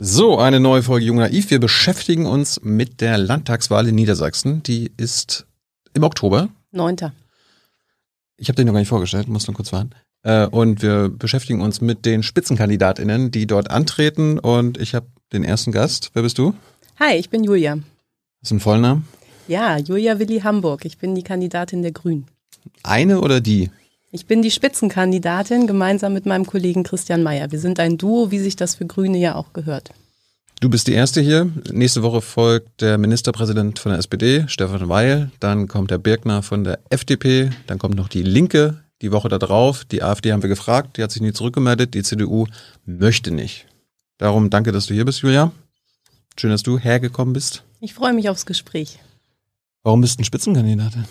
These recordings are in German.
So, eine neue Folge Jung Naiv. Wir beschäftigen uns mit der Landtagswahl in Niedersachsen. Die ist im Oktober. Neunter. Ich habe den noch gar nicht vorgestellt, muss nur kurz warten. Äh, und wir beschäftigen uns mit den Spitzenkandidatinnen, die dort antreten. Und ich habe den ersten Gast. Wer bist du? Hi, ich bin Julia. Das ist ein Vollname? Ja, Julia Willi Hamburg. Ich bin die Kandidatin der Grünen. Eine oder die? Ich bin die Spitzenkandidatin gemeinsam mit meinem Kollegen Christian Mayer. Wir sind ein Duo, wie sich das für Grüne ja auch gehört. Du bist die Erste hier. Nächste Woche folgt der Ministerpräsident von der SPD, Stefan Weil. Dann kommt der Birkner von der FDP. Dann kommt noch die Linke die Woche darauf. Die AfD haben wir gefragt, die hat sich nie zurückgemeldet. Die CDU möchte nicht. Darum danke, dass du hier bist, Julia. Schön, dass du hergekommen bist. Ich freue mich aufs Gespräch. Warum bist du ein Spitzenkandidatin?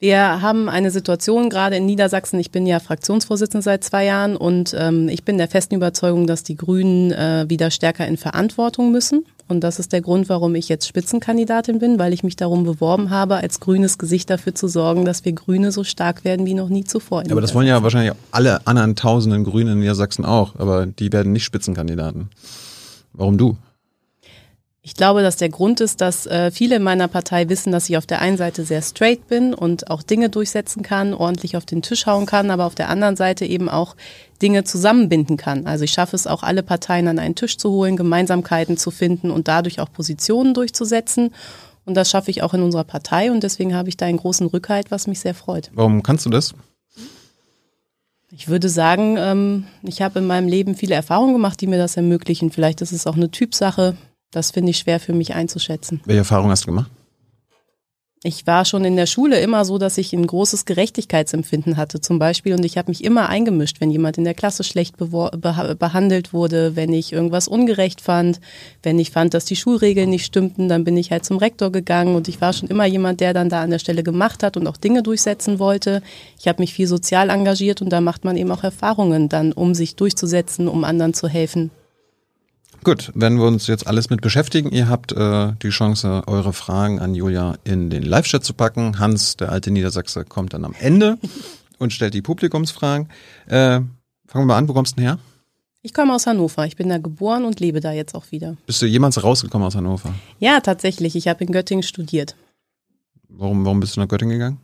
Wir haben eine Situation gerade in Niedersachsen. Ich bin ja Fraktionsvorsitzende seit zwei Jahren und ähm, ich bin der festen Überzeugung, dass die Grünen äh, wieder stärker in Verantwortung müssen. Und das ist der Grund, warum ich jetzt Spitzenkandidatin bin, weil ich mich darum beworben habe, als grünes Gesicht dafür zu sorgen, dass wir Grüne so stark werden wie noch nie zuvor. aber das wollen ja wahrscheinlich alle anderen tausenden Grünen in Niedersachsen auch, aber die werden nicht Spitzenkandidaten. Warum du? Ich glaube, dass der Grund ist, dass äh, viele in meiner Partei wissen, dass ich auf der einen Seite sehr straight bin und auch Dinge durchsetzen kann, ordentlich auf den Tisch hauen kann, aber auf der anderen Seite eben auch Dinge zusammenbinden kann. Also ich schaffe es auch, alle Parteien an einen Tisch zu holen, Gemeinsamkeiten zu finden und dadurch auch Positionen durchzusetzen. Und das schaffe ich auch in unserer Partei und deswegen habe ich da einen großen Rückhalt, was mich sehr freut. Warum kannst du das? Ich würde sagen, ähm, ich habe in meinem Leben viele Erfahrungen gemacht, die mir das ermöglichen. Vielleicht ist es auch eine Typsache. Das finde ich schwer für mich einzuschätzen. Welche Erfahrungen hast du gemacht? Ich war schon in der Schule immer so, dass ich ein großes Gerechtigkeitsempfinden hatte zum Beispiel und ich habe mich immer eingemischt, wenn jemand in der Klasse schlecht behandelt wurde, wenn ich irgendwas ungerecht fand, wenn ich fand, dass die Schulregeln nicht stimmten, dann bin ich halt zum Rektor gegangen und ich war schon immer jemand, der dann da an der Stelle gemacht hat und auch Dinge durchsetzen wollte. Ich habe mich viel sozial engagiert und da macht man eben auch Erfahrungen dann, um sich durchzusetzen, um anderen zu helfen. Gut, werden wir uns jetzt alles mit beschäftigen. Ihr habt äh, die Chance, eure Fragen an Julia in den Live-Chat zu packen. Hans, der alte Niedersachse, kommt dann am Ende und stellt die Publikumsfragen. Äh, fangen wir mal an, wo kommst du denn her? Ich komme aus Hannover. Ich bin da geboren und lebe da jetzt auch wieder. Bist du jemals rausgekommen aus Hannover? Ja, tatsächlich. Ich habe in Göttingen studiert. Warum, warum bist du nach Göttingen gegangen?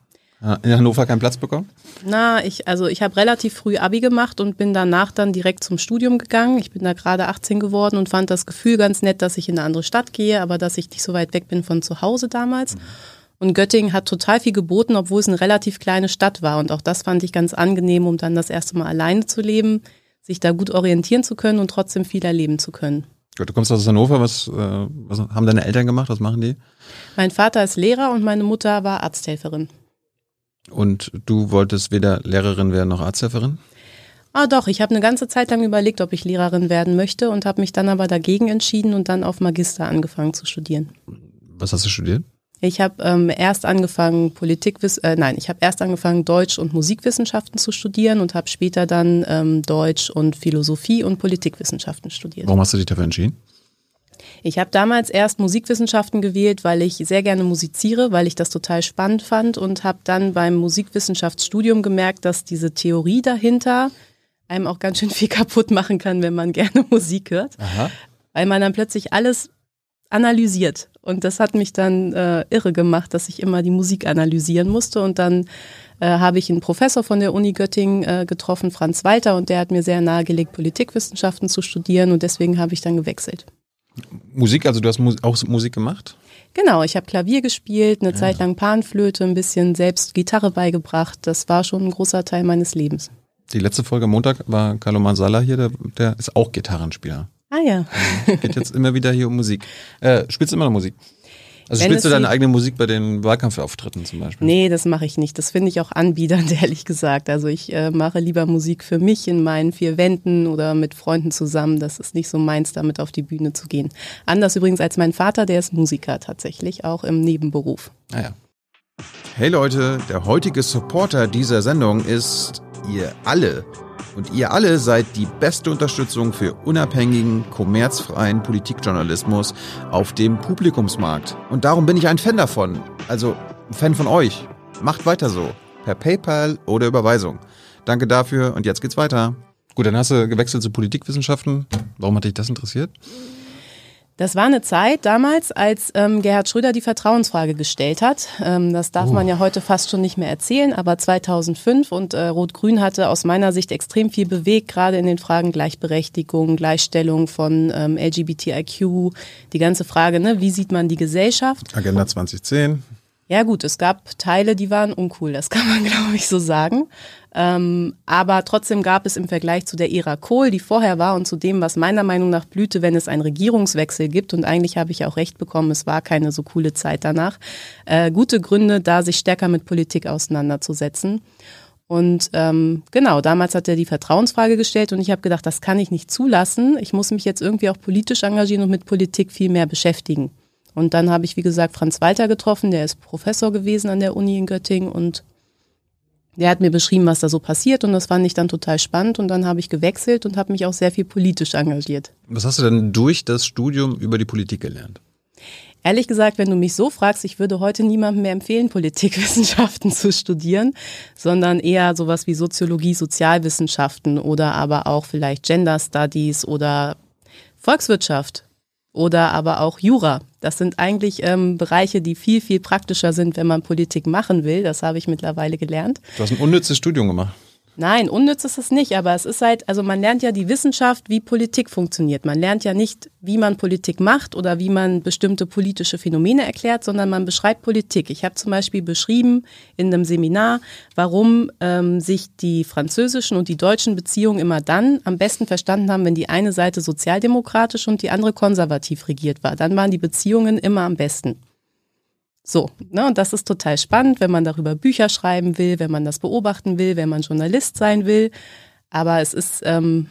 In Hannover keinen Platz bekommen? Na, ich, also ich habe relativ früh Abi gemacht und bin danach dann direkt zum Studium gegangen. Ich bin da gerade 18 geworden und fand das Gefühl ganz nett, dass ich in eine andere Stadt gehe, aber dass ich nicht so weit weg bin von zu Hause damals. Mhm. Und Göttingen hat total viel geboten, obwohl es eine relativ kleine Stadt war. Und auch das fand ich ganz angenehm, um dann das erste Mal alleine zu leben, sich da gut orientieren zu können und trotzdem viel erleben zu können. Gut, du kommst aus Hannover. Was, äh, was haben deine Eltern gemacht? Was machen die? Mein Vater ist Lehrer und meine Mutter war Arzthelferin. Und du wolltest weder Lehrerin werden noch Arzthelferin? Ah doch, ich habe eine ganze Zeit lang überlegt, ob ich Lehrerin werden möchte und habe mich dann aber dagegen entschieden und dann auf Magister angefangen zu studieren. Was hast du studiert? Ich habe ähm, erst angefangen Politik, äh, nein, ich habe erst angefangen Deutsch und Musikwissenschaften zu studieren und habe später dann ähm, Deutsch und Philosophie und Politikwissenschaften studiert. Warum hast du dich dafür entschieden? Ich habe damals erst Musikwissenschaften gewählt, weil ich sehr gerne musiziere, weil ich das total spannend fand und habe dann beim Musikwissenschaftsstudium gemerkt, dass diese Theorie dahinter einem auch ganz schön viel kaputt machen kann, wenn man gerne Musik hört, Aha. weil man dann plötzlich alles analysiert. Und das hat mich dann äh, irre gemacht, dass ich immer die Musik analysieren musste. Und dann äh, habe ich einen Professor von der Uni Göttingen äh, getroffen, Franz Walter, und der hat mir sehr nahegelegt, Politikwissenschaften zu studieren. Und deswegen habe ich dann gewechselt. Musik, also du hast auch Musik gemacht? Genau, ich habe Klavier gespielt, eine ja. Zeit lang Panflöte, ein bisschen selbst Gitarre beigebracht. Das war schon ein großer Teil meines Lebens. Die letzte Folge am Montag war Carlo Mansala hier, der, der ist auch Gitarrenspieler. Ah ja. Geht jetzt immer wieder hier um Musik. Äh, spielst du immer noch Musik? Also Wenn spielst du deine eigene Musik bei den Wahlkampfauftritten zum Beispiel? Nee, das mache ich nicht. Das finde ich auch anbiedernd, ehrlich gesagt. Also ich äh, mache lieber Musik für mich in meinen vier Wänden oder mit Freunden zusammen. Das ist nicht so meins, damit auf die Bühne zu gehen. Anders übrigens als mein Vater, der ist Musiker tatsächlich, auch im Nebenberuf. Ah ja. Hey Leute, der heutige Supporter dieser Sendung ist ihr alle. Und ihr alle seid die beste Unterstützung für unabhängigen, kommerzfreien Politikjournalismus auf dem Publikumsmarkt. Und darum bin ich ein Fan davon. Also ein Fan von euch. Macht weiter so. Per PayPal oder Überweisung. Danke dafür und jetzt geht's weiter. Gut, dann hast du gewechselt zu Politikwissenschaften. Warum hat dich das interessiert? Das war eine Zeit damals, als ähm, Gerhard Schröder die Vertrauensfrage gestellt hat. Ähm, das darf oh. man ja heute fast schon nicht mehr erzählen, aber 2005 und äh, Rot-Grün hatte aus meiner Sicht extrem viel bewegt, gerade in den Fragen Gleichberechtigung, Gleichstellung von ähm, LGBTIQ, die ganze Frage, ne, wie sieht man die Gesellschaft? Agenda 2010. Ja gut, es gab Teile, die waren uncool, das kann man glaube ich so sagen. Ähm, aber trotzdem gab es im Vergleich zu der Ära Kohl, die vorher war, und zu dem, was meiner Meinung nach blühte, wenn es einen Regierungswechsel gibt, und eigentlich habe ich auch recht bekommen, es war keine so coole Zeit danach, äh, gute Gründe, da sich stärker mit Politik auseinanderzusetzen. Und ähm, genau, damals hat er die Vertrauensfrage gestellt und ich habe gedacht, das kann ich nicht zulassen. Ich muss mich jetzt irgendwie auch politisch engagieren und mit Politik viel mehr beschäftigen. Und dann habe ich, wie gesagt, Franz Walter getroffen, der ist Professor gewesen an der Uni in Göttingen und der hat mir beschrieben, was da so passiert und das fand ich dann total spannend und dann habe ich gewechselt und habe mich auch sehr viel politisch engagiert. Was hast du denn durch das Studium über die Politik gelernt? Ehrlich gesagt, wenn du mich so fragst, ich würde heute niemandem mehr empfehlen, Politikwissenschaften zu studieren, sondern eher sowas wie Soziologie, Sozialwissenschaften oder aber auch vielleicht Gender Studies oder Volkswirtschaft oder aber auch Jura. Das sind eigentlich ähm, Bereiche, die viel, viel praktischer sind, wenn man Politik machen will. Das habe ich mittlerweile gelernt. Du hast ein unnützes Studium gemacht. Nein, unnütz ist es nicht, aber es ist halt, also man lernt ja die Wissenschaft, wie Politik funktioniert. Man lernt ja nicht, wie man Politik macht oder wie man bestimmte politische Phänomene erklärt, sondern man beschreibt Politik. Ich habe zum Beispiel beschrieben in einem Seminar, warum ähm, sich die französischen und die deutschen Beziehungen immer dann am besten verstanden haben, wenn die eine Seite sozialdemokratisch und die andere konservativ regiert war. Dann waren die Beziehungen immer am besten. So, ne, und das ist total spannend, wenn man darüber Bücher schreiben will, wenn man das beobachten will, wenn man Journalist sein will. Aber es ist, ähm,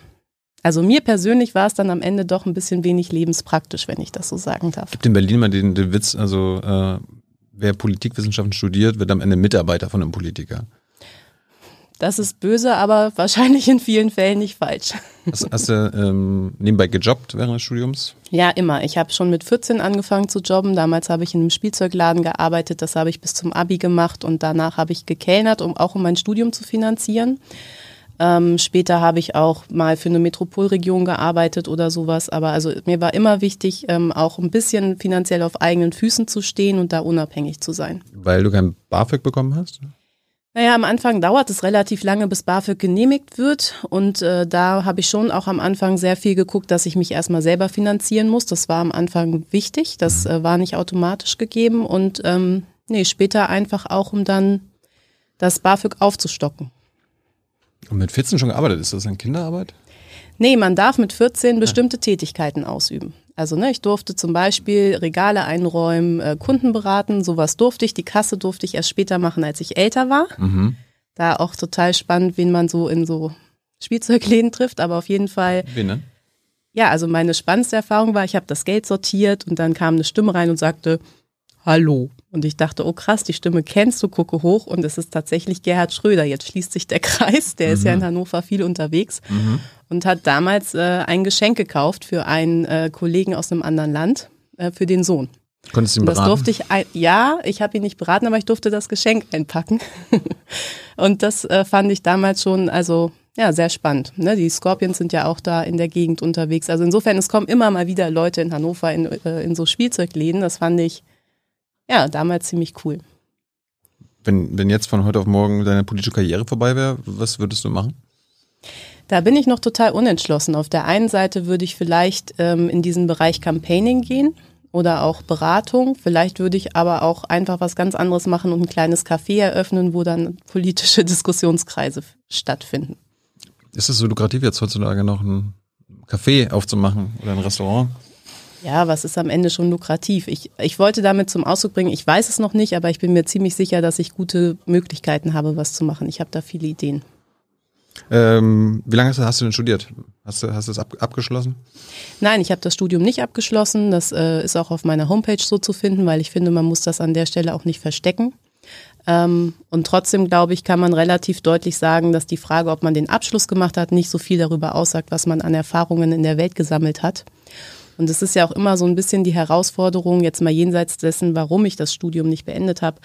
also mir persönlich war es dann am Ende doch ein bisschen wenig lebenspraktisch, wenn ich das so sagen darf. Gibt in Berlin mal den, den Witz, also äh, wer Politikwissenschaften studiert, wird am Ende Mitarbeiter von einem Politiker. Das ist böse, aber wahrscheinlich in vielen Fällen nicht falsch. Hast, hast du ähm, nebenbei gejobbt während des Studiums? Ja, immer. Ich habe schon mit 14 angefangen zu jobben. Damals habe ich in einem Spielzeugladen gearbeitet. Das habe ich bis zum Abi gemacht und danach habe ich gekellnert, um auch um mein Studium zu finanzieren. Ähm, später habe ich auch mal für eine Metropolregion gearbeitet oder sowas. Aber also mir war immer wichtig, ähm, auch ein bisschen finanziell auf eigenen Füßen zu stehen und da unabhängig zu sein. Weil du kein BAföG bekommen hast? Naja, am Anfang dauert es relativ lange, bis BAföG genehmigt wird. Und äh, da habe ich schon auch am Anfang sehr viel geguckt, dass ich mich erstmal selber finanzieren muss. Das war am Anfang wichtig. Das äh, war nicht automatisch gegeben. Und ähm, nee, später einfach auch, um dann das BAföG aufzustocken. Und mit 14 schon gearbeitet, ist das dann Kinderarbeit? Nee, man darf mit 14 bestimmte Tätigkeiten ausüben. Also ne, ich durfte zum Beispiel Regale einräumen, äh, Kunden beraten, sowas durfte ich. Die Kasse durfte ich erst später machen, als ich älter war. Mhm. Da auch total spannend, wen man so in so Spielzeugläden trifft, aber auf jeden Fall. Wen denn? Ja, also meine spannendste Erfahrung war, ich habe das Geld sortiert und dann kam eine Stimme rein und sagte, Hallo. Und ich dachte, oh krass, die Stimme kennst du, gucke hoch und es ist tatsächlich Gerhard Schröder. Jetzt schließt sich der Kreis, der mhm. ist ja in mhm. Hannover viel unterwegs mhm. und hat damals äh, ein Geschenk gekauft für einen äh, Kollegen aus einem anderen Land, äh, für den Sohn. Konntest du ihn beraten? Das durfte ich, ein, ja, ich habe ihn nicht beraten, aber ich durfte das Geschenk einpacken. und das äh, fand ich damals schon, also ja, sehr spannend. Ne? Die Scorpions sind ja auch da in der Gegend unterwegs. Also insofern, es kommen immer mal wieder Leute in Hannover in, äh, in so Spielzeugläden. Das fand ich ja, damals ziemlich cool. Wenn, wenn jetzt von heute auf morgen deine politische Karriere vorbei wäre, was würdest du machen? Da bin ich noch total unentschlossen. Auf der einen Seite würde ich vielleicht ähm, in diesen Bereich Campaigning gehen oder auch Beratung. Vielleicht würde ich aber auch einfach was ganz anderes machen und ein kleines Café eröffnen, wo dann politische Diskussionskreise stattfinden. Ist es so lukrativ jetzt heutzutage noch ein Café aufzumachen oder ein Restaurant? Ja, was ist am Ende schon lukrativ? Ich, ich wollte damit zum Ausdruck bringen, ich weiß es noch nicht, aber ich bin mir ziemlich sicher, dass ich gute Möglichkeiten habe, was zu machen. Ich habe da viele Ideen. Ähm, wie lange hast du, hast du denn studiert? Hast du, hast du es ab, abgeschlossen? Nein, ich habe das Studium nicht abgeschlossen. Das äh, ist auch auf meiner Homepage so zu finden, weil ich finde, man muss das an der Stelle auch nicht verstecken. Ähm, und trotzdem, glaube ich, kann man relativ deutlich sagen, dass die Frage, ob man den Abschluss gemacht hat, nicht so viel darüber aussagt, was man an Erfahrungen in der Welt gesammelt hat. Und es ist ja auch immer so ein bisschen die Herausforderung, jetzt mal jenseits dessen, warum ich das Studium nicht beendet habe,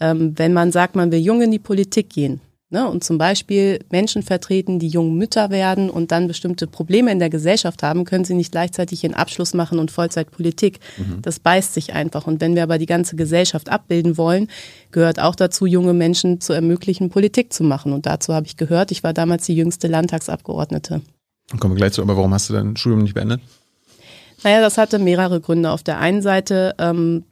ähm, wenn man sagt, man will jung in die Politik gehen, Ne? Und zum Beispiel Menschen vertreten, die jung Mütter werden und dann bestimmte Probleme in der Gesellschaft haben, können sie nicht gleichzeitig ihren Abschluss machen und Vollzeitpolitik. Mhm. Das beißt sich einfach. Und wenn wir aber die ganze Gesellschaft abbilden wollen, gehört auch dazu, junge Menschen zu ermöglichen, Politik zu machen. Und dazu habe ich gehört, ich war damals die jüngste Landtagsabgeordnete. Dann kommen wir gleich zu, aber warum hast du dein Studium nicht beendet? Naja, das hatte mehrere Gründe. Auf der einen Seite ähm,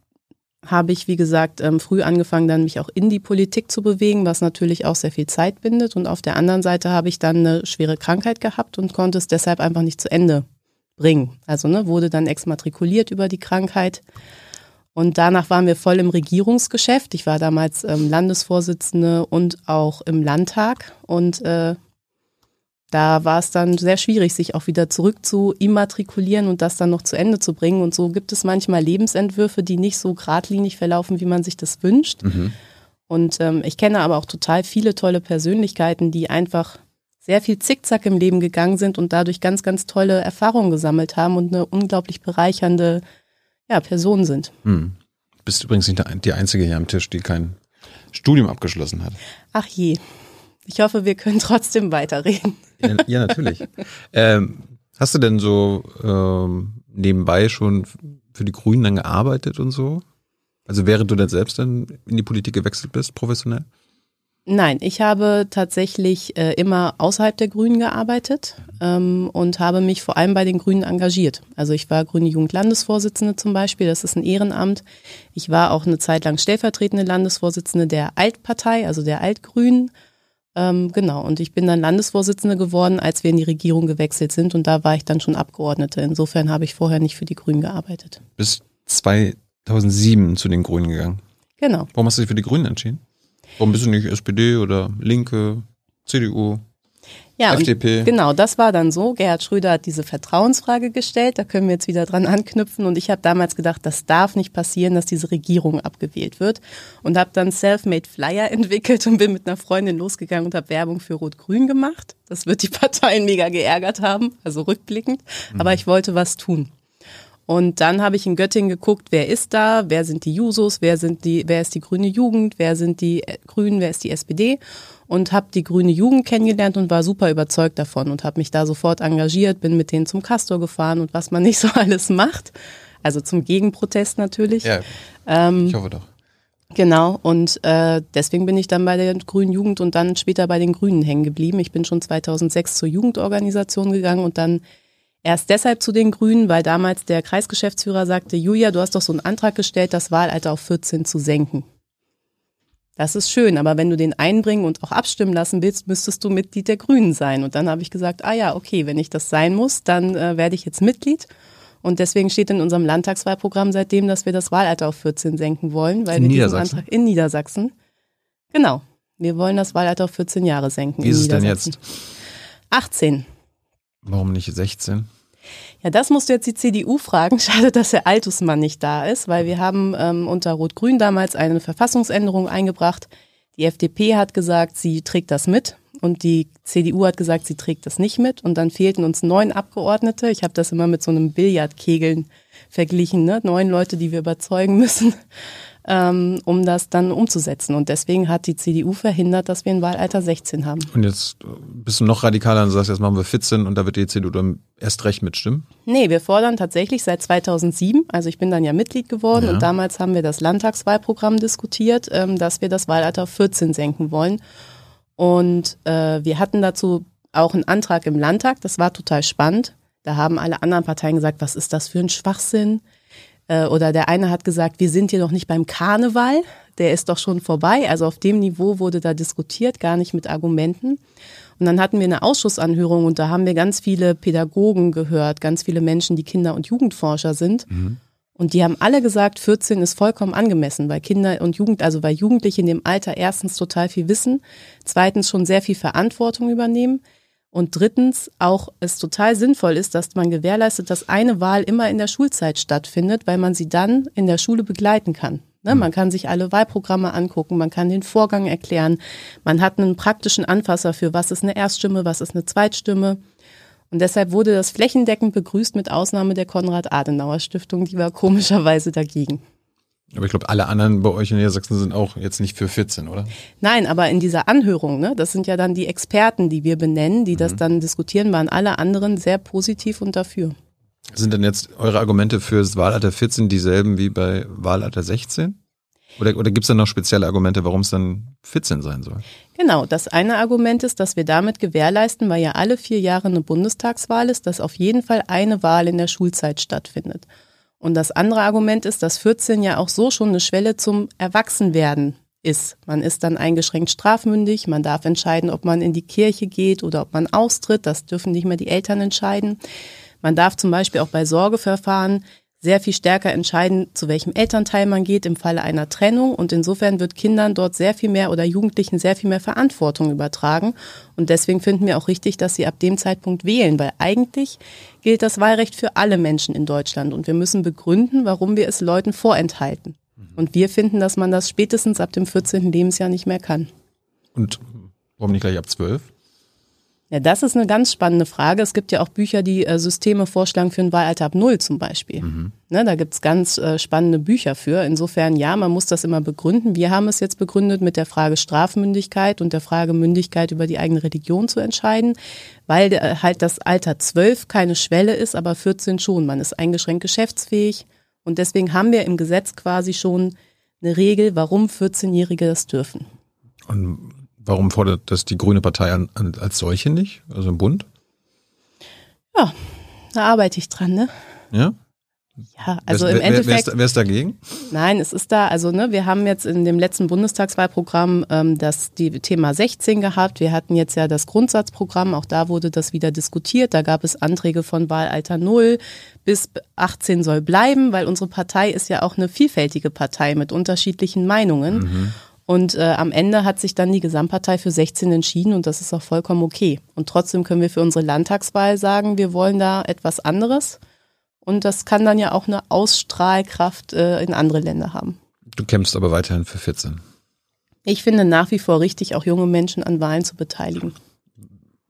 habe ich, wie gesagt, ähm, früh angefangen, dann mich auch in die Politik zu bewegen, was natürlich auch sehr viel Zeit bindet. Und auf der anderen Seite habe ich dann eine schwere Krankheit gehabt und konnte es deshalb einfach nicht zu Ende bringen. Also ne, wurde dann exmatrikuliert über die Krankheit. Und danach waren wir voll im Regierungsgeschäft. Ich war damals ähm, Landesvorsitzende und auch im Landtag. Und äh, da war es dann sehr schwierig, sich auch wieder zurück zu immatrikulieren und das dann noch zu Ende zu bringen. Und so gibt es manchmal Lebensentwürfe, die nicht so geradlinig verlaufen, wie man sich das wünscht. Mhm. Und ähm, ich kenne aber auch total viele tolle Persönlichkeiten, die einfach sehr viel Zickzack im Leben gegangen sind und dadurch ganz, ganz tolle Erfahrungen gesammelt haben und eine unglaublich bereichernde ja, Person sind. Hm. Bist übrigens nicht die Einzige hier am Tisch, die kein Studium abgeschlossen hat. Ach je. Ich hoffe, wir können trotzdem weiterreden. Ja, ja natürlich. ähm, hast du denn so ähm, nebenbei schon für die Grünen dann gearbeitet und so? Also während du dann selbst dann in die Politik gewechselt bist, professionell? Nein, ich habe tatsächlich äh, immer außerhalb der Grünen gearbeitet ähm, und habe mich vor allem bei den Grünen engagiert. Also ich war Grüne Jugendlandesvorsitzende zum Beispiel, das ist ein Ehrenamt. Ich war auch eine Zeit lang stellvertretende Landesvorsitzende der Altpartei, also der Altgrünen ähm, genau, und ich bin dann Landesvorsitzende geworden, als wir in die Regierung gewechselt sind und da war ich dann schon Abgeordnete. Insofern habe ich vorher nicht für die Grünen gearbeitet. Bis 2007 zu den Grünen gegangen. Genau. Warum hast du dich für die Grünen entschieden? Warum bist du nicht SPD oder Linke, CDU? Ja, FDP. genau, das war dann so. Gerhard Schröder hat diese Vertrauensfrage gestellt, da können wir jetzt wieder dran anknüpfen. Und ich habe damals gedacht, das darf nicht passieren, dass diese Regierung abgewählt wird. Und habe dann Selfmade Flyer entwickelt und bin mit einer Freundin losgegangen und habe Werbung für Rot-Grün gemacht. Das wird die Parteien mega geärgert haben, also rückblickend. Mhm. Aber ich wollte was tun. Und dann habe ich in Göttingen geguckt, wer ist da, wer sind die Jusos, wer sind die, wer ist die grüne Jugend, wer sind die Grünen, wer ist die SPD und habe die grüne Jugend kennengelernt und war super überzeugt davon und habe mich da sofort engagiert, bin mit denen zum Castor gefahren und was man nicht so alles macht. Also zum Gegenprotest natürlich. Ja, ähm, ich hoffe doch. Genau, und äh, deswegen bin ich dann bei der Grünen Jugend und dann später bei den Grünen hängen geblieben. Ich bin schon 2006 zur Jugendorganisation gegangen und dann erst deshalb zu den Grünen, weil damals der Kreisgeschäftsführer sagte, Julia, du hast doch so einen Antrag gestellt, das Wahlalter auf 14 zu senken. Das ist schön, aber wenn du den einbringen und auch abstimmen lassen willst, müsstest du Mitglied der Grünen sein. Und dann habe ich gesagt, ah ja, okay, wenn ich das sein muss, dann äh, werde ich jetzt Mitglied. Und deswegen steht in unserem Landtagswahlprogramm seitdem, dass wir das Wahlalter auf 14 senken wollen, weil in wir Niedersachsen. Antrag in Niedersachsen. Genau. Wir wollen das Wahlalter auf 14 Jahre senken. Wie ist es denn jetzt? 18. Warum nicht 16? Ja, das musst du jetzt die CDU fragen. Schade, dass Herr Altusmann nicht da ist, weil wir haben ähm, unter Rot-Grün damals eine Verfassungsänderung eingebracht. Die FDP hat gesagt, sie trägt das mit und die CDU hat gesagt, sie trägt das nicht mit. Und dann fehlten uns neun Abgeordnete. Ich habe das immer mit so einem Billardkegeln verglichen, ne? neun Leute, die wir überzeugen müssen ähm, um das dann umzusetzen. Und deswegen hat die CDU verhindert, dass wir ein Wahlalter 16 haben. Und jetzt bist du noch radikaler und sagst, jetzt machen wir 14 und da wird die CDU dann erst recht mitstimmen? Nee, wir fordern tatsächlich seit 2007, also ich bin dann ja Mitglied geworden ja. und damals haben wir das Landtagswahlprogramm diskutiert, ähm, dass wir das Wahlalter auf 14 senken wollen. Und äh, wir hatten dazu auch einen Antrag im Landtag, das war total spannend. Da haben alle anderen Parteien gesagt, was ist das für ein Schwachsinn? Äh, oder der eine hat gesagt, wir sind hier noch nicht beim Karneval, der ist doch schon vorbei. Also auf dem Niveau wurde da diskutiert, gar nicht mit Argumenten. Und dann hatten wir eine Ausschussanhörung und da haben wir ganz viele Pädagogen gehört, ganz viele Menschen, die Kinder- und Jugendforscher sind. Mhm. Und die haben alle gesagt, 14 ist vollkommen angemessen, weil Kinder und Jugend, also weil Jugendliche in dem Alter erstens total viel wissen, zweitens schon sehr viel Verantwortung übernehmen und drittens auch es total sinnvoll ist, dass man gewährleistet, dass eine Wahl immer in der Schulzeit stattfindet, weil man sie dann in der Schule begleiten kann. Ne? Man kann sich alle Wahlprogramme angucken, man kann den Vorgang erklären, man hat einen praktischen Anfasser für, was ist eine Erststimme, was ist eine Zweitstimme. Und deshalb wurde das flächendeckend begrüßt mit Ausnahme der Konrad-Adenauer-Stiftung, die war komischerweise dagegen. Aber ich glaube, alle anderen bei euch in Niedersachsen sind auch jetzt nicht für 14, oder? Nein, aber in dieser Anhörung, ne, das sind ja dann die Experten, die wir benennen, die mhm. das dann diskutieren, waren alle anderen sehr positiv und dafür. Sind denn jetzt eure Argumente für das Wahlalter 14 dieselben wie bei Wahlalter 16? Oder, oder gibt es da noch spezielle Argumente, warum es dann 14 sein soll? Genau, das eine Argument ist, dass wir damit gewährleisten, weil ja alle vier Jahre eine Bundestagswahl ist, dass auf jeden Fall eine Wahl in der Schulzeit stattfindet. Und das andere Argument ist, dass 14 ja auch so schon eine Schwelle zum Erwachsenwerden ist. Man ist dann eingeschränkt strafmündig, man darf entscheiden, ob man in die Kirche geht oder ob man austritt. Das dürfen nicht mehr die Eltern entscheiden. Man darf zum Beispiel auch bei Sorgeverfahren sehr viel stärker entscheiden, zu welchem Elternteil man geht im Falle einer Trennung. Und insofern wird Kindern dort sehr viel mehr oder Jugendlichen sehr viel mehr Verantwortung übertragen. Und deswegen finden wir auch richtig, dass sie ab dem Zeitpunkt wählen, weil eigentlich gilt das Wahlrecht für alle Menschen in Deutschland. Und wir müssen begründen, warum wir es Leuten vorenthalten. Und wir finden, dass man das spätestens ab dem 14. Lebensjahr nicht mehr kann. Und warum nicht gleich ab 12? Ja, das ist eine ganz spannende Frage. Es gibt ja auch Bücher, die äh, Systeme vorschlagen für ein Wahlalter ab Null zum Beispiel. Mhm. Ne, da gibt's ganz äh, spannende Bücher für. Insofern, ja, man muss das immer begründen. Wir haben es jetzt begründet mit der Frage Strafmündigkeit und der Frage Mündigkeit über die eigene Religion zu entscheiden, weil äh, halt das Alter 12 keine Schwelle ist, aber 14 schon. Man ist eingeschränkt geschäftsfähig. Und deswegen haben wir im Gesetz quasi schon eine Regel, warum 14-Jährige das dürfen. Und Warum fordert das die Grüne Partei an, an, als solche nicht, also im Bund? Ja, da arbeite ich dran, ne? Ja? Ja, also wer, im Endeffekt. Wer ist, dagegen? Nein, es ist da, also ne, wir haben jetzt in dem letzten Bundestagswahlprogramm ähm, das die Thema 16 gehabt. Wir hatten jetzt ja das Grundsatzprogramm, auch da wurde das wieder diskutiert. Da gab es Anträge von Wahlalter 0 bis 18 soll bleiben, weil unsere Partei ist ja auch eine vielfältige Partei mit unterschiedlichen Meinungen. Mhm. Und äh, am Ende hat sich dann die Gesamtpartei für 16 entschieden und das ist auch vollkommen okay. Und trotzdem können wir für unsere Landtagswahl sagen, wir wollen da etwas anderes. Und das kann dann ja auch eine Ausstrahlkraft äh, in andere Länder haben. Du kämpfst aber weiterhin für 14. Ich finde nach wie vor richtig, auch junge Menschen an Wahlen zu beteiligen.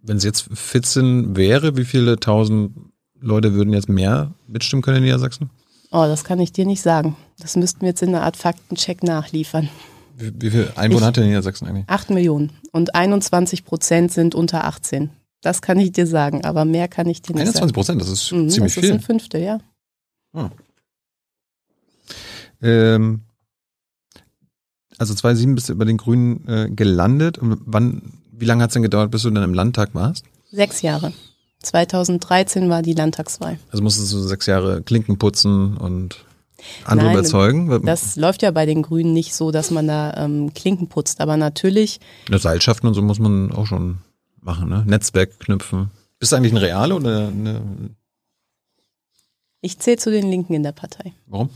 Wenn es jetzt 14 wäre, wie viele tausend Leute würden jetzt mehr mitstimmen können in Niedersachsen? Oh, das kann ich dir nicht sagen. Das müssten wir jetzt in einer Art Faktencheck nachliefern. Wie, viele Einwohner ich, hat denn Niedersachsen eigentlich? Acht Millionen. Und 21 Prozent sind unter 18. Das kann ich dir sagen, aber mehr kann ich dir nicht 21 Prozent, das ist mhm, ziemlich viel. Das ist ein Fünftel, ja. Ah. Ähm, also 2007 bist du bei den Grünen äh, gelandet. Und wann, wie lange hat es denn gedauert, bis du dann im Landtag warst? Sechs Jahre. 2013 war die Landtagswahl. Also musstest du sechs Jahre Klinken putzen und andere Nein, überzeugen? Das läuft ja bei den Grünen nicht so, dass man da ähm, Klinken putzt, aber natürlich. Eine Seilschaften und so muss man auch schon machen, ne? Netzwerk knüpfen. Bist du eigentlich ein Reale oder eine? Ich zähle zu den Linken in der Partei. Warum?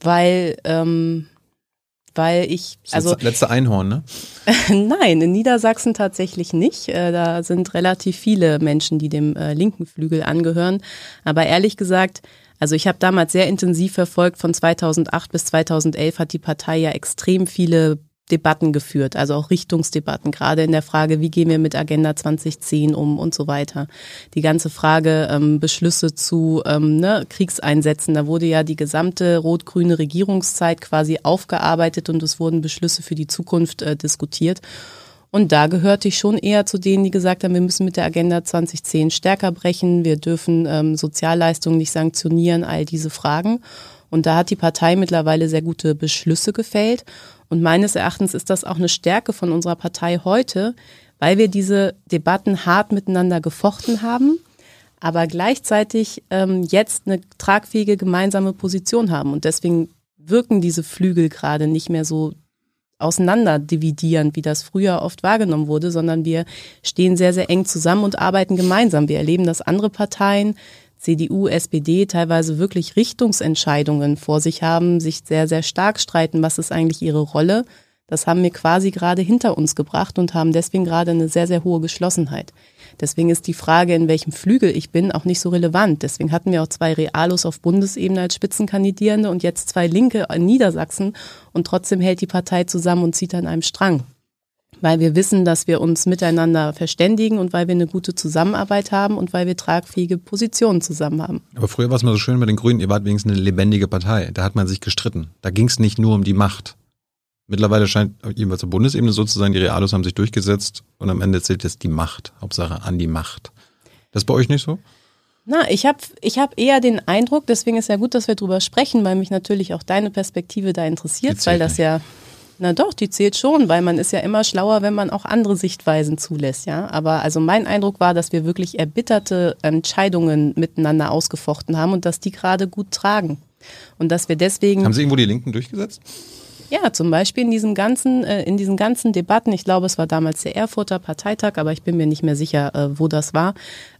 Weil, ähm, weil ich, also. Das letzte Einhorn, ne? Nein, in Niedersachsen tatsächlich nicht. Äh, da sind relativ viele Menschen, die dem äh, linken Flügel angehören. Aber ehrlich gesagt, also ich habe damals sehr intensiv verfolgt, von 2008 bis 2011 hat die Partei ja extrem viele Debatten geführt, also auch Richtungsdebatten, gerade in der Frage, wie gehen wir mit Agenda 2010 um und so weiter. Die ganze Frage ähm, Beschlüsse zu ähm, ne, Kriegseinsätzen, da wurde ja die gesamte rot-grüne Regierungszeit quasi aufgearbeitet und es wurden Beschlüsse für die Zukunft äh, diskutiert. Und da gehörte ich schon eher zu denen, die gesagt haben, wir müssen mit der Agenda 2010 stärker brechen, wir dürfen ähm, Sozialleistungen nicht sanktionieren, all diese Fragen. Und da hat die Partei mittlerweile sehr gute Beschlüsse gefällt. Und meines Erachtens ist das auch eine Stärke von unserer Partei heute, weil wir diese Debatten hart miteinander gefochten haben, aber gleichzeitig ähm, jetzt eine tragfähige gemeinsame Position haben. Und deswegen wirken diese Flügel gerade nicht mehr so auseinander dividieren, wie das früher oft wahrgenommen wurde, sondern wir stehen sehr, sehr eng zusammen und arbeiten gemeinsam. Wir erleben, dass andere Parteien, CDU, SPD, teilweise wirklich Richtungsentscheidungen vor sich haben, sich sehr, sehr stark streiten, was ist eigentlich ihre Rolle. Das haben wir quasi gerade hinter uns gebracht und haben deswegen gerade eine sehr, sehr hohe Geschlossenheit. Deswegen ist die Frage, in welchem Flügel ich bin, auch nicht so relevant. Deswegen hatten wir auch zwei Realos auf Bundesebene als Spitzenkandidierende und jetzt zwei Linke in Niedersachsen und trotzdem hält die Partei zusammen und zieht an einem Strang. weil wir wissen, dass wir uns miteinander verständigen und weil wir eine gute Zusammenarbeit haben und weil wir tragfähige Positionen zusammen haben. Aber früher war es mal so schön bei den Grünen, ihr wart wenigstens eine lebendige Partei. Da hat man sich gestritten. Da ging es nicht nur um die Macht. Mittlerweile scheint jedenfalls auf Bundesebene so zu sein, die Realos haben sich durchgesetzt und am Ende zählt jetzt die Macht. Hauptsache an die Macht. Das ist bei euch nicht so? Na, ich habe ich hab eher den Eindruck, deswegen ist ja gut, dass wir drüber sprechen, weil mich natürlich auch deine Perspektive da interessiert, weil das nicht. ja na doch, die zählt schon, weil man ist ja immer schlauer, wenn man auch andere Sichtweisen zulässt, ja. Aber also mein Eindruck war, dass wir wirklich erbitterte Entscheidungen miteinander ausgefochten haben und dass die gerade gut tragen. Und dass wir deswegen. Haben Sie irgendwo die Linken durchgesetzt? Ja, zum Beispiel in diesen ganzen, äh, in diesen ganzen Debatten, ich glaube, es war damals der Erfurter Parteitag, aber ich bin mir nicht mehr sicher, äh, wo das war,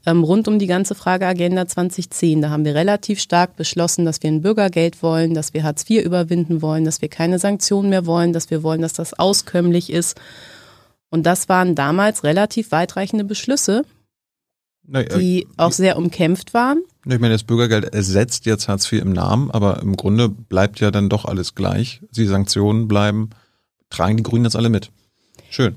ähm, rund um die ganze Frage Agenda 2010. Da haben wir relativ stark beschlossen, dass wir ein Bürgergeld wollen, dass wir Hartz IV überwinden wollen, dass wir keine Sanktionen mehr wollen, dass wir wollen, dass das auskömmlich ist. Und das waren damals relativ weitreichende Beschlüsse, die auch sehr umkämpft waren. Ich meine, das Bürgergeld ersetzt jetzt Hartz IV im Namen, aber im Grunde bleibt ja dann doch alles gleich. Die Sanktionen bleiben, tragen die Grünen das alle mit. Schön.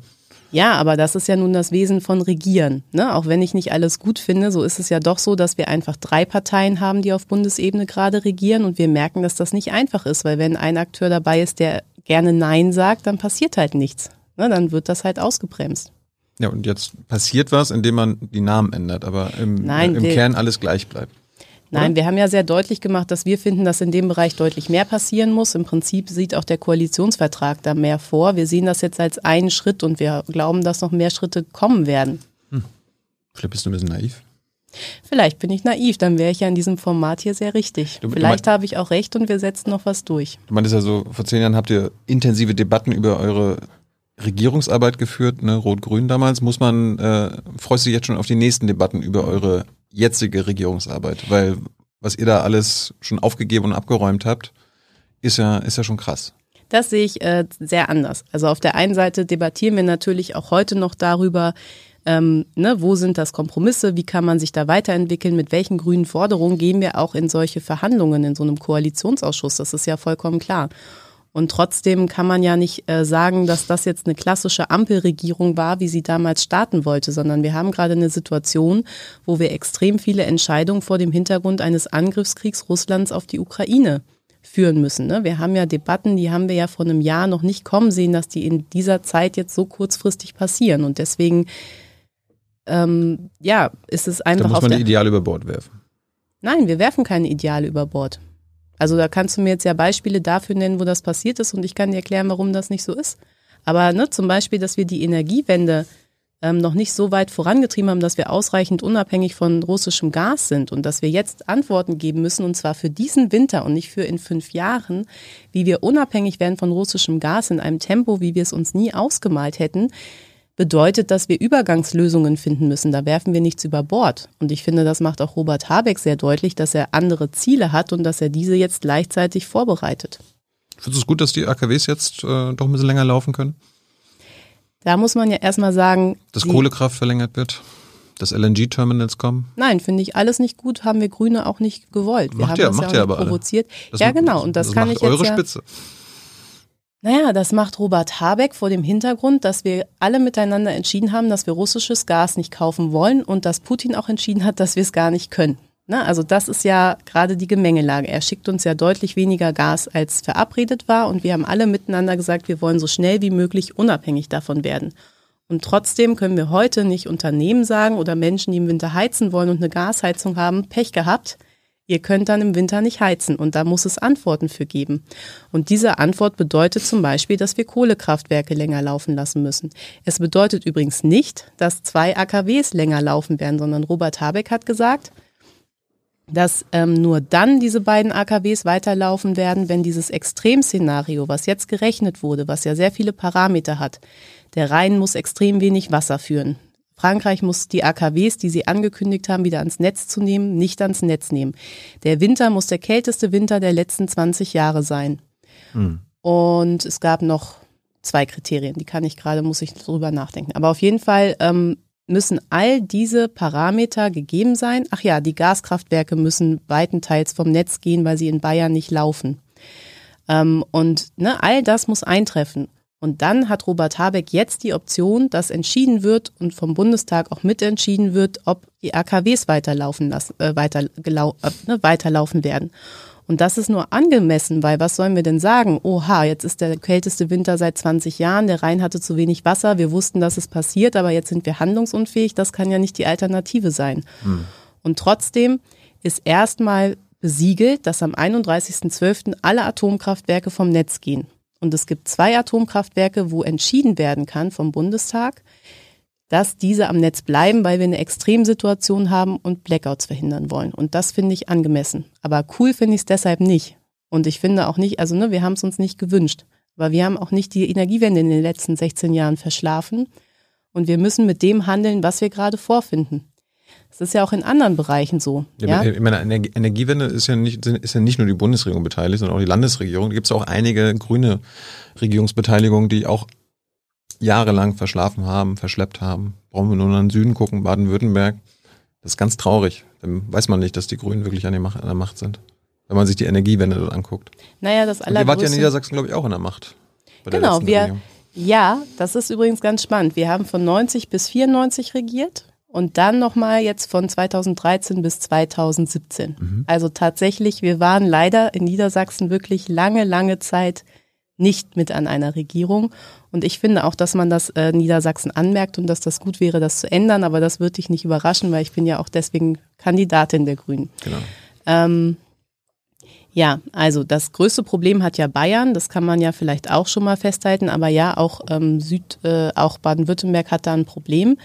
Ja, aber das ist ja nun das Wesen von Regieren. Ne? Auch wenn ich nicht alles gut finde, so ist es ja doch so, dass wir einfach drei Parteien haben, die auf Bundesebene gerade regieren und wir merken, dass das nicht einfach ist, weil wenn ein Akteur dabei ist, der gerne Nein sagt, dann passiert halt nichts. Ne? Dann wird das halt ausgebremst. Ja, und jetzt passiert was, indem man die Namen ändert, aber im, Nein, im Kern alles gleich bleibt. Nein, wir haben ja sehr deutlich gemacht, dass wir finden, dass in dem Bereich deutlich mehr passieren muss. Im Prinzip sieht auch der Koalitionsvertrag da mehr vor. Wir sehen das jetzt als einen Schritt und wir glauben, dass noch mehr Schritte kommen werden. Hm. Vielleicht bist du ein bisschen naiv. Vielleicht bin ich naiv, dann wäre ich ja in diesem Format hier sehr richtig. Du, Vielleicht habe ich auch recht und wir setzen noch was durch. Du meintest ja so, vor zehn Jahren habt ihr intensive Debatten über eure Regierungsarbeit geführt, ne, Rot-Grün damals. Muss man, äh, freust du dich jetzt schon auf die nächsten Debatten über eure jetzige Regierungsarbeit? Weil was ihr da alles schon aufgegeben und abgeräumt habt, ist ja, ist ja schon krass. Das sehe ich äh, sehr anders. Also auf der einen Seite debattieren wir natürlich auch heute noch darüber, ähm, ne, wo sind das Kompromisse, wie kann man sich da weiterentwickeln, mit welchen grünen Forderungen gehen wir auch in solche Verhandlungen in so einem Koalitionsausschuss. Das ist ja vollkommen klar. Und trotzdem kann man ja nicht äh, sagen, dass das jetzt eine klassische Ampelregierung war, wie sie damals starten wollte, sondern wir haben gerade eine Situation, wo wir extrem viele Entscheidungen vor dem Hintergrund eines Angriffskriegs Russlands auf die Ukraine führen müssen. Ne? Wir haben ja Debatten, die haben wir ja vor einem Jahr noch nicht kommen sehen, dass die in dieser Zeit jetzt so kurzfristig passieren. Und deswegen, ähm, ja, ist es einfach. Da muss man die Ideale über Bord werfen. Nein, wir werfen keine Ideale über Bord. Also da kannst du mir jetzt ja Beispiele dafür nennen, wo das passiert ist und ich kann dir erklären, warum das nicht so ist. Aber ne, zum Beispiel, dass wir die Energiewende ähm, noch nicht so weit vorangetrieben haben, dass wir ausreichend unabhängig von russischem Gas sind und dass wir jetzt Antworten geben müssen, und zwar für diesen Winter und nicht für in fünf Jahren, wie wir unabhängig werden von russischem Gas in einem Tempo, wie wir es uns nie ausgemalt hätten, bedeutet, dass wir Übergangslösungen finden müssen. Da werfen wir nichts über Bord. Und ich finde, das macht auch Robert Habeck sehr deutlich, dass er andere Ziele hat und dass er diese jetzt gleichzeitig vorbereitet. Findest du es gut, dass die AKWs jetzt äh, doch ein bisschen länger laufen können? Da muss man ja erstmal sagen. Dass Kohlekraft verlängert wird? Dass LNG-Terminals kommen? Nein, finde ich alles nicht gut, haben wir Grüne auch nicht gewollt. Wir macht haben ja, das macht ja, ja aber provoziert. ja, genau. Und das, das kann ich jetzt. Eure ja, Spitze. Naja, das macht Robert Habeck vor dem Hintergrund, dass wir alle miteinander entschieden haben, dass wir russisches Gas nicht kaufen wollen und dass Putin auch entschieden hat, dass wir es gar nicht können. Na, also das ist ja gerade die Gemengelage. Er schickt uns ja deutlich weniger Gas, als verabredet war und wir haben alle miteinander gesagt, wir wollen so schnell wie möglich unabhängig davon werden. Und trotzdem können wir heute nicht Unternehmen sagen oder Menschen, die im Winter heizen wollen und eine Gasheizung haben, Pech gehabt ihr könnt dann im Winter nicht heizen und da muss es Antworten für geben. Und diese Antwort bedeutet zum Beispiel, dass wir Kohlekraftwerke länger laufen lassen müssen. Es bedeutet übrigens nicht, dass zwei AKWs länger laufen werden, sondern Robert Habeck hat gesagt, dass ähm, nur dann diese beiden AKWs weiterlaufen werden, wenn dieses Extremszenario, was jetzt gerechnet wurde, was ja sehr viele Parameter hat, der Rhein muss extrem wenig Wasser führen. Frankreich muss die AKWs, die sie angekündigt haben, wieder ans Netz zu nehmen, nicht ans Netz nehmen. Der Winter muss der kälteste Winter der letzten 20 Jahre sein. Hm. Und es gab noch zwei Kriterien, die kann ich gerade, muss ich drüber nachdenken. Aber auf jeden Fall ähm, müssen all diese Parameter gegeben sein. Ach ja, die Gaskraftwerke müssen weitenteils vom Netz gehen, weil sie in Bayern nicht laufen. Ähm, und ne, all das muss eintreffen. Und dann hat Robert Habeck jetzt die Option, dass entschieden wird und vom Bundestag auch mitentschieden wird, ob die AKWs weiterlaufen, lassen, äh, weiter, gelau, äh, ne, weiterlaufen werden. Und das ist nur angemessen, weil was sollen wir denn sagen? Oha, jetzt ist der kälteste Winter seit 20 Jahren, der Rhein hatte zu wenig Wasser, wir wussten, dass es passiert, aber jetzt sind wir handlungsunfähig, das kann ja nicht die Alternative sein. Hm. Und trotzdem ist erstmal besiegelt, dass am 31.12. alle Atomkraftwerke vom Netz gehen. Und es gibt zwei Atomkraftwerke, wo entschieden werden kann vom Bundestag, dass diese am Netz bleiben, weil wir eine Extremsituation haben und Blackouts verhindern wollen. Und das finde ich angemessen. Aber cool finde ich es deshalb nicht. Und ich finde auch nicht, also ne, wir haben es uns nicht gewünscht. Aber wir haben auch nicht die Energiewende in den letzten 16 Jahren verschlafen. Und wir müssen mit dem handeln, was wir gerade vorfinden. Das ist ja auch in anderen Bereichen so. Ja, ja? Ich meine, Energiewende ist ja, nicht, ist ja nicht nur die Bundesregierung beteiligt, sondern auch die Landesregierung. Da gibt es auch einige grüne Regierungsbeteiligungen, die auch jahrelang verschlafen haben, verschleppt haben. Brauchen wir nur nach den Süden gucken, Baden-Württemberg. Das ist ganz traurig. Dann weiß man nicht, dass die Grünen wirklich an, Macht, an der Macht sind. Wenn man sich die Energiewende dort anguckt. Naja, das allergrößte... Ihr wart ja in Niedersachsen, glaube ich, auch an der Macht. genau, wir... Ja, das ist übrigens ganz spannend. Wir haben von 90 bis 94 regiert und dann nochmal jetzt von 2013 bis 2017. Mhm. Also tatsächlich, wir waren leider in Niedersachsen wirklich lange, lange Zeit nicht mit an einer Regierung. Und ich finde auch, dass man das äh, Niedersachsen anmerkt und dass das gut wäre, das zu ändern. Aber das würde dich nicht überraschen, weil ich bin ja auch deswegen Kandidatin der Grünen. Genau. Ähm, ja, also das größte Problem hat ja Bayern, das kann man ja vielleicht auch schon mal festhalten, aber ja, auch ähm, Süd, äh, auch Baden-Württemberg hat da ein Problem.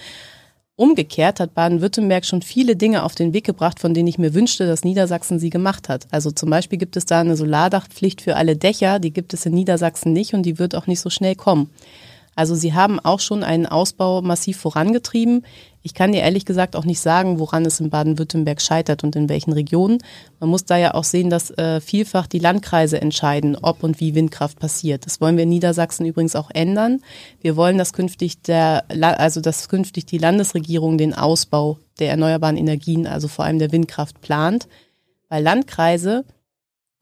Umgekehrt hat Baden-Württemberg schon viele Dinge auf den Weg gebracht, von denen ich mir wünschte, dass Niedersachsen sie gemacht hat. Also zum Beispiel gibt es da eine Solardachpflicht für alle Dächer, die gibt es in Niedersachsen nicht und die wird auch nicht so schnell kommen. Also sie haben auch schon einen Ausbau massiv vorangetrieben. Ich kann dir ehrlich gesagt auch nicht sagen, woran es in Baden-Württemberg scheitert und in welchen Regionen. Man muss da ja auch sehen, dass äh, vielfach die Landkreise entscheiden, ob und wie Windkraft passiert. Das wollen wir in Niedersachsen übrigens auch ändern. Wir wollen, dass künftig der, also dass künftig die Landesregierung den Ausbau der erneuerbaren Energien, also vor allem der Windkraft plant. Weil Landkreise,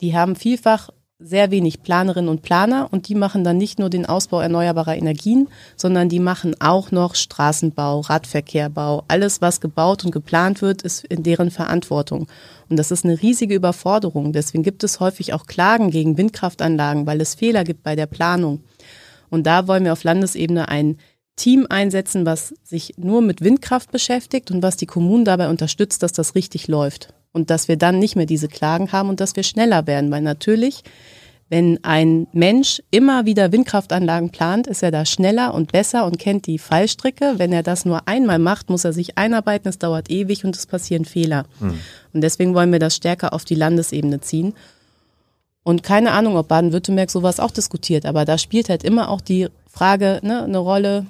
die haben vielfach sehr wenig Planerinnen und Planer und die machen dann nicht nur den Ausbau erneuerbarer Energien, sondern die machen auch noch Straßenbau, Radverkehrbau. Alles, was gebaut und geplant wird, ist in deren Verantwortung. Und das ist eine riesige Überforderung. Deswegen gibt es häufig auch Klagen gegen Windkraftanlagen, weil es Fehler gibt bei der Planung. Und da wollen wir auf Landesebene ein Team einsetzen, was sich nur mit Windkraft beschäftigt und was die Kommunen dabei unterstützt, dass das richtig läuft und dass wir dann nicht mehr diese Klagen haben und dass wir schneller werden. Weil natürlich, wenn ein Mensch immer wieder Windkraftanlagen plant, ist er da schneller und besser und kennt die Fallstricke. Wenn er das nur einmal macht, muss er sich einarbeiten, es dauert ewig und es passieren Fehler. Mhm. Und deswegen wollen wir das stärker auf die Landesebene ziehen. Und keine Ahnung, ob Baden-Württemberg sowas auch diskutiert, aber da spielt halt immer auch die Frage ne, eine Rolle,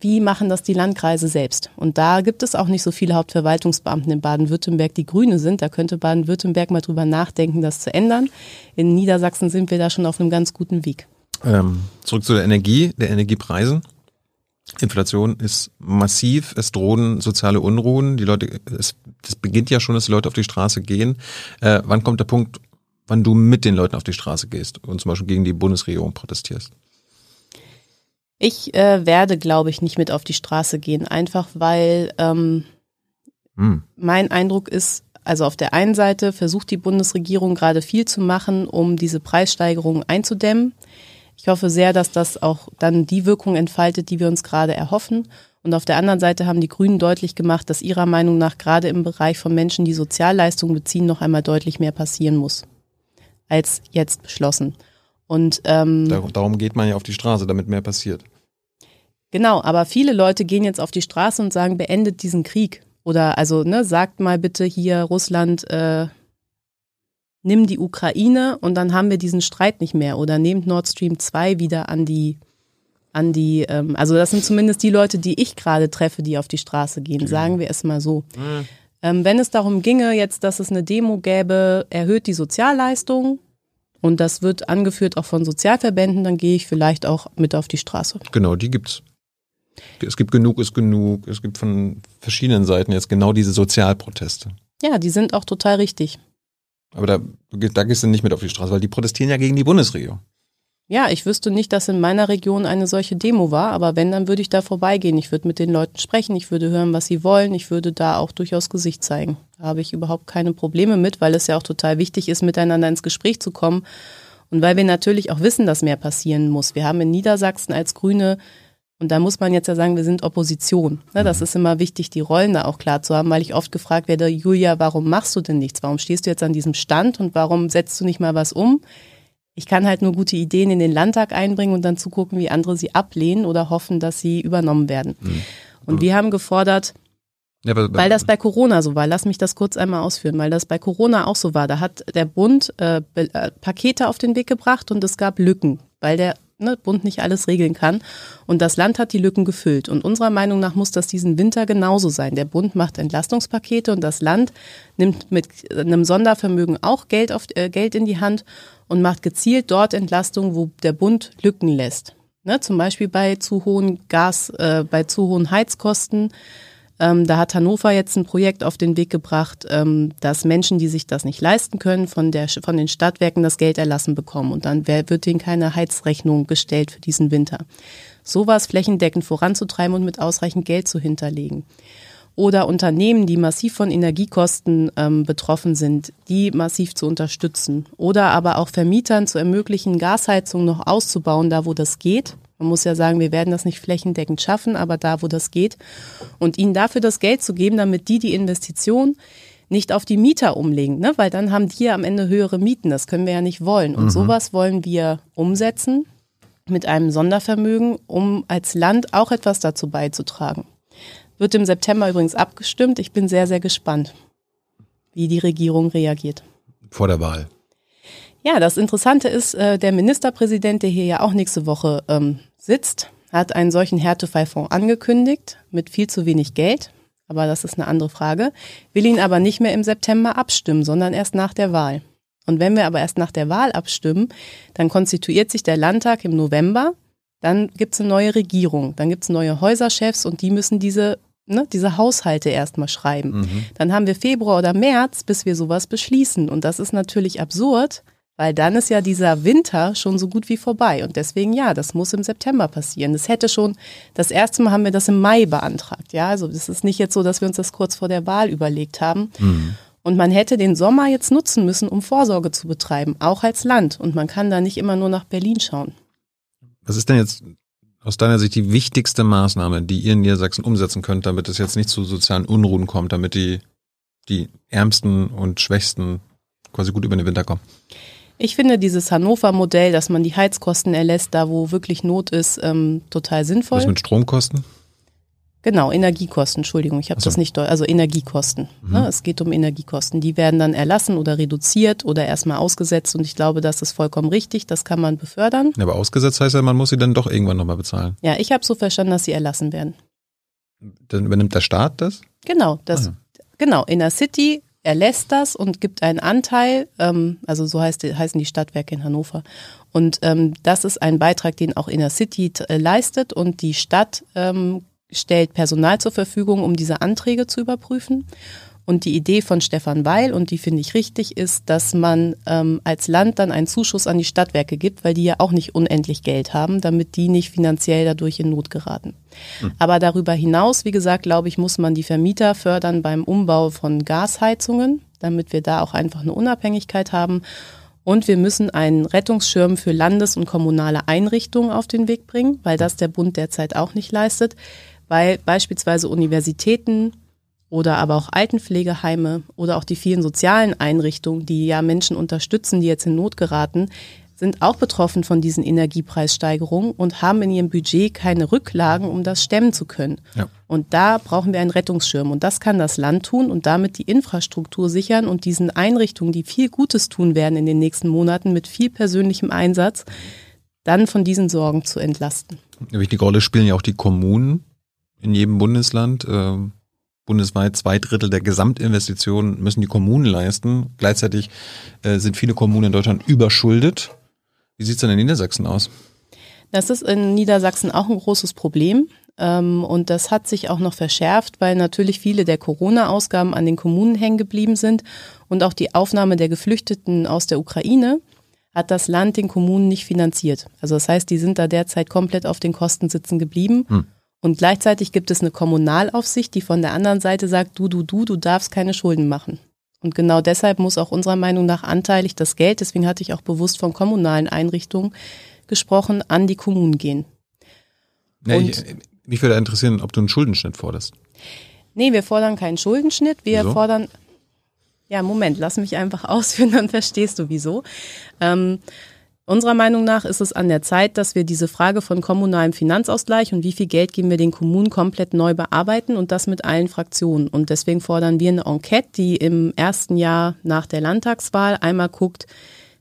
wie machen das die Landkreise selbst? Und da gibt es auch nicht so viele Hauptverwaltungsbeamten in Baden-Württemberg, die Grüne sind. Da könnte Baden-Württemberg mal drüber nachdenken, das zu ändern. In Niedersachsen sind wir da schon auf einem ganz guten Weg. Ähm, zurück zu der Energie, der Energiepreisen. Inflation ist massiv, es drohen soziale Unruhen. Die Leute, es, es beginnt ja schon, dass die Leute auf die Straße gehen. Äh, wann kommt der Punkt, wann du mit den Leuten auf die Straße gehst und zum Beispiel gegen die Bundesregierung protestierst? Ich äh, werde, glaube ich, nicht mit auf die Straße gehen, einfach weil ähm, hm. mein Eindruck ist, also auf der einen Seite versucht die Bundesregierung gerade viel zu machen, um diese Preissteigerungen einzudämmen. Ich hoffe sehr, dass das auch dann die Wirkung entfaltet, die wir uns gerade erhoffen. Und auf der anderen Seite haben die Grünen deutlich gemacht, dass ihrer Meinung nach gerade im Bereich von Menschen, die Sozialleistungen beziehen, noch einmal deutlich mehr passieren muss, als jetzt beschlossen. Und ähm, darum geht man ja auf die Straße, damit mehr passiert. Genau, aber viele Leute gehen jetzt auf die Straße und sagen, beendet diesen Krieg. Oder also, ne, sagt mal bitte hier Russland, äh, nimm die Ukraine und dann haben wir diesen Streit nicht mehr. Oder nehmt Nord Stream 2 wieder an die, an die, ähm, also das sind zumindest die Leute, die ich gerade treffe, die auf die Straße gehen, sagen wir es mal so. Mhm. Ähm, wenn es darum ginge, jetzt, dass es eine Demo gäbe, erhöht die Sozialleistung, und das wird angeführt auch von Sozialverbänden, dann gehe ich vielleicht auch mit auf die Straße. Genau, die gibt's. Es gibt genug ist genug. Es gibt von verschiedenen Seiten jetzt genau diese Sozialproteste. Ja, die sind auch total richtig. Aber da, da gehst du nicht mit auf die Straße, weil die protestieren ja gegen die Bundesregierung. Ja, ich wüsste nicht, dass in meiner Region eine solche Demo war, aber wenn, dann würde ich da vorbeigehen. Ich würde mit den Leuten sprechen, ich würde hören, was sie wollen, ich würde da auch durchaus Gesicht zeigen. Da habe ich überhaupt keine Probleme mit, weil es ja auch total wichtig ist, miteinander ins Gespräch zu kommen. Und weil wir natürlich auch wissen, dass mehr passieren muss. Wir haben in Niedersachsen als Grüne, und da muss man jetzt ja sagen, wir sind Opposition. Ne, das ist immer wichtig, die Rollen da auch klar zu haben, weil ich oft gefragt werde, Julia, warum machst du denn nichts? Warum stehst du jetzt an diesem Stand und warum setzt du nicht mal was um? Ich kann halt nur gute Ideen in den Landtag einbringen und dann zugucken, wie andere sie ablehnen oder hoffen, dass sie übernommen werden. Mhm. Und wir haben gefordert, ja, weil das bei Corona so war, lass mich das kurz einmal ausführen, weil das bei Corona auch so war. Da hat der Bund äh, äh, Pakete auf den Weg gebracht und es gab Lücken, weil der ne, Bund nicht alles regeln kann. Und das Land hat die Lücken gefüllt. Und unserer Meinung nach muss das diesen Winter genauso sein. Der Bund macht Entlastungspakete und das Land nimmt mit einem Sondervermögen auch Geld, auf, äh, Geld in die Hand und macht gezielt dort Entlastung, wo der Bund Lücken lässt. Ne, zum Beispiel bei zu hohen Gas, äh, bei zu hohen Heizkosten. Ähm, da hat Hannover jetzt ein Projekt auf den Weg gebracht, ähm, dass Menschen, die sich das nicht leisten können, von, der, von den Stadtwerken das Geld erlassen bekommen. Und dann wird ihnen keine Heizrechnung gestellt für diesen Winter. Sowas flächendeckend voranzutreiben und mit ausreichend Geld zu hinterlegen oder Unternehmen, die massiv von Energiekosten ähm, betroffen sind, die massiv zu unterstützen oder aber auch Vermietern zu ermöglichen, Gasheizung noch auszubauen, da wo das geht. Man muss ja sagen, wir werden das nicht flächendeckend schaffen, aber da wo das geht und ihnen dafür das Geld zu geben, damit die die Investition nicht auf die Mieter umlegen, ne? weil dann haben die am Ende höhere Mieten. Das können wir ja nicht wollen. Und mhm. sowas wollen wir umsetzen mit einem Sondervermögen, um als Land auch etwas dazu beizutragen. Wird im September übrigens abgestimmt. Ich bin sehr, sehr gespannt, wie die Regierung reagiert. Vor der Wahl. Ja, das Interessante ist, äh, der Ministerpräsident, der hier ja auch nächste Woche ähm, sitzt, hat einen solchen Härtefallfonds angekündigt mit viel zu wenig Geld. Aber das ist eine andere Frage. Will ihn aber nicht mehr im September abstimmen, sondern erst nach der Wahl. Und wenn wir aber erst nach der Wahl abstimmen, dann konstituiert sich der Landtag im November dann gibt es eine neue Regierung, dann gibt es neue Häuserchefs und die müssen diese, ne, diese Haushalte erstmal schreiben. Mhm. Dann haben wir Februar oder März, bis wir sowas beschließen. Und das ist natürlich absurd, weil dann ist ja dieser Winter schon so gut wie vorbei. Und deswegen, ja, das muss im September passieren. Das hätte schon, das erste Mal haben wir das im Mai beantragt. Ja, also das ist nicht jetzt so, dass wir uns das kurz vor der Wahl überlegt haben. Mhm. Und man hätte den Sommer jetzt nutzen müssen, um Vorsorge zu betreiben, auch als Land. Und man kann da nicht immer nur nach Berlin schauen. Was ist denn jetzt aus deiner Sicht die wichtigste Maßnahme, die ihr in Niedersachsen umsetzen könnt, damit es jetzt nicht zu sozialen Unruhen kommt, damit die, die Ärmsten und Schwächsten quasi gut über den Winter kommen? Ich finde dieses Hannover-Modell, dass man die Heizkosten erlässt, da wo wirklich Not ist, ähm, total sinnvoll. Was mit Stromkosten? Genau, Energiekosten, Entschuldigung, ich habe so. das nicht, also Energiekosten. Mhm. Ne, es geht um Energiekosten. Die werden dann erlassen oder reduziert oder erstmal ausgesetzt und ich glaube, das ist vollkommen richtig, das kann man befördern. Ja, aber ausgesetzt heißt ja, man muss sie dann doch irgendwann nochmal bezahlen. Ja, ich habe so verstanden, dass sie erlassen werden. Dann übernimmt der Staat das? Genau, das, ah, genau, in der City erlässt das und gibt einen Anteil, ähm, also so heißt, heißen die Stadtwerke in Hannover. Und ähm, das ist ein Beitrag, den auch Inner City äh, leistet und die Stadt ähm, stellt Personal zur Verfügung, um diese Anträge zu überprüfen. Und die Idee von Stefan Weil, und die finde ich richtig, ist, dass man ähm, als Land dann einen Zuschuss an die Stadtwerke gibt, weil die ja auch nicht unendlich Geld haben, damit die nicht finanziell dadurch in Not geraten. Mhm. Aber darüber hinaus, wie gesagt, glaube ich, muss man die Vermieter fördern beim Umbau von Gasheizungen, damit wir da auch einfach eine Unabhängigkeit haben. Und wir müssen einen Rettungsschirm für Landes- und kommunale Einrichtungen auf den Weg bringen, weil das der Bund derzeit auch nicht leistet weil beispielsweise Universitäten oder aber auch Altenpflegeheime oder auch die vielen sozialen Einrichtungen, die ja Menschen unterstützen, die jetzt in Not geraten, sind auch betroffen von diesen Energiepreissteigerungen und haben in ihrem Budget keine Rücklagen, um das stemmen zu können. Ja. Und da brauchen wir einen Rettungsschirm. Und das kann das Land tun und damit die Infrastruktur sichern und diesen Einrichtungen, die viel Gutes tun werden in den nächsten Monaten mit viel persönlichem Einsatz, dann von diesen Sorgen zu entlasten. Eine wichtige Rolle spielen ja auch die Kommunen in jedem Bundesland. Äh, bundesweit zwei Drittel der Gesamtinvestitionen müssen die Kommunen leisten. Gleichzeitig äh, sind viele Kommunen in Deutschland überschuldet. Wie sieht es denn in Niedersachsen aus? Das ist in Niedersachsen auch ein großes Problem. Ähm, und das hat sich auch noch verschärft, weil natürlich viele der Corona-Ausgaben an den Kommunen hängen geblieben sind und auch die Aufnahme der Geflüchteten aus der Ukraine hat das Land den Kommunen nicht finanziert. Also das heißt, die sind da derzeit komplett auf den Kosten sitzen geblieben. Hm. Und gleichzeitig gibt es eine Kommunalaufsicht, die von der anderen Seite sagt, du, du, du, du darfst keine Schulden machen. Und genau deshalb muss auch unserer Meinung nach anteilig das Geld, deswegen hatte ich auch bewusst von kommunalen Einrichtungen gesprochen, an die Kommunen gehen. Ja, ich, mich würde interessieren, ob du einen Schuldenschnitt forderst. Nee, wir fordern keinen Schuldenschnitt. Wir wieso? fordern. Ja, Moment, lass mich einfach ausführen, dann verstehst du wieso. Ähm, Unserer Meinung nach ist es an der Zeit, dass wir diese Frage von kommunalem Finanzausgleich und wie viel Geld geben wir den Kommunen komplett neu bearbeiten und das mit allen Fraktionen. Und deswegen fordern wir eine Enquete, die im ersten Jahr nach der Landtagswahl einmal guckt,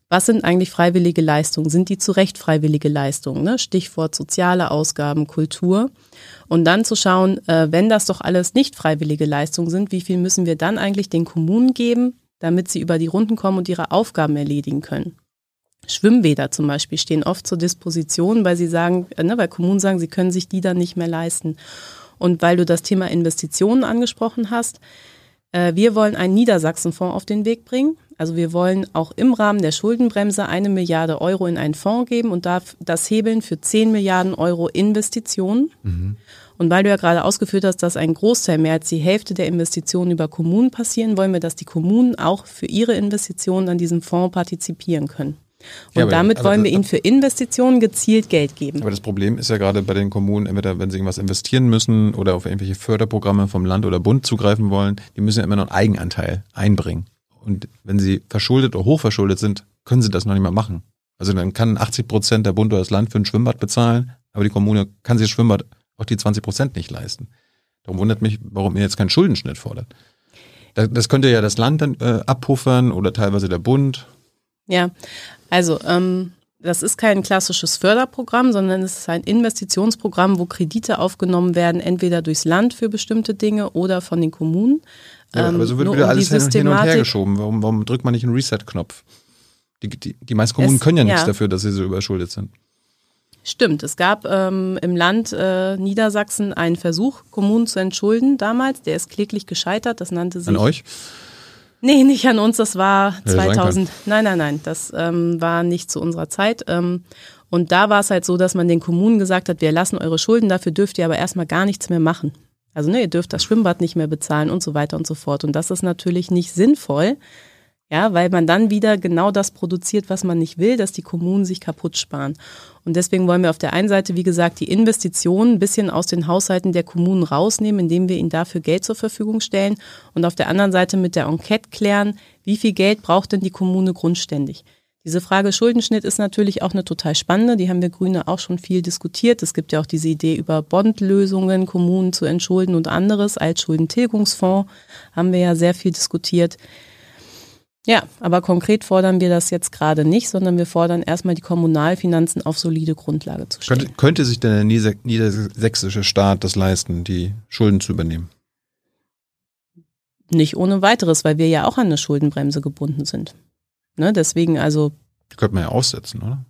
was sind eigentlich freiwillige Leistungen? Sind die zu Recht freiwillige Leistungen? Ne? Stichwort soziale Ausgaben, Kultur. Und dann zu schauen, äh, wenn das doch alles nicht freiwillige Leistungen sind, wie viel müssen wir dann eigentlich den Kommunen geben, damit sie über die Runden kommen und ihre Aufgaben erledigen können? Schwimmbäder zum Beispiel stehen oft zur Disposition, weil sie sagen, äh, ne, weil Kommunen sagen, sie können sich die dann nicht mehr leisten. Und weil du das Thema Investitionen angesprochen hast, äh, wir wollen einen Niedersachsenfonds auf den Weg bringen. Also wir wollen auch im Rahmen der Schuldenbremse eine Milliarde Euro in einen Fonds geben und das hebeln für 10 Milliarden Euro Investitionen. Mhm. Und weil du ja gerade ausgeführt hast, dass ein Großteil mehr als die Hälfte der Investitionen über Kommunen passieren, wollen wir, dass die Kommunen auch für ihre Investitionen an diesem Fonds partizipieren können. Und ja, damit aber, wollen wir ihnen für Investitionen gezielt Geld geben. Aber das Problem ist ja gerade bei den Kommunen, entweder wenn sie irgendwas investieren müssen oder auf irgendwelche Förderprogramme vom Land oder Bund zugreifen wollen, die müssen ja immer noch einen Eigenanteil einbringen. Und wenn sie verschuldet oder hochverschuldet sind, können sie das noch nicht mal machen. Also dann kann 80 Prozent der Bund oder das Land für ein Schwimmbad bezahlen, aber die Kommune kann sich das Schwimmbad auch die 20 Prozent nicht leisten. Darum wundert mich, warum ihr jetzt keinen Schuldenschnitt fordert. Das könnte ja das Land dann äh, abpuffern oder teilweise der Bund. Ja, also ähm, das ist kein klassisches Förderprogramm, sondern es ist ein Investitionsprogramm, wo Kredite aufgenommen werden, entweder durchs Land für bestimmte Dinge oder von den Kommunen. Ja, aber so wird wieder um alles hin und her geschoben. Warum, warum drückt man nicht einen Reset-Knopf? Die, die, die meisten Kommunen es, können ja nichts ja. dafür, dass sie so überschuldet sind. Stimmt, es gab ähm, im Land äh, Niedersachsen einen Versuch, Kommunen zu entschulden damals. Der ist kläglich gescheitert. Das nannte sich. An euch? Nee, nicht an uns, das war ja, 2000. Nein, nein, nein, das ähm, war nicht zu unserer Zeit. Ähm, und da war es halt so, dass man den Kommunen gesagt hat, wir lassen eure Schulden, dafür dürft ihr aber erstmal gar nichts mehr machen. Also ne, ihr dürft das Schwimmbad nicht mehr bezahlen und so weiter und so fort. Und das ist natürlich nicht sinnvoll, ja, weil man dann wieder genau das produziert, was man nicht will, dass die Kommunen sich kaputt sparen. Und deswegen wollen wir auf der einen Seite, wie gesagt, die Investitionen ein bisschen aus den Haushalten der Kommunen rausnehmen, indem wir ihnen dafür Geld zur Verfügung stellen und auf der anderen Seite mit der Enquete klären, wie viel Geld braucht denn die Kommune grundständig. Diese Frage Schuldenschnitt ist natürlich auch eine total spannende. Die haben wir Grüne auch schon viel diskutiert. Es gibt ja auch diese Idee über Bondlösungen, Kommunen zu entschulden und anderes. Altschuldentilgungsfonds haben wir ja sehr viel diskutiert. Ja, aber konkret fordern wir das jetzt gerade nicht, sondern wir fordern erstmal die Kommunalfinanzen auf solide Grundlage zu stellen. Könnte, könnte sich denn der niedersächsische Staat das leisten, die Schulden zu übernehmen? Nicht ohne weiteres, weil wir ja auch an eine Schuldenbremse gebunden sind. Ne, deswegen also. Die könnte man ja aussetzen, oder?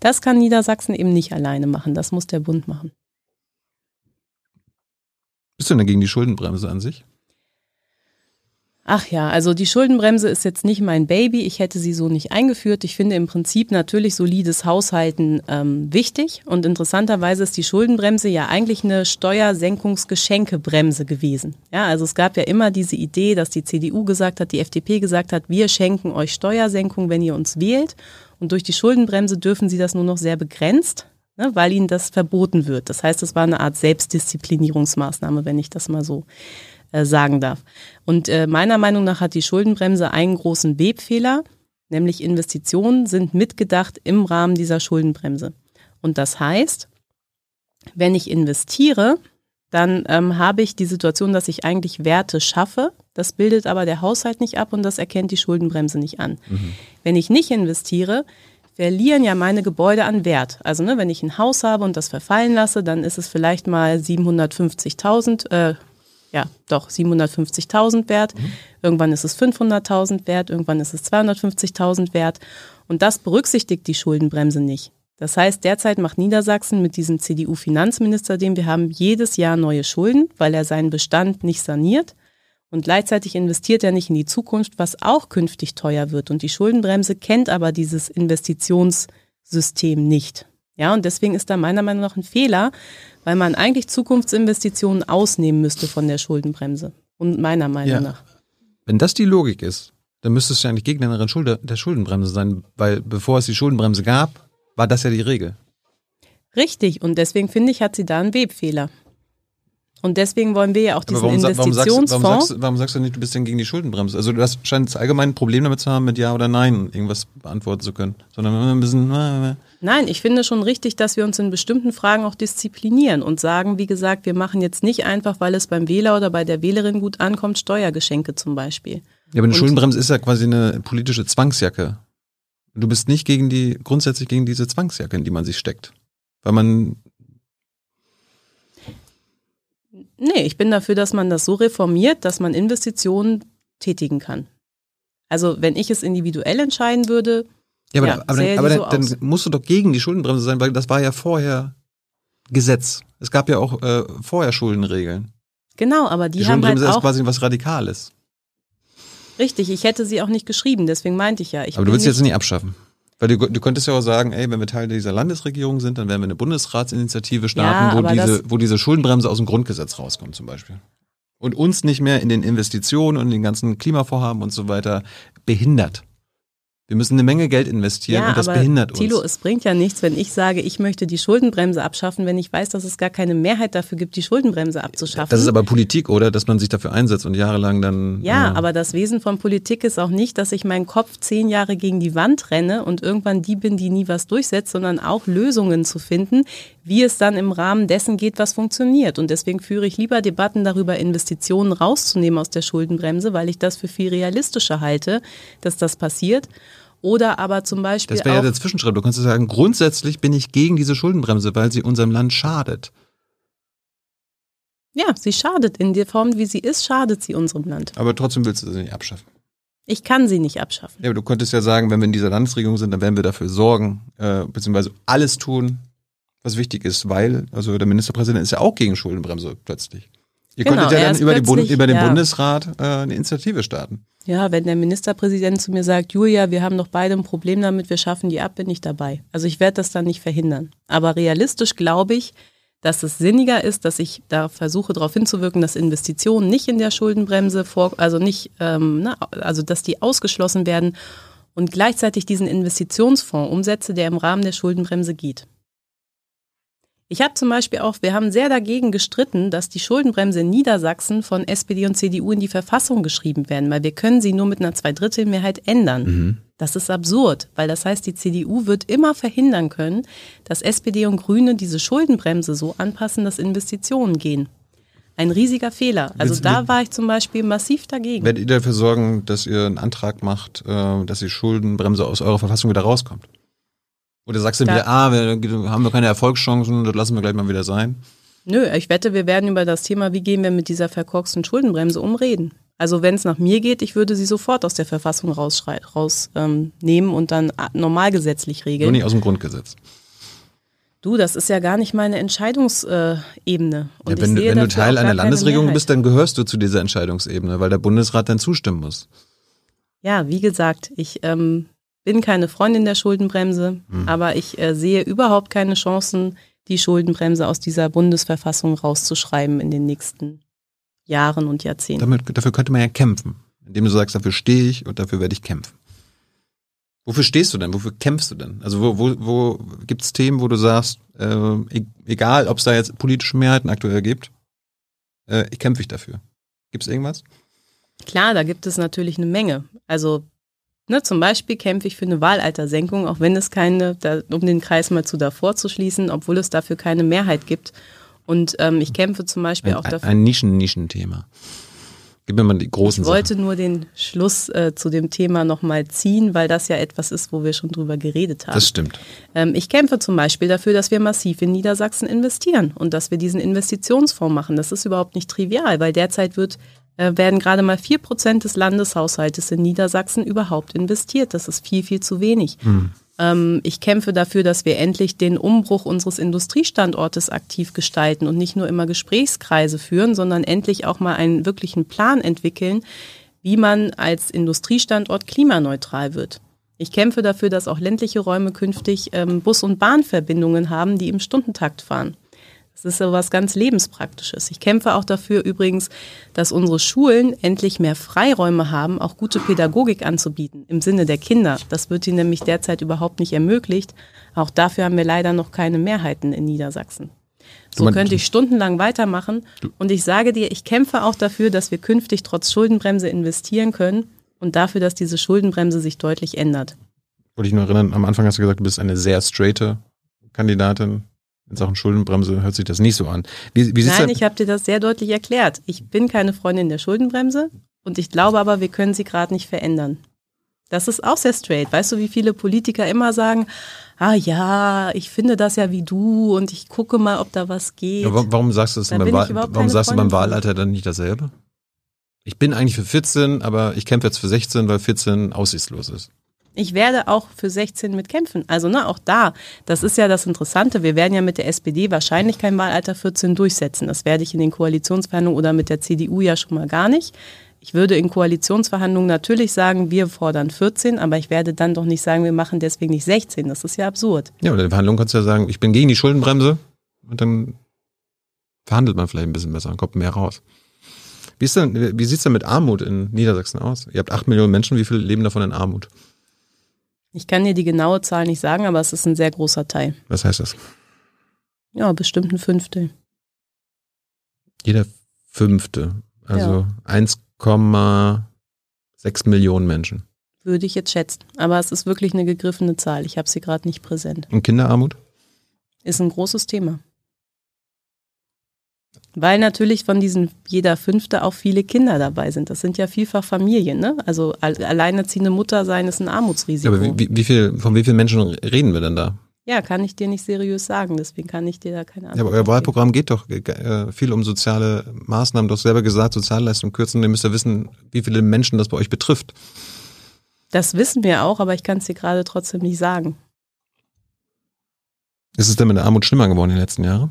Das kann Niedersachsen eben nicht alleine machen. Das muss der Bund machen. Bist du denn gegen die Schuldenbremse an sich? Ach ja, also die Schuldenbremse ist jetzt nicht mein Baby. Ich hätte sie so nicht eingeführt. Ich finde im Prinzip natürlich solides Haushalten ähm, wichtig. Und interessanterweise ist die Schuldenbremse ja eigentlich eine Steuersenkungsgeschenkebremse gewesen. Ja, also es gab ja immer diese Idee, dass die CDU gesagt hat, die FDP gesagt hat, wir schenken euch Steuersenkung, wenn ihr uns wählt. Und durch die Schuldenbremse dürfen sie das nur noch sehr begrenzt, ne, weil ihnen das verboten wird. Das heißt, es war eine Art Selbstdisziplinierungsmaßnahme, wenn ich das mal so äh, sagen darf. Und äh, meiner Meinung nach hat die Schuldenbremse einen großen Webfehler, nämlich Investitionen sind mitgedacht im Rahmen dieser Schuldenbremse. Und das heißt, wenn ich investiere, dann ähm, habe ich die Situation, dass ich eigentlich Werte schaffe. Das bildet aber der Haushalt nicht ab und das erkennt die Schuldenbremse nicht an. Mhm. Wenn ich nicht investiere, verlieren ja meine Gebäude an Wert. Also ne, wenn ich ein Haus habe und das verfallen lasse, dann ist es vielleicht mal 750.000, äh, ja, doch 750.000 wert. Mhm. Irgendwann ist es 500.000 wert, irgendwann ist es 250.000 wert. Und das berücksichtigt die Schuldenbremse nicht. Das heißt, derzeit macht Niedersachsen mit diesem CDU-Finanzminister, den wir haben, jedes Jahr neue Schulden, weil er seinen Bestand nicht saniert. Und gleichzeitig investiert er nicht in die Zukunft, was auch künftig teuer wird. Und die Schuldenbremse kennt aber dieses Investitionssystem nicht. Ja, und deswegen ist da meiner Meinung nach ein Fehler, weil man eigentlich Zukunftsinvestitionen ausnehmen müsste von der Schuldenbremse. Und meiner Meinung ja. nach. Wenn das die Logik ist, dann müsstest du ja eigentlich Gegnerin der Schuldenbremse sein, weil bevor es die Schuldenbremse gab, war das ja die Regel. Richtig, und deswegen finde ich, hat sie da einen Webfehler. Und deswegen wollen wir ja auch diesen warum, Investitionsfonds. Warum sagst, warum, sagst, warum sagst, du nicht, du bist denn gegen die Schuldenbremse? Also du hast scheinst allgemein ein Problem damit zu haben, mit Ja oder Nein irgendwas beantworten zu können, sondern ein bisschen. Nein, ich finde schon richtig, dass wir uns in bestimmten Fragen auch disziplinieren und sagen, wie gesagt, wir machen jetzt nicht einfach, weil es beim Wähler oder bei der Wählerin gut ankommt, Steuergeschenke zum Beispiel. Ja, aber eine und Schuldenbremse ist ja quasi eine politische Zwangsjacke. Du bist nicht gegen die, grundsätzlich gegen diese Zwangsjacke, in die man sich steckt. Weil man Nee, ich bin dafür, dass man das so reformiert, dass man Investitionen tätigen kann. Also wenn ich es individuell entscheiden würde, ja, aber, ja, aber, dann, aber so dann, musst du doch gegen die Schuldenbremse sein, weil das war ja vorher Gesetz. Es gab ja auch äh, vorher Schuldenregeln. Genau, aber die, die haben halt auch ist quasi was Radikales. Richtig, ich hätte sie auch nicht geschrieben, deswegen meinte ich ja. Ich aber du willst sie jetzt nicht abschaffen. Weil du, du könntest ja auch sagen, ey, wenn wir Teil dieser Landesregierung sind, dann werden wir eine Bundesratsinitiative starten, ja, wo, diese, wo diese Schuldenbremse aus dem Grundgesetz rauskommt zum Beispiel. Und uns nicht mehr in den Investitionen und den ganzen Klimavorhaben und so weiter behindert. Wir müssen eine Menge Geld investieren ja, und das behindert uns. Tilo, es bringt ja nichts, wenn ich sage, ich möchte die Schuldenbremse abschaffen, wenn ich weiß, dass es gar keine Mehrheit dafür gibt, die Schuldenbremse abzuschaffen. Das ist aber Politik, oder? Dass man sich dafür einsetzt und jahrelang dann. Ja, äh aber das Wesen von Politik ist auch nicht, dass ich meinen Kopf zehn Jahre gegen die Wand renne und irgendwann die bin, die nie was durchsetzt, sondern auch Lösungen zu finden, wie es dann im Rahmen dessen geht, was funktioniert. Und deswegen führe ich lieber Debatten darüber, Investitionen rauszunehmen aus der Schuldenbremse, weil ich das für viel realistischer halte, dass das passiert. Oder aber zum Beispiel. Das wäre ja der Zwischenschritt. Du kannst sagen, grundsätzlich bin ich gegen diese Schuldenbremse, weil sie unserem Land schadet. Ja, sie schadet. In der Form, wie sie ist, schadet sie unserem Land. Aber trotzdem willst du sie nicht abschaffen. Ich kann sie nicht abschaffen. Ja, aber du könntest ja sagen, wenn wir in dieser Landesregierung sind, dann werden wir dafür sorgen, äh, beziehungsweise alles tun, was wichtig ist, weil, also der Ministerpräsident ist ja auch gegen Schuldenbremse plötzlich. Ihr genau, könntet ja dann über, Bund, über den ja. Bundesrat äh, eine Initiative starten. Ja, wenn der Ministerpräsident zu mir sagt, Julia, wir haben doch beide ein Problem damit, wir schaffen die ab, bin ich dabei. Also ich werde das dann nicht verhindern. Aber realistisch glaube ich, dass es sinniger ist, dass ich da versuche darauf hinzuwirken, dass Investitionen nicht in der Schuldenbremse vor, also nicht, ähm, ne, also dass die ausgeschlossen werden und gleichzeitig diesen Investitionsfonds umsetze, der im Rahmen der Schuldenbremse geht. Ich habe zum Beispiel auch, wir haben sehr dagegen gestritten, dass die Schuldenbremse in Niedersachsen von SPD und CDU in die Verfassung geschrieben werden, weil wir können sie nur mit einer Zweidrittelmehrheit ändern. Mhm. Das ist absurd, weil das heißt, die CDU wird immer verhindern können, dass SPD und Grüne diese Schuldenbremse so anpassen, dass Investitionen gehen. Ein riesiger Fehler. Also da war ich zum Beispiel massiv dagegen. Werdet ihr dafür sorgen, dass ihr einen Antrag macht, äh, dass die Schuldenbremse aus eurer Verfassung wieder rauskommt? Oder sagst du da, wieder, ah, wir haben wir keine Erfolgschancen, das lassen wir gleich mal wieder sein? Nö, ich wette, wir werden über das Thema, wie gehen wir mit dieser verkorksten Schuldenbremse umreden. Also wenn es nach mir geht, ich würde sie sofort aus der Verfassung rausnehmen raus, ähm, und dann normalgesetzlich regeln. Nur nicht aus dem Grundgesetz. Du, das ist ja gar nicht meine Entscheidungsebene. Äh, ja, wenn, du, wenn du Teil einer Landesregierung bist, dann gehörst du zu dieser Entscheidungsebene, weil der Bundesrat dann zustimmen muss. Ja, wie gesagt, ich ähm, bin keine Freundin der Schuldenbremse, mhm. aber ich äh, sehe überhaupt keine Chancen, die Schuldenbremse aus dieser Bundesverfassung rauszuschreiben in den nächsten Jahren und Jahrzehnten. Damit, dafür könnte man ja kämpfen, indem du sagst, dafür stehe ich und dafür werde ich kämpfen. Wofür stehst du denn? Wofür kämpfst du denn? Also wo, wo, wo gibt es Themen, wo du sagst, äh, e-, egal ob es da jetzt politische Mehrheiten aktuell gibt, äh, ich kämpfe ich dafür. Gibt es irgendwas? Klar, da gibt es natürlich eine Menge. Also Ne, zum Beispiel kämpfe ich für eine Wahlaltersenkung, auch wenn es keine, da, um den Kreis mal zu davor zu schließen, obwohl es dafür keine Mehrheit gibt. Und ähm, ich kämpfe zum Beispiel ein, auch dafür. Ein Nischen-Nischenthema. Gib mir mal die großen Ich wollte Sachen. nur den Schluss äh, zu dem Thema nochmal ziehen, weil das ja etwas ist, wo wir schon drüber geredet haben. Das stimmt. Ähm, ich kämpfe zum Beispiel dafür, dass wir massiv in Niedersachsen investieren und dass wir diesen Investitionsfonds machen. Das ist überhaupt nicht trivial, weil derzeit wird werden gerade mal vier Prozent des Landeshaushaltes in Niedersachsen überhaupt investiert. Das ist viel, viel zu wenig. Mhm. Ähm, ich kämpfe dafür, dass wir endlich den Umbruch unseres Industriestandortes aktiv gestalten und nicht nur immer Gesprächskreise führen, sondern endlich auch mal einen wirklichen Plan entwickeln, wie man als Industriestandort klimaneutral wird. Ich kämpfe dafür, dass auch ländliche Räume künftig ähm, Bus- und Bahnverbindungen haben, die im Stundentakt fahren. Das ist so was ganz Lebenspraktisches. Ich kämpfe auch dafür übrigens, dass unsere Schulen endlich mehr Freiräume haben, auch gute Pädagogik anzubieten, im Sinne der Kinder. Das wird ihnen nämlich derzeit überhaupt nicht ermöglicht. Auch dafür haben wir leider noch keine Mehrheiten in Niedersachsen. So könnte ich stundenlang weitermachen. Und ich sage dir, ich kämpfe auch dafür, dass wir künftig trotz Schuldenbremse investieren können und dafür, dass diese Schuldenbremse sich deutlich ändert. Wollte ich nur erinnern, am Anfang hast du gesagt, du bist eine sehr straighte Kandidatin. In Sachen Schuldenbremse hört sich das nicht so an. Wie, wie Nein, ich habe dir das sehr deutlich erklärt. Ich bin keine Freundin der Schuldenbremse und ich glaube aber, wir können sie gerade nicht verändern. Das ist auch sehr straight. Weißt du, wie viele Politiker immer sagen, ah ja, ich finde das ja wie du und ich gucke mal, ob da was geht. Ja, warum sagst du das da beim, Wahl, warum sagst du beim Wahlalter dann nicht dasselbe? Ich bin eigentlich für 14, aber ich kämpfe jetzt für 16, weil 14 aussichtslos ist. Ich werde auch für 16 mitkämpfen. Also ne, auch da, das ist ja das Interessante. Wir werden ja mit der SPD wahrscheinlich kein Wahlalter 14 durchsetzen. Das werde ich in den Koalitionsverhandlungen oder mit der CDU ja schon mal gar nicht. Ich würde in Koalitionsverhandlungen natürlich sagen, wir fordern 14, aber ich werde dann doch nicht sagen, wir machen deswegen nicht 16. Das ist ja absurd. Ja, oder in der Verhandlung kannst du ja sagen, ich bin gegen die Schuldenbremse und dann verhandelt man vielleicht ein bisschen besser und kommt mehr raus. Wie, wie sieht es denn mit Armut in Niedersachsen aus? Ihr habt acht Millionen Menschen, wie viele leben davon in Armut? Ich kann dir die genaue Zahl nicht sagen, aber es ist ein sehr großer Teil. Was heißt das? Ja, bestimmt ein Fünftel. Jeder Fünfte. Also ja. 1,6 Millionen Menschen. Würde ich jetzt schätzen. Aber es ist wirklich eine gegriffene Zahl. Ich habe sie gerade nicht präsent. Und Kinderarmut? Ist ein großes Thema. Weil natürlich von diesen jeder Fünfte auch viele Kinder dabei sind. Das sind ja vielfach Familien. Ne? Also alleinerziehende Mutter sein ist ein Armutsrisiko. Ja, aber wie, wie viel, von wie vielen Menschen reden wir denn da? Ja, kann ich dir nicht seriös sagen, deswegen kann ich dir da keine Antwort Ja, aber euer Wahlprogramm geht doch äh, viel um soziale Maßnahmen. Du hast selber gesagt, Sozialleistungen kürzen. Ihr müsst ja wissen, wie viele Menschen das bei euch betrifft. Das wissen wir auch, aber ich kann es dir gerade trotzdem nicht sagen. Ist es denn mit der Armut schlimmer geworden in den letzten Jahren?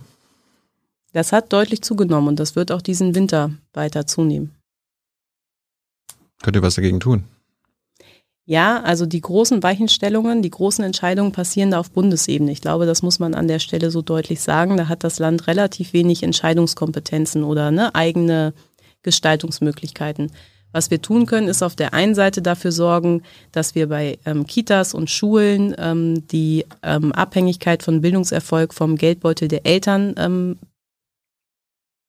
Das hat deutlich zugenommen und das wird auch diesen Winter weiter zunehmen. Könnt ihr was dagegen tun? Ja, also die großen Weichenstellungen, die großen Entscheidungen passieren da auf Bundesebene. Ich glaube, das muss man an der Stelle so deutlich sagen. Da hat das Land relativ wenig Entscheidungskompetenzen oder ne, eigene Gestaltungsmöglichkeiten. Was wir tun können, ist auf der einen Seite dafür sorgen, dass wir bei ähm, Kitas und Schulen ähm, die ähm, Abhängigkeit von Bildungserfolg vom Geldbeutel der Eltern ähm,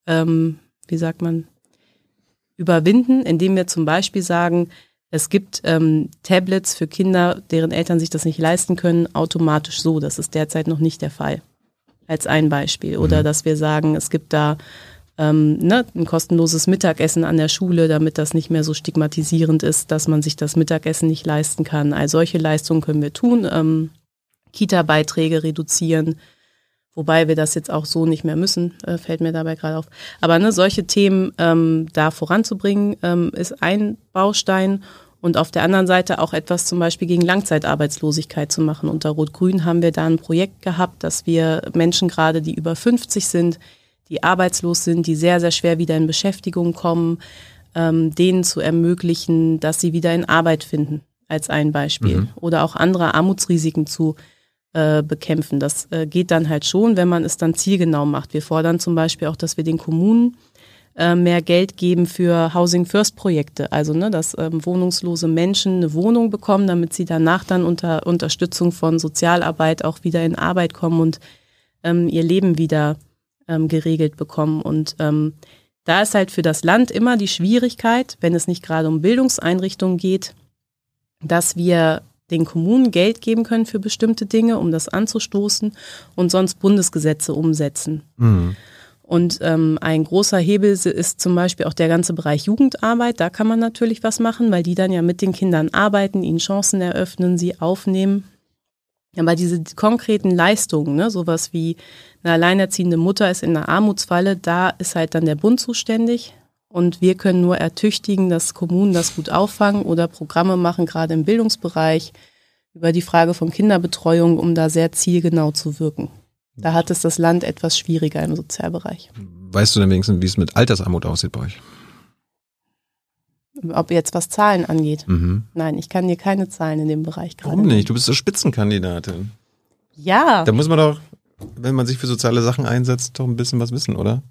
ähm, wie sagt man, überwinden, indem wir zum Beispiel sagen, es gibt ähm, Tablets für Kinder, deren Eltern sich das nicht leisten können, automatisch so. Das ist derzeit noch nicht der Fall. Als ein Beispiel. Oder mhm. dass wir sagen, es gibt da ähm, ne, ein kostenloses Mittagessen an der Schule, damit das nicht mehr so stigmatisierend ist, dass man sich das Mittagessen nicht leisten kann. All solche Leistungen können wir tun. Ähm, Kita-Beiträge reduzieren, Wobei wir das jetzt auch so nicht mehr müssen, äh, fällt mir dabei gerade auf. Aber ne, solche Themen ähm, da voranzubringen, ähm, ist ein Baustein. Und auf der anderen Seite auch etwas zum Beispiel gegen Langzeitarbeitslosigkeit zu machen. Unter Rot-Grün haben wir da ein Projekt gehabt, dass wir Menschen gerade, die über 50 sind, die arbeitslos sind, die sehr, sehr schwer wieder in Beschäftigung kommen, ähm, denen zu ermöglichen, dass sie wieder in Arbeit finden, als ein Beispiel. Mhm. Oder auch andere Armutsrisiken zu äh, bekämpfen. Das äh, geht dann halt schon, wenn man es dann zielgenau macht. Wir fordern zum Beispiel auch, dass wir den Kommunen äh, mehr Geld geben für Housing First Projekte. Also, ne, dass ähm, wohnungslose Menschen eine Wohnung bekommen, damit sie danach dann unter Unterstützung von Sozialarbeit auch wieder in Arbeit kommen und ähm, ihr Leben wieder ähm, geregelt bekommen. Und ähm, da ist halt für das Land immer die Schwierigkeit, wenn es nicht gerade um Bildungseinrichtungen geht, dass wir den Kommunen Geld geben können für bestimmte Dinge, um das anzustoßen und sonst Bundesgesetze umsetzen. Mhm. Und ähm, ein großer Hebel ist zum Beispiel auch der ganze Bereich Jugendarbeit. Da kann man natürlich was machen, weil die dann ja mit den Kindern arbeiten, ihnen Chancen eröffnen, sie aufnehmen. Aber diese konkreten Leistungen, ne, sowas wie eine alleinerziehende Mutter ist in einer Armutsfalle, da ist halt dann der Bund zuständig. Und wir können nur ertüchtigen, dass Kommunen das gut auffangen oder Programme machen, gerade im Bildungsbereich, über die Frage von Kinderbetreuung, um da sehr zielgenau zu wirken. Da hat es das Land etwas schwieriger im Sozialbereich. Weißt du denn wenigstens, wie es mit Altersarmut aussieht bei euch? Ob jetzt was Zahlen angeht. Mhm. Nein, ich kann dir keine Zahlen in dem Bereich gerade. Warum nicht? Du bist so Spitzenkandidatin. Ja. Da muss man doch, wenn man sich für soziale Sachen einsetzt, doch ein bisschen was wissen, oder?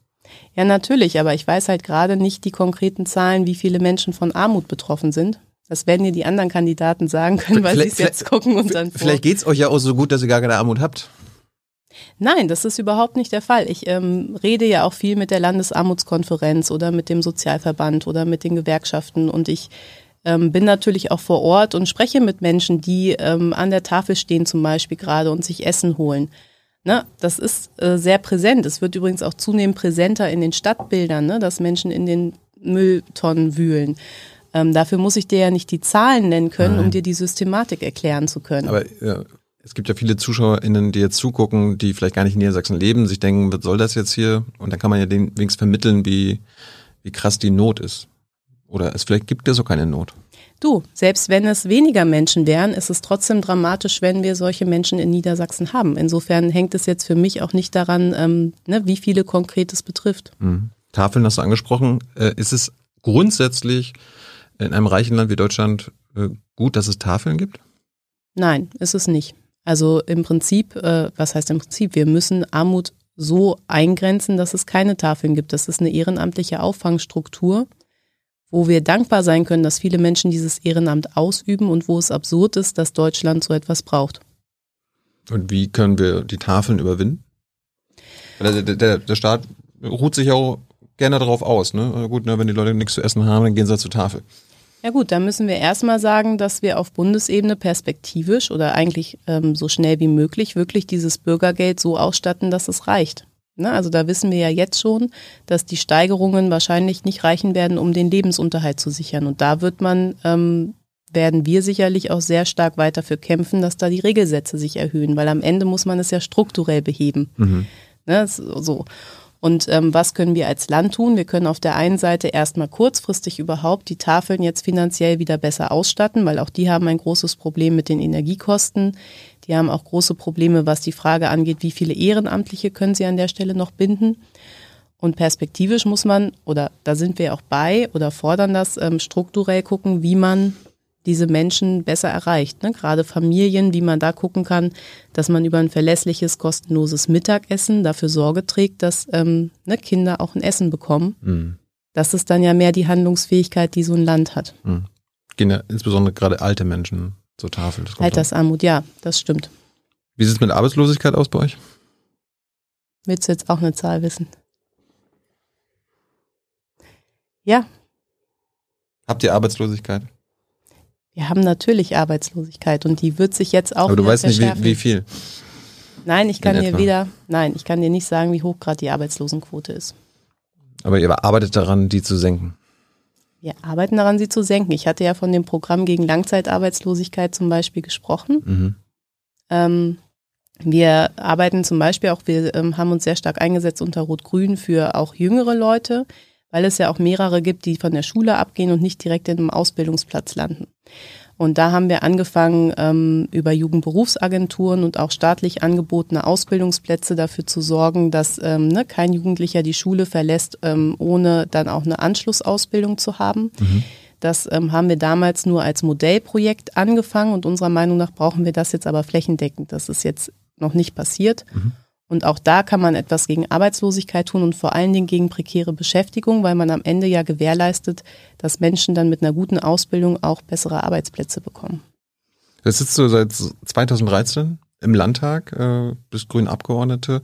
Ja, natürlich, aber ich weiß halt gerade nicht die konkreten Zahlen, wie viele Menschen von Armut betroffen sind. Das werden dir die anderen Kandidaten sagen können, weil sie es jetzt gucken und dann. Vielleicht geht es euch ja auch so gut, dass ihr gar keine Armut habt. Nein, das ist überhaupt nicht der Fall. Ich ähm, rede ja auch viel mit der Landesarmutskonferenz oder mit dem Sozialverband oder mit den Gewerkschaften und ich ähm, bin natürlich auch vor Ort und spreche mit Menschen, die ähm, an der Tafel stehen zum Beispiel gerade und sich Essen holen. Ne, das ist äh, sehr präsent. Es wird übrigens auch zunehmend präsenter in den Stadtbildern, ne, dass Menschen in den Mülltonnen wühlen. Ähm, dafür muss ich dir ja nicht die Zahlen nennen können, Nein. um dir die Systematik erklären zu können. Aber ja, es gibt ja viele ZuschauerInnen, die jetzt zugucken, die vielleicht gar nicht in Niedersachsen leben, sich denken, was soll das jetzt hier? Und dann kann man ja den wenigstens vermitteln, wie, wie krass die Not ist. Oder es vielleicht gibt ja so keine Not. Du, selbst wenn es weniger Menschen wären, ist es trotzdem dramatisch, wenn wir solche Menschen in Niedersachsen haben. Insofern hängt es jetzt für mich auch nicht daran, ähm, ne, wie viele konkret es betrifft. Mhm. Tafeln hast du angesprochen. Äh, ist es grundsätzlich in einem reichen Land wie Deutschland äh, gut, dass es Tafeln gibt? Nein, ist es nicht. Also im Prinzip, äh, was heißt im Prinzip? Wir müssen Armut so eingrenzen, dass es keine Tafeln gibt. Das ist eine ehrenamtliche Auffangstruktur, wo wir dankbar sein können, dass viele Menschen dieses Ehrenamt ausüben und wo es absurd ist, dass Deutschland so etwas braucht. Und wie können wir die Tafeln überwinden? Der, der, der Staat ruht sich auch gerne darauf aus. Ne? Gut, ne, wenn die Leute nichts zu essen haben, dann gehen sie zur Tafel. Ja gut, dann müssen wir erstmal sagen, dass wir auf Bundesebene perspektivisch oder eigentlich ähm, so schnell wie möglich wirklich dieses Bürgergeld so ausstatten, dass es reicht. Ne? Also da wissen wir ja jetzt schon, dass die Steigerungen wahrscheinlich nicht reichen werden, um den Lebensunterhalt zu sichern. Und da wird man, ähm, werden wir sicherlich auch sehr stark weiter für kämpfen, dass da die Regelsätze sich erhöhen, weil am Ende muss man es ja strukturell beheben. Mhm. Ne? So. Und ähm, was können wir als Land tun? Wir können auf der einen Seite erstmal kurzfristig überhaupt die Tafeln jetzt finanziell wieder besser ausstatten, weil auch die haben ein großes Problem mit den Energiekosten. Die haben auch große Probleme, was die Frage angeht, wie viele Ehrenamtliche können sie an der Stelle noch binden. Und perspektivisch muss man, oder da sind wir auch bei oder fordern das, ähm, strukturell gucken, wie man diese Menschen besser erreicht. Ne? Gerade Familien, wie man da gucken kann, dass man über ein verlässliches, kostenloses Mittagessen dafür Sorge trägt, dass ähm, ne, Kinder auch ein Essen bekommen. Mhm. Das ist dann ja mehr die Handlungsfähigkeit, die so ein Land hat. Mhm. Gehen ja insbesondere gerade alte Menschen zur Tafel. Altersarmut, ja, das stimmt. Wie sieht es mit Arbeitslosigkeit aus bei euch? Willst du jetzt auch eine Zahl wissen? Ja. Habt ihr Arbeitslosigkeit? Wir haben natürlich Arbeitslosigkeit und die wird sich jetzt auch. Aber du weißt nicht, wie, wie, viel. Nein, ich kann dir wieder, nein, ich kann dir nicht sagen, wie hoch gerade die Arbeitslosenquote ist. Aber ihr arbeitet daran, die zu senken. Wir arbeiten daran, sie zu senken. Ich hatte ja von dem Programm gegen Langzeitarbeitslosigkeit zum Beispiel gesprochen. Mhm. Ähm, wir arbeiten zum Beispiel auch, wir ähm, haben uns sehr stark eingesetzt unter Rot-Grün für auch jüngere Leute, weil es ja auch mehrere gibt, die von der Schule abgehen und nicht direkt in einem Ausbildungsplatz landen. Und da haben wir angefangen, ähm, über Jugendberufsagenturen und auch staatlich angebotene Ausbildungsplätze dafür zu sorgen, dass ähm, ne, kein Jugendlicher die Schule verlässt, ähm, ohne dann auch eine Anschlussausbildung zu haben. Mhm. Das haben wir damals nur als Modellprojekt angefangen und unserer Meinung nach brauchen wir das jetzt aber flächendeckend. Das ist jetzt noch nicht passiert. Mhm. Und auch da kann man etwas gegen Arbeitslosigkeit tun und vor allen Dingen gegen prekäre Beschäftigung, weil man am Ende ja gewährleistet, dass Menschen dann mit einer guten Ausbildung auch bessere Arbeitsplätze bekommen. Jetzt sitzt du seit 2013 im Landtag, äh, bist grüne Abgeordnete.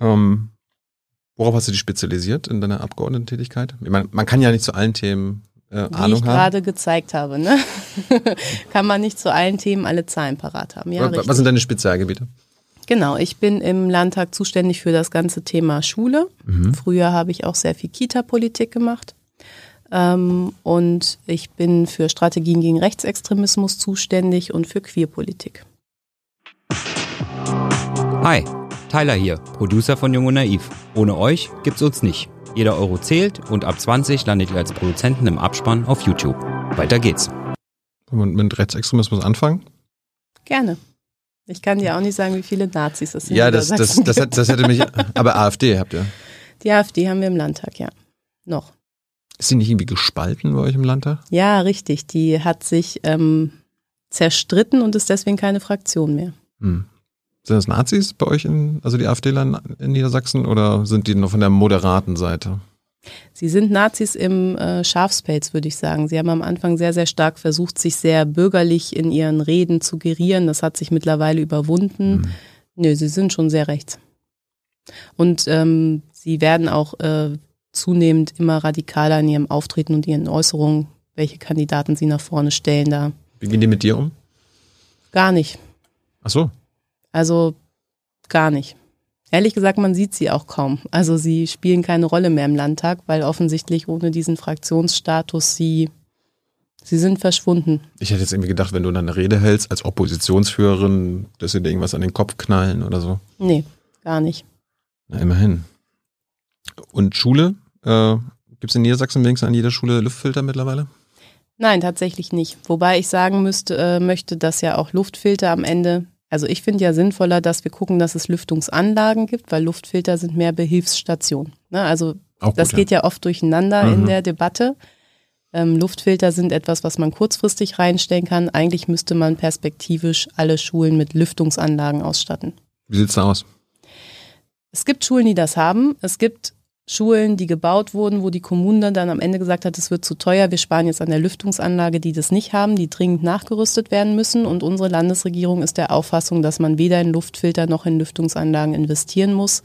Ähm, worauf hast du dich spezialisiert in deiner Abgeordnetentätigkeit? Ich meine, man kann ja nicht zu allen Themen äh, Ahnung haben. Wie ich gerade gezeigt habe, ne? kann man nicht zu allen Themen alle Zahlen parat haben. Ja, was, was sind deine Spezialgebiete? Genau, ich bin im Landtag zuständig für das ganze Thema Schule. Mhm. Früher habe ich auch sehr viel Kita-Politik gemacht. Ähm, und ich bin für Strategien gegen Rechtsextremismus zuständig und für Queerpolitik. Hi, Tyler hier, Producer von Jung und Naiv. Ohne euch gibt's uns nicht. Jeder Euro zählt und ab 20 landet ihr als Produzenten im Abspann auf YouTube. Weiter geht's. Wollen wir mit Rechtsextremismus anfangen? Gerne. Ich kann dir auch nicht sagen, wie viele Nazis es sind. Ja, das, das, das, das, das hätte mich. Aber AfD habt ihr. Die AfD haben wir im Landtag, ja. Noch. Ist sie nicht irgendwie gespalten bei euch im Landtag? Ja, richtig. Die hat sich ähm, zerstritten und ist deswegen keine Fraktion mehr. Hm. Sind das Nazis bei euch, in, also die AfDler in Niedersachsen, oder sind die nur von der moderaten Seite? Sie sind Nazis im äh, Schafspelz, würde ich sagen. Sie haben am Anfang sehr, sehr stark versucht, sich sehr bürgerlich in ihren Reden zu gerieren. Das hat sich mittlerweile überwunden. Mhm. Nö, sie sind schon sehr rechts. Und ähm, sie werden auch äh, zunehmend immer radikaler in ihrem Auftreten und ihren Äußerungen, welche Kandidaten sie nach vorne stellen da. Wie gehen die mit dir um? Gar nicht. Ach so. Also gar nicht. Ehrlich gesagt, man sieht sie auch kaum. Also sie spielen keine Rolle mehr im Landtag, weil offensichtlich ohne diesen Fraktionsstatus sie, sie sind verschwunden. Ich hätte jetzt irgendwie gedacht, wenn du dann eine Rede hältst als Oppositionsführerin, dass sie dir irgendwas an den Kopf knallen oder so. Nee, gar nicht. Na, immerhin. Und Schule? Äh, Gibt es in Niedersachsen wenigstens an jeder Schule Luftfilter mittlerweile? Nein, tatsächlich nicht. Wobei ich sagen müsste, äh, möchte, dass ja auch Luftfilter am Ende also ich finde ja sinnvoller, dass wir gucken, dass es Lüftungsanlagen gibt, weil Luftfilter sind mehr Behilfsstationen. Ne? Also Auch das gut, geht ja. ja oft durcheinander mhm. in der Debatte. Ähm, Luftfilter sind etwas, was man kurzfristig reinstellen kann. Eigentlich müsste man perspektivisch alle Schulen mit Lüftungsanlagen ausstatten. Wie sieht's da aus? Es gibt Schulen, die das haben. Es gibt Schulen, die gebaut wurden, wo die Kommune dann am Ende gesagt hat, es wird zu teuer, wir sparen jetzt an der Lüftungsanlage, die das nicht haben, die dringend nachgerüstet werden müssen. Und unsere Landesregierung ist der Auffassung, dass man weder in Luftfilter noch in Lüftungsanlagen investieren muss.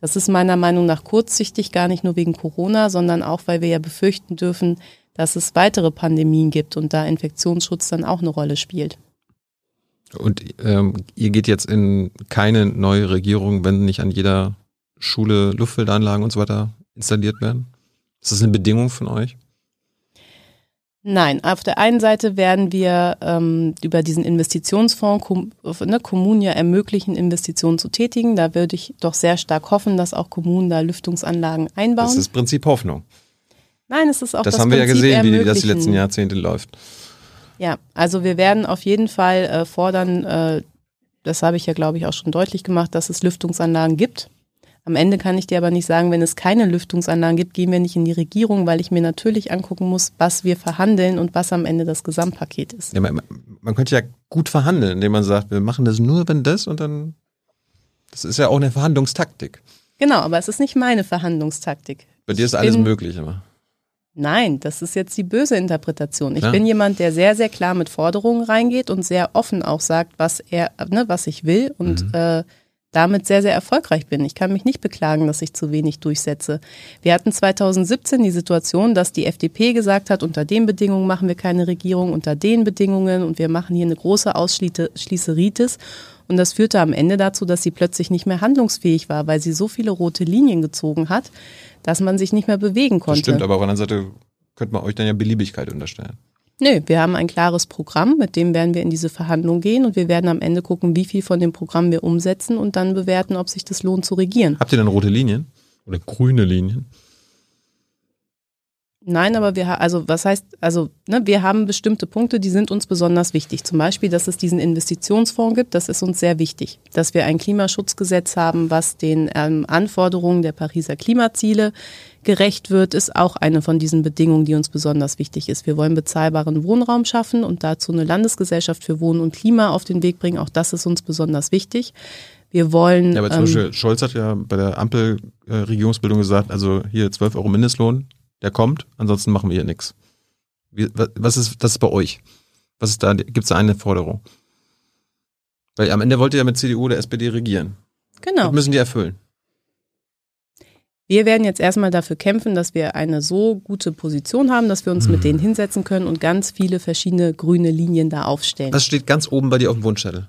Das ist meiner Meinung nach kurzsichtig, gar nicht nur wegen Corona, sondern auch, weil wir ja befürchten dürfen, dass es weitere Pandemien gibt und da Infektionsschutz dann auch eine Rolle spielt. Und ähm, ihr geht jetzt in keine neue Regierung, wenn nicht an jeder Schule Luftfilteranlagen und so weiter installiert werden? Ist das eine Bedingung von euch? Nein, auf der einen Seite werden wir ähm, über diesen Investitionsfonds Kom ne, Kommunen ja ermöglichen, Investitionen zu tätigen. Da würde ich doch sehr stark hoffen, dass auch Kommunen da Lüftungsanlagen einbauen. Das ist das Prinzip Hoffnung. Nein, es ist auch das, das haben wir ja gesehen, wie das die letzten Jahrzehnte läuft. Ja, also wir werden auf jeden Fall äh, fordern, äh, das habe ich ja glaube ich auch schon deutlich gemacht, dass es Lüftungsanlagen gibt am Ende kann ich dir aber nicht sagen, wenn es keine Lüftungsanlagen gibt, gehen wir nicht in die Regierung, weil ich mir natürlich angucken muss, was wir verhandeln und was am Ende das Gesamtpaket ist. Ja, man, man könnte ja gut verhandeln, indem man sagt, wir machen das nur, wenn das und dann. Das ist ja auch eine Verhandlungstaktik. Genau, aber es ist nicht meine Verhandlungstaktik. Bei dir ist alles bin, möglich, aber. Nein, das ist jetzt die böse Interpretation. Ich ja. bin jemand, der sehr, sehr klar mit Forderungen reingeht und sehr offen auch sagt, was er, ne, was ich will und mhm. äh, damit sehr, sehr erfolgreich bin. Ich kann mich nicht beklagen, dass ich zu wenig durchsetze. Wir hatten 2017 die Situation, dass die FDP gesagt hat, unter den Bedingungen machen wir keine Regierung, unter den Bedingungen und wir machen hier eine große Ausschließeritis. Und das führte am Ende dazu, dass sie plötzlich nicht mehr handlungsfähig war, weil sie so viele rote Linien gezogen hat, dass man sich nicht mehr bewegen konnte. Das stimmt, aber auf der anderen Seite könnte man euch dann ja Beliebigkeit unterstellen. Nö, wir haben ein klares Programm, mit dem werden wir in diese Verhandlung gehen und wir werden am Ende gucken, wie viel von dem Programm wir umsetzen und dann bewerten, ob sich das lohnt zu regieren. Habt ihr dann rote Linien oder grüne Linien? Nein, aber wir also was heißt, also ne, wir haben bestimmte Punkte, die sind uns besonders wichtig. Zum Beispiel, dass es diesen Investitionsfonds gibt, das ist uns sehr wichtig. Dass wir ein Klimaschutzgesetz haben, was den ähm, Anforderungen der Pariser Klimaziele gerecht wird, ist auch eine von diesen Bedingungen, die uns besonders wichtig ist. Wir wollen bezahlbaren Wohnraum schaffen und dazu eine Landesgesellschaft für Wohnen und Klima auf den Weg bringen. Auch das ist uns besonders wichtig. Wir wollen. Ja, aber zum ähm, Beispiel Scholz hat ja bei der Ampel-Regierungsbildung gesagt, also hier 12 Euro Mindestlohn, der kommt, ansonsten machen wir hier nichts. Was ist das ist bei euch? Was ist da? Gibt es da eine Forderung? Weil am Ende wollt ihr ja mit CDU oder SPD regieren. Genau. Das müssen die erfüllen. Wir werden jetzt erstmal dafür kämpfen, dass wir eine so gute Position haben, dass wir uns hm. mit denen hinsetzen können und ganz viele verschiedene grüne Linien da aufstellen. Was steht ganz oben bei dir auf dem Wunschzettel?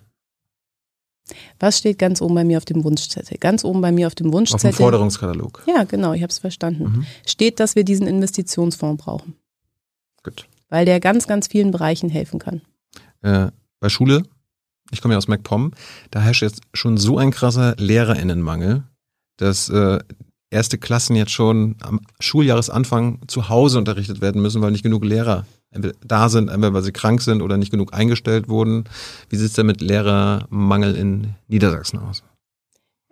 Was steht ganz oben bei mir auf dem Wunschzettel? Ganz oben bei mir auf dem Wunschzettel. Auf dem Forderungskatalog. Ja, genau, ich habe es verstanden. Mhm. Steht, dass wir diesen Investitionsfonds brauchen. Gut. Weil der ganz, ganz vielen Bereichen helfen kann. Äh, bei Schule, ich komme ja aus MacPom, da herrscht jetzt schon so ein krasser Lehrerinnenmangel, dass äh, erste Klassen jetzt schon am Schuljahresanfang zu Hause unterrichtet werden müssen, weil nicht genug Lehrer da sind, entweder weil sie krank sind oder nicht genug eingestellt wurden. Wie sieht es denn mit Lehrermangel in Niedersachsen aus?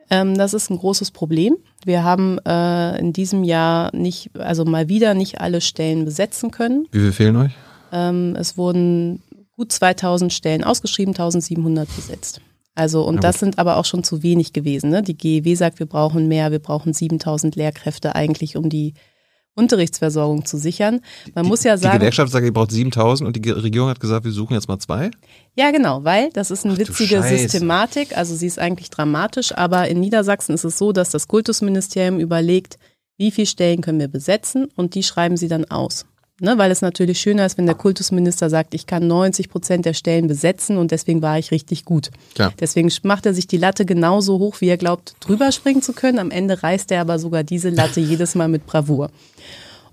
Ähm, das ist ein großes Problem. Wir haben äh, in diesem Jahr nicht, also mal wieder nicht alle Stellen besetzen können. Wie viel fehlen euch? Ähm, es wurden gut 2000 Stellen ausgeschrieben, 1700 besetzt. Also, und das sind aber auch schon zu wenig gewesen. Ne? Die GEW sagt, wir brauchen mehr, wir brauchen 7000 Lehrkräfte eigentlich, um die Unterrichtsversorgung zu sichern. Man die, muss ja sagen. Die Gewerkschaft sagt, ihr braucht 7000 und die Regierung hat gesagt, wir suchen jetzt mal zwei? Ja, genau, weil das ist eine Ach, witzige Systematik. Also sie ist eigentlich dramatisch, aber in Niedersachsen ist es so, dass das Kultusministerium überlegt, wie viele Stellen können wir besetzen und die schreiben sie dann aus. Ne, weil es natürlich schöner ist, wenn der Kultusminister sagt, ich kann 90 Prozent der Stellen besetzen und deswegen war ich richtig gut. Klar. Deswegen macht er sich die Latte genauso hoch, wie er glaubt, drüber springen zu können. Am Ende reißt er aber sogar diese Latte jedes Mal mit Bravour.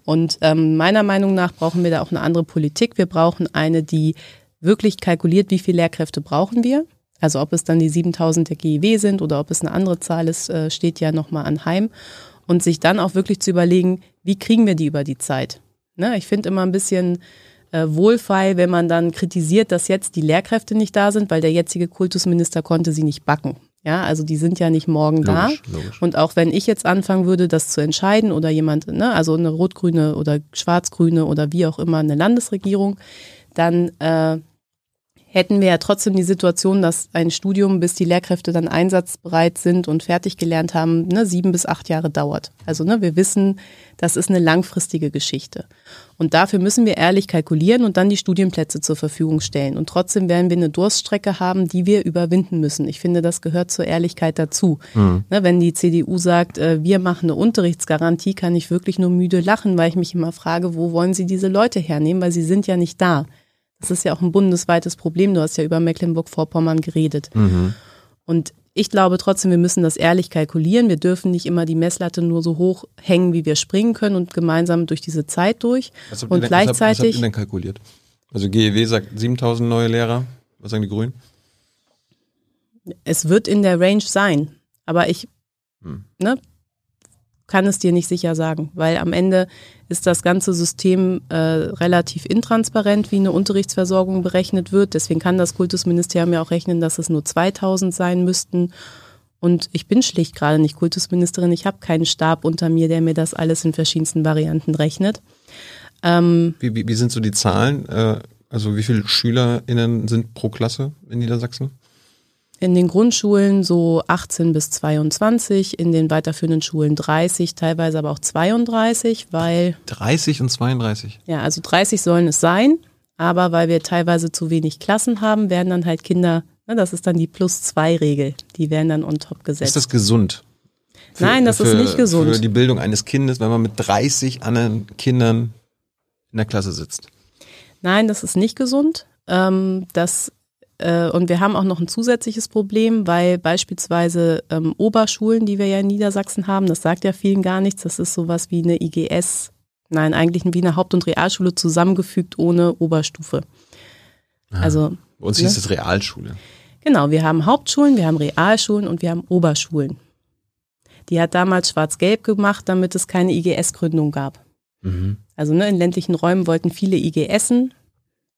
Und ähm, meiner Meinung nach brauchen wir da auch eine andere Politik. Wir brauchen eine, die wirklich kalkuliert, wie viele Lehrkräfte brauchen wir. Also ob es dann die 7000 der GEW sind oder ob es eine andere Zahl ist, äh, steht ja nochmal anheim. Und sich dann auch wirklich zu überlegen, wie kriegen wir die über die Zeit? Ne? Ich finde immer ein bisschen äh, wohlfeil, wenn man dann kritisiert, dass jetzt die Lehrkräfte nicht da sind, weil der jetzige Kultusminister konnte sie nicht backen. Ja, also die sind ja nicht morgen Logisch, da. logisch. Und auch wenn ich jetzt anfangen würde, das zu entscheiden oder jemand, ne, also eine rot-grüne oder schwarz-grüne oder wie auch immer eine Landesregierung, dann äh, hätten wir ja trotzdem die Situation, dass ein Studium, bis die Lehrkräfte dann einsatzbereit sind und fertig gelernt haben, ne, sieben bis acht Jahre dauert. Also ne, wir wissen, das ist eine langfristige Geschichte. Und dafür müssen wir ehrlich kalkulieren und dann die Studienplätze zur Verfügung stellen. Und trotzdem werden wir eine Durststrecke haben, die wir überwinden müssen. Ich finde, das gehört zur Ehrlichkeit dazu. Mhm. Ne, wenn die CDU sagt, äh, wir machen eine Unterrichtsgarantie, kann ich wirklich nur müde lachen, weil ich mich immer frage, wo wollen Sie diese Leute hernehmen, weil sie sind ja nicht da. Das ist ja auch ein bundesweites Problem. Du hast ja über Mecklenburg-Vorpommern geredet. Mhm. Und ich glaube trotzdem, wir müssen das ehrlich kalkulieren. Wir dürfen nicht immer die Messlatte nur so hoch hängen, wie wir springen können und gemeinsam durch diese Zeit durch. Was habt ihr Und denn, was habt, was habt gleichzeitig- ihr denn kalkuliert? Also GEW sagt 7000 neue Lehrer. Was sagen die Grünen? Es wird in der Range sein. Aber ich Hm. ne, kann es dir nicht sicher sagen, weil am Ende ist das ganze System äh, relativ intransparent, wie eine Unterrichtsversorgung berechnet wird. Deswegen kann das Kultusministerium ja auch rechnen, dass es nur 2000 sein müssten. Und ich bin schlicht gerade nicht Kultusministerin. Ich habe keinen Stab unter mir, der mir das alles in verschiedensten Varianten rechnet. Ähm, Wie, wie, wie sind so die Zahlen? Äh, also wie viele SchülerInnen sind pro Klasse in Niedersachsen? In den Grundschulen so 18 bis 22, in den weiterführenden Schulen 30, teilweise aber auch 32, weil 30 und 32. Ja, also 30 sollen es sein, aber weil wir teilweise zu wenig Klassen haben, werden dann halt Kinder, ne, das ist dann die Plus-2-Regel, die werden dann on top gesetzt. Ist das gesund? Nein, das ist nicht gesund. Für die Bildung eines Kindes, wenn man mit 30 anderen Kindern in der Klasse sitzt. Nein, das ist nicht gesund. Ähm, das, äh, und wir haben auch noch ein zusätzliches Problem, weil beispielsweise ähm, Oberschulen, die wir ja in Niedersachsen haben, das sagt ja vielen gar nichts, das ist sowas wie eine IGS, nein, eigentlich wie eine Haupt- und Realschule zusammengefügt ohne Oberstufe. Also Bei uns Ne? hieß es Realschule. Genau, wir haben Hauptschulen, wir haben Realschulen und wir haben Oberschulen. Die hat damals Schwarz-Gelb gemacht, damit es keine IGS-Gründung gab. Mhm. Also ne, in ländlichen Räumen wollten viele IGSen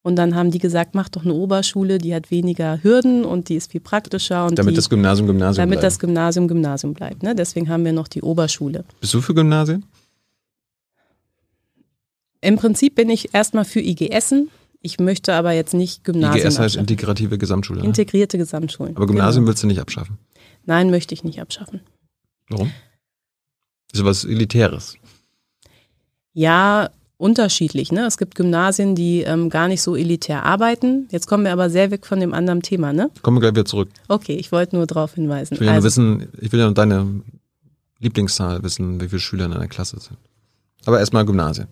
und dann haben die gesagt, mach doch eine Oberschule, die hat weniger Hürden und die ist viel praktischer und Damit die, das Gymnasium Gymnasium damit bleibt. das Gymnasium Gymnasium bleibt. Ne? Deswegen haben wir noch die Oberschule. Bist du für Gymnasien? Im Prinzip bin ich erstmal für IGSen. Ich möchte aber jetzt nicht Gymnasien IGS heißt abschaffen. integrative Gesamtschule. Ne? Integrierte Gesamtschulen. Aber Gymnasium Genau. willst du nicht abschaffen. Nein, möchte ich nicht abschaffen. Warum? Ist was Elitäres. Ja, unterschiedlich. Ne? Es gibt Gymnasien, die ähm, gar nicht so elitär arbeiten. Jetzt kommen wir aber sehr weg von dem anderen Thema. Ne? Kommen wir gleich wieder zurück. Okay, ich wollte nur darauf hinweisen. Ich will ja nur Also, wissen, ich will ja nur deine Lieblingszahl wissen, wie viele Schüler in einer Klasse sind. Aber erstmal Gymnasien.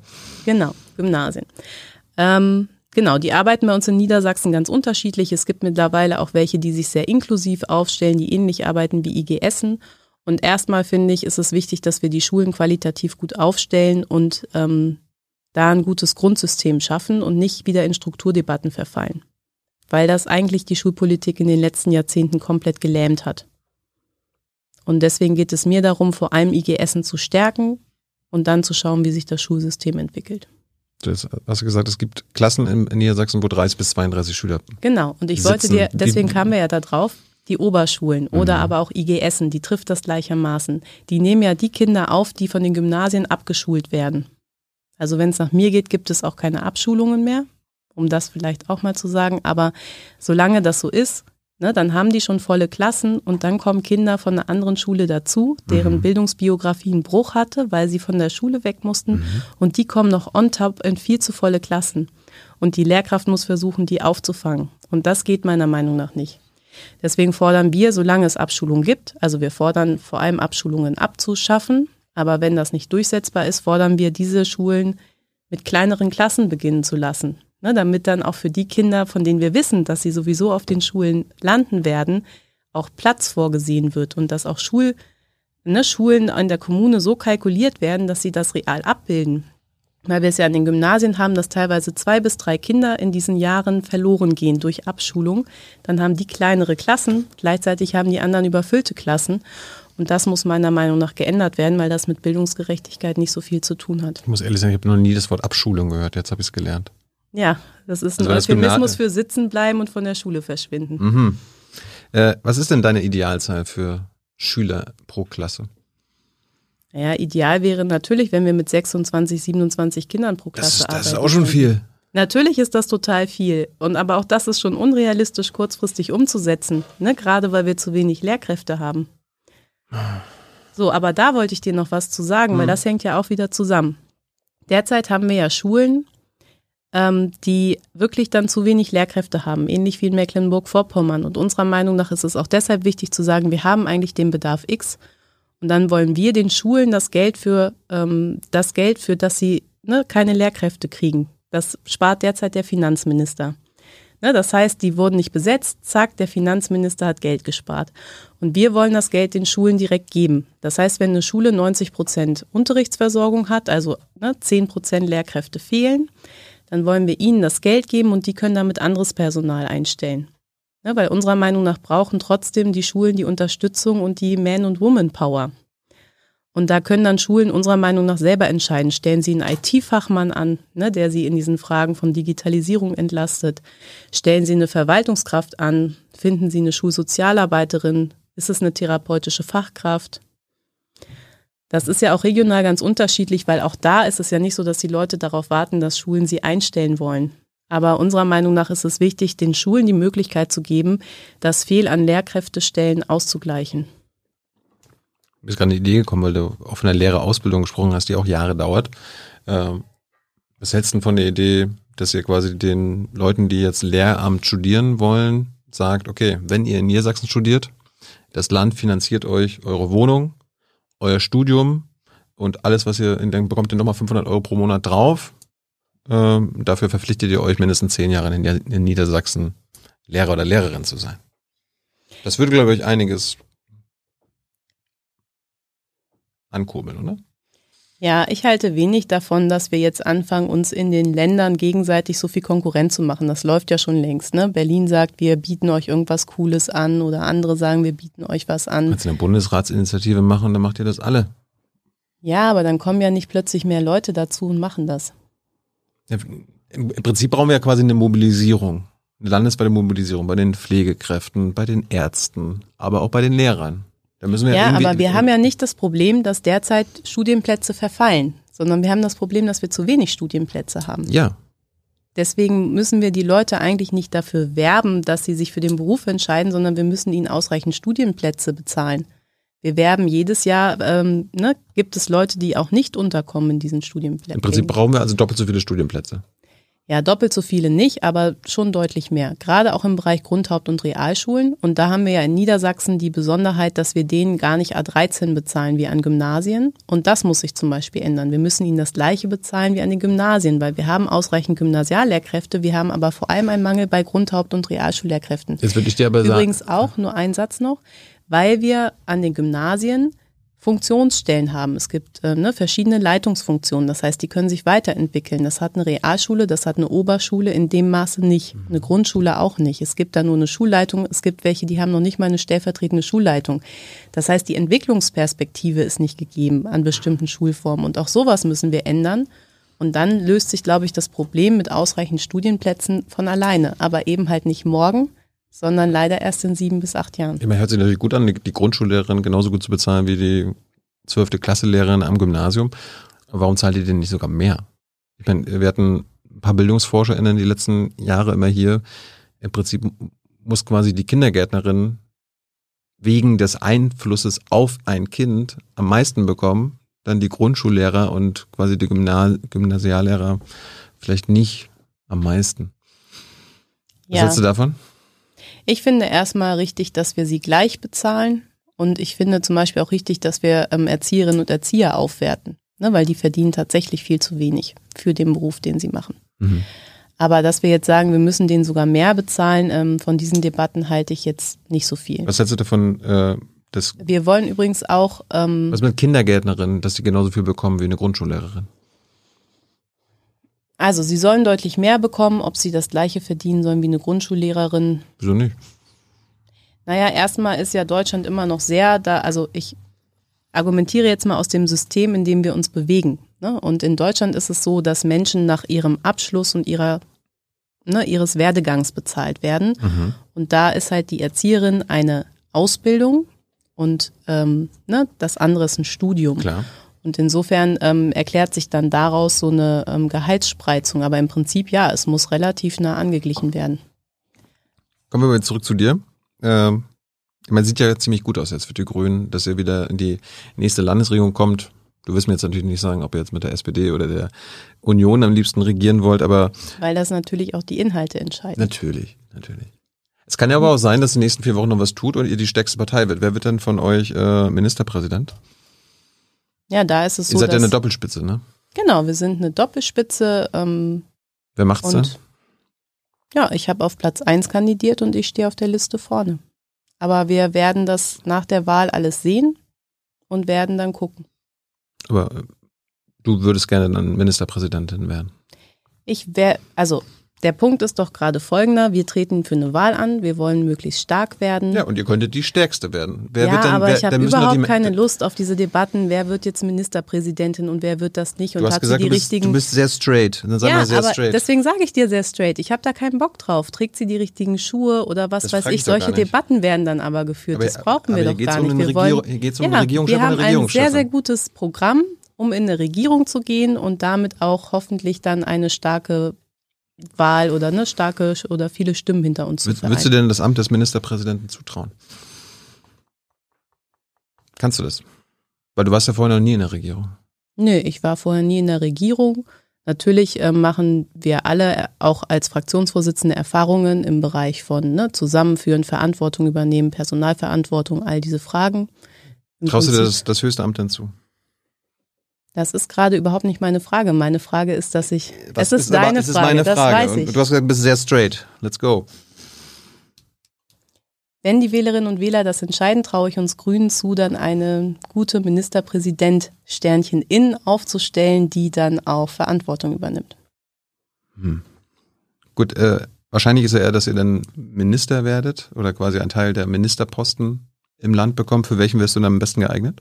genau, Gymnasien. Ähm, genau, die arbeiten bei uns in Niedersachsen ganz unterschiedlich. Es gibt mittlerweile auch welche, die sich sehr inklusiv aufstellen, die ähnlich arbeiten wie IGSen. Und erstmal finde ich, ist es wichtig, dass wir die Schulen qualitativ gut aufstellen und ähm, da ein gutes Grundsystem schaffen und nicht wieder in Strukturdebatten verfallen. Weil das eigentlich die Schulpolitik in den letzten Jahrzehnten komplett gelähmt hat. Und deswegen geht es mir darum, vor allem IGSen zu stärken und dann zu schauen, wie sich das Schulsystem entwickelt. das hast du gesagt, es gibt Klassen in, Niedersachsen, wo 30 bis 32 Schüler. Genau. Und ich sitzen. wollte dir, deswegen kamen wir ja da drauf, die Oberschulen oder aber auch IGSen, die trifft das gleichermaßen. Die nehmen ja die Kinder auf, die von den Gymnasien abgeschult werden. Also wenn es nach mir geht, gibt es auch keine Abschulungen mehr, um das vielleicht auch mal zu sagen. Aber solange das so ist, ne, dann haben die schon volle Klassen und dann kommen Kinder von einer anderen Schule dazu, deren Bildungsbiografie einen Bruch hatte, weil sie von der Schule weg mussten. Und die kommen noch on top in viel zu volle Klassen. Und die Lehrkraft muss versuchen, die aufzufangen. Und das geht meiner Meinung nach nicht. Deswegen fordern wir, solange es Abschulungen gibt, also wir fordern vor allem Abschulungen abzuschaffen, aber wenn das nicht durchsetzbar ist, fordern wir diese Schulen mit kleineren Klassen beginnen zu lassen. Ne, damit dann auch für die Kinder, von denen wir wissen, dass sie sowieso auf den Schulen landen werden, auch Platz vorgesehen wird und dass auch Schul, ne, Schulen an der Kommune so kalkuliert werden, dass sie das real abbilden. Weil wir es ja an den Gymnasien haben, dass teilweise zwei bis drei Kinder in diesen Jahren verloren gehen durch Abschulung. Dann haben die kleinere Klassen, gleichzeitig haben die anderen überfüllte Klassen. Und das muss meiner Meinung nach geändert werden, weil das mit Bildungsgerechtigkeit nicht so viel zu tun hat. Ich muss ehrlich sagen, ich habe noch nie das Wort Abschulung gehört. Jetzt habe ich es gelernt. Ja, das ist ein Also wenn das Euphemismus für sitzen bleiben und von der Schule verschwinden. Mhm. Äh, was ist denn deine Idealzahl für Schüler pro Klasse? Ja, ideal wäre natürlich, wenn wir mit 26, 27 Kindern pro Das, Klasse ist- das ist arbeiten auch schon viel. Natürlich ist das total viel. Und aber auch das ist schon unrealistisch kurzfristig umzusetzen. Ne? Gerade weil wir zu wenig Lehrkräfte haben. So, aber da wollte ich dir noch was zu sagen, weil das hängt ja auch wieder zusammen. Derzeit haben wir ja Schulen, ähm, die wirklich dann zu wenig Lehrkräfte haben, ähnlich wie in Mecklenburg-Vorpommern. Und unserer Meinung nach ist es auch deshalb wichtig zu sagen, wir haben eigentlich den Bedarf X. Und dann wollen wir den Schulen das Geld für, ähm, das Geld für, dass sie ne, keine Lehrkräfte kriegen. Das spart derzeit der Finanzminister. Ne, das heißt, die wurden nicht besetzt, zack, der Finanzminister hat Geld gespart. Und wir wollen das Geld den Schulen direkt geben. Das heißt, wenn eine Schule 90 Prozent Unterrichtsversorgung hat, also ne, 10 Prozent Lehrkräfte fehlen, dann wollen wir ihnen das Geld geben und die können damit anderes Personal einstellen. Ne, weil unserer Meinung nach brauchen trotzdem die Schulen die Unterstützung und die Man- und Woman-Power. Und da können dann Schulen unserer Meinung nach selber entscheiden. Stellen sie einen IT-Fachmann an, ne, der sie in diesen Fragen von Digitalisierung entlastet? Stellen sie eine Verwaltungskraft an? Finden sie eine Schulsozialarbeiterin? Ist es eine therapeutische Fachkraft? Das ist ja auch regional ganz unterschiedlich, weil auch da ist es ja nicht so, dass die Leute darauf warten, dass Schulen sie einstellen wollen. Aber unserer Meinung nach ist es wichtig, den Schulen die Möglichkeit zu geben, das Fehl an Lehrkräftestellen auszugleichen. Mir ist gerade eine Idee gekommen, weil du auch von der Lehrerausbildung gesprochen hast, die auch Jahre dauert. Ähm, was hältst du von der Idee, dass ihr quasi den Leuten, die jetzt Lehramt studieren wollen, sagt, okay, wenn ihr in Niedersachsen studiert, das Land finanziert euch eure Wohnung, euer Studium und alles, was ihr, dann bekommt ihr nochmal 500 Euro pro Monat drauf. Ähm, dafür verpflichtet ihr euch mindestens zehn Jahre in, in Niedersachsen Lehrer oder Lehrerin zu sein. Das würde, glaube ich, einiges ankurbeln, oder? Ja, ich halte wenig davon, dass wir jetzt anfangen, uns in den Ländern gegenseitig so viel Konkurrenz zu machen. Das läuft ja schon längst. Ne? Berlin sagt, wir bieten euch irgendwas Cooles an oder andere sagen, wir bieten euch was an. Kannst du eine Bundesratsinitiative machen, dann macht ihr das alle. Ja, aber dann kommen ja nicht plötzlich mehr Leute dazu und machen das. Ja, Im im Prinzip brauchen wir ja quasi eine Mobilisierung. Eine landesweite Mobilisierung bei den Pflegekräften, bei den Ärzten, aber auch bei den Lehrern. Da müssen wir Ja, aber wir haben ja nicht das Problem, dass derzeit Studienplätze verfallen, sondern wir haben das Problem, dass wir zu wenig Studienplätze haben. Ja, Deswegen müssen wir die Leute eigentlich nicht dafür werben, dass sie sich für den Beruf entscheiden, sondern wir müssen ihnen ausreichend Studienplätze bezahlen. Wir werben jedes Jahr, ähm, ne, gibt es Leute, die auch nicht unterkommen in diesen Studienplätzen. im Prinzip brauchen wir also doppelt so viele Studienplätze. Ja, doppelt so viele nicht, aber schon deutlich mehr. Gerade auch im Bereich Grundhaupt- und Realschulen. Und da haben wir ja in Niedersachsen die Besonderheit, dass wir denen gar nicht A13 bezahlen wie an Gymnasien. Und das muss sich zum Beispiel ändern. Wir müssen ihnen das Gleiche bezahlen wie an den Gymnasien, weil wir haben ausreichend Gymnasiallehrkräfte. Wir haben aber vor allem einen Mangel bei Grundhaupt- und Realschullehrkräften. Jetzt würde ich dir aber sagen, Übrigens auch, nur ein Satz noch, weil wir an den Gymnasien Funktionsstellen haben. Es gibt äh, ne, verschiedene Leitungsfunktionen. Das heißt, die können sich weiterentwickeln. Das hat eine Realschule, das hat eine Oberschule in dem Maße nicht. Eine Grundschule auch nicht. Es gibt da nur eine Schulleitung. Es gibt welche, die haben noch nicht mal eine stellvertretende Schulleitung. Das heißt, die Entwicklungsperspektive ist nicht gegeben an bestimmten Schulformen. Und auch sowas müssen wir ändern. Und dann löst sich, glaube ich, das Problem mit ausreichend Studienplätzen von alleine. Aber eben halt nicht morgen, sondern leider erst in sieben bis acht Jahren. Man hört sich natürlich gut an, die Grundschullehrerin genauso gut zu bezahlen wie die zwölfte Klasselehrerin am Gymnasium. Warum zahlt ihr denn nicht sogar mehr? Ich meine, wir hatten ein paar BildungsforscherInnen die letzten Jahre immer hier. Im Prinzip muss quasi die Kindergärtnerin wegen des Einflusses auf ein Kind am meisten bekommen, dann die Grundschullehrer und quasi die Gymnas Gymnasiallehrer vielleicht nicht am meisten. Was Ja. hältst du davon? Ich finde erstmal richtig, dass wir sie gleich bezahlen. Und ich finde zum Beispiel auch richtig, dass wir ähm, Erzieherinnen und Erzieher aufwerten. Ne, weil die verdienen tatsächlich viel zu wenig für den Beruf, den sie machen. Mhm. Aber dass wir jetzt sagen, wir müssen denen sogar mehr bezahlen, ähm, von diesen Debatten halte ich jetzt nicht so viel. Was hältst du davon, äh, dass, Wir wollen übrigens auch, ähm, was mit Kindergärtnerinnen, dass die genauso viel bekommen wie eine Grundschullehrerin? Also sie sollen deutlich mehr bekommen, ob sie das gleiche verdienen sollen wie eine Grundschullehrerin. Wieso nicht? Naja, erstmal ist ja Deutschland immer noch sehr da, also ich argumentiere jetzt mal aus dem System, in dem wir uns bewegen. Ne? Und in Deutschland ist es so, dass Menschen nach ihrem Abschluss und ihrer, ne, ihres Werdegangs bezahlt werden. Mhm. Und da ist halt die Erzieherin eine Ausbildung und ähm, ne, das andere ist ein Studium. Klar. Und insofern ähm, erklärt sich dann daraus so eine ähm, Gehaltsspreizung. Aber im Prinzip ja, es muss relativ nah angeglichen werden. Kommen wir mal zurück zu dir. Ähm, man sieht ja ziemlich gut aus jetzt für die Grünen, dass ihr wieder in die nächste Landesregierung kommt. Du wirst mir jetzt natürlich nicht sagen, ob ihr jetzt mit der SPD oder der Union am liebsten regieren wollt, aber Weil das natürlich auch die Inhalte entscheiden. natürlich, natürlich. Es kann ja aber auch sein, dass in den nächsten vier Wochen noch was tut und ihr die stärkste Partei wird. Wer wird denn von euch äh, Ministerpräsident? Ja, da ist es ihr so, seid ja eine Doppelspitze, ne? genau, wir sind eine Doppelspitze ähm, Wer macht's da? und ja, ich habe auf Platz eins kandidiert und ich stehe auf der Liste vorne. Aber wir werden das nach der Wahl alles sehen und werden dann gucken. Aber äh, du würdest gerne dann Ministerpräsidentin werden. Ich wäre, also der Punkt ist doch gerade folgender, wir treten für eine Wahl an, wir wollen möglichst stark werden. Ja, und ihr könntet die stärkste werden. Wer ja, wird denn, aber wer, ich habe überhaupt keine Lust auf diese Debatten, wer wird jetzt Ministerpräsidentin und wer wird das nicht und Du hast hat gesagt, sie die du bist, richtigen du bist sehr straight. Dann sag ja, mal sehr aber straight. deswegen sage ich dir sehr straight. Ich habe da keinen Bock drauf. Trägt sie die richtigen Schuhe oder was Das weiß ich? Solche. Debatten werden dann aber geführt. Aber- das brauchen wir doch gar um nicht. Wir Regierung- wollen, hier geht's um ja, Regierungschef wir haben ein sehr, sehr gutes Programm, um in eine Regierung zu gehen und damit auch hoffentlich dann eine starke Wahl oder eine starke oder viele Stimmen hinter uns zu Würdest, du denn das Amt des Ministerpräsidenten zutrauen? Kannst du das? Weil du warst ja vorher noch nie in der Regierung. Nö, ich war vorher nie in der Regierung. Natürlich äh, machen wir alle äh, auch als Fraktionsvorsitzende Erfahrungen im Bereich von ne, Zusammenführen, Verantwortung übernehmen, Personalverantwortung, all diese Fragen. Im Traust du dir Prinzip- das, das höchste Amt denn zu? Das ist gerade überhaupt nicht meine Frage. Meine Frage ist, dass ich. Was es ist, deine aber, es ist Frage, das Frage. weiß Und ich. Du hast gesagt, du bist sehr straight. Let's go. Wenn die Wählerinnen und Wähler das entscheiden, traue ich uns Grünen zu, dann eine gute Ministerpräsident Sternchen in aufzustellen, die dann auch Verantwortung übernimmt. Hm. Gut, äh, wahrscheinlich ist ja eher, dass ihr dann Minister werdet oder quasi einen Teil der Ministerposten im Land bekommt. Für welchen wärst du dann am besten geeignet?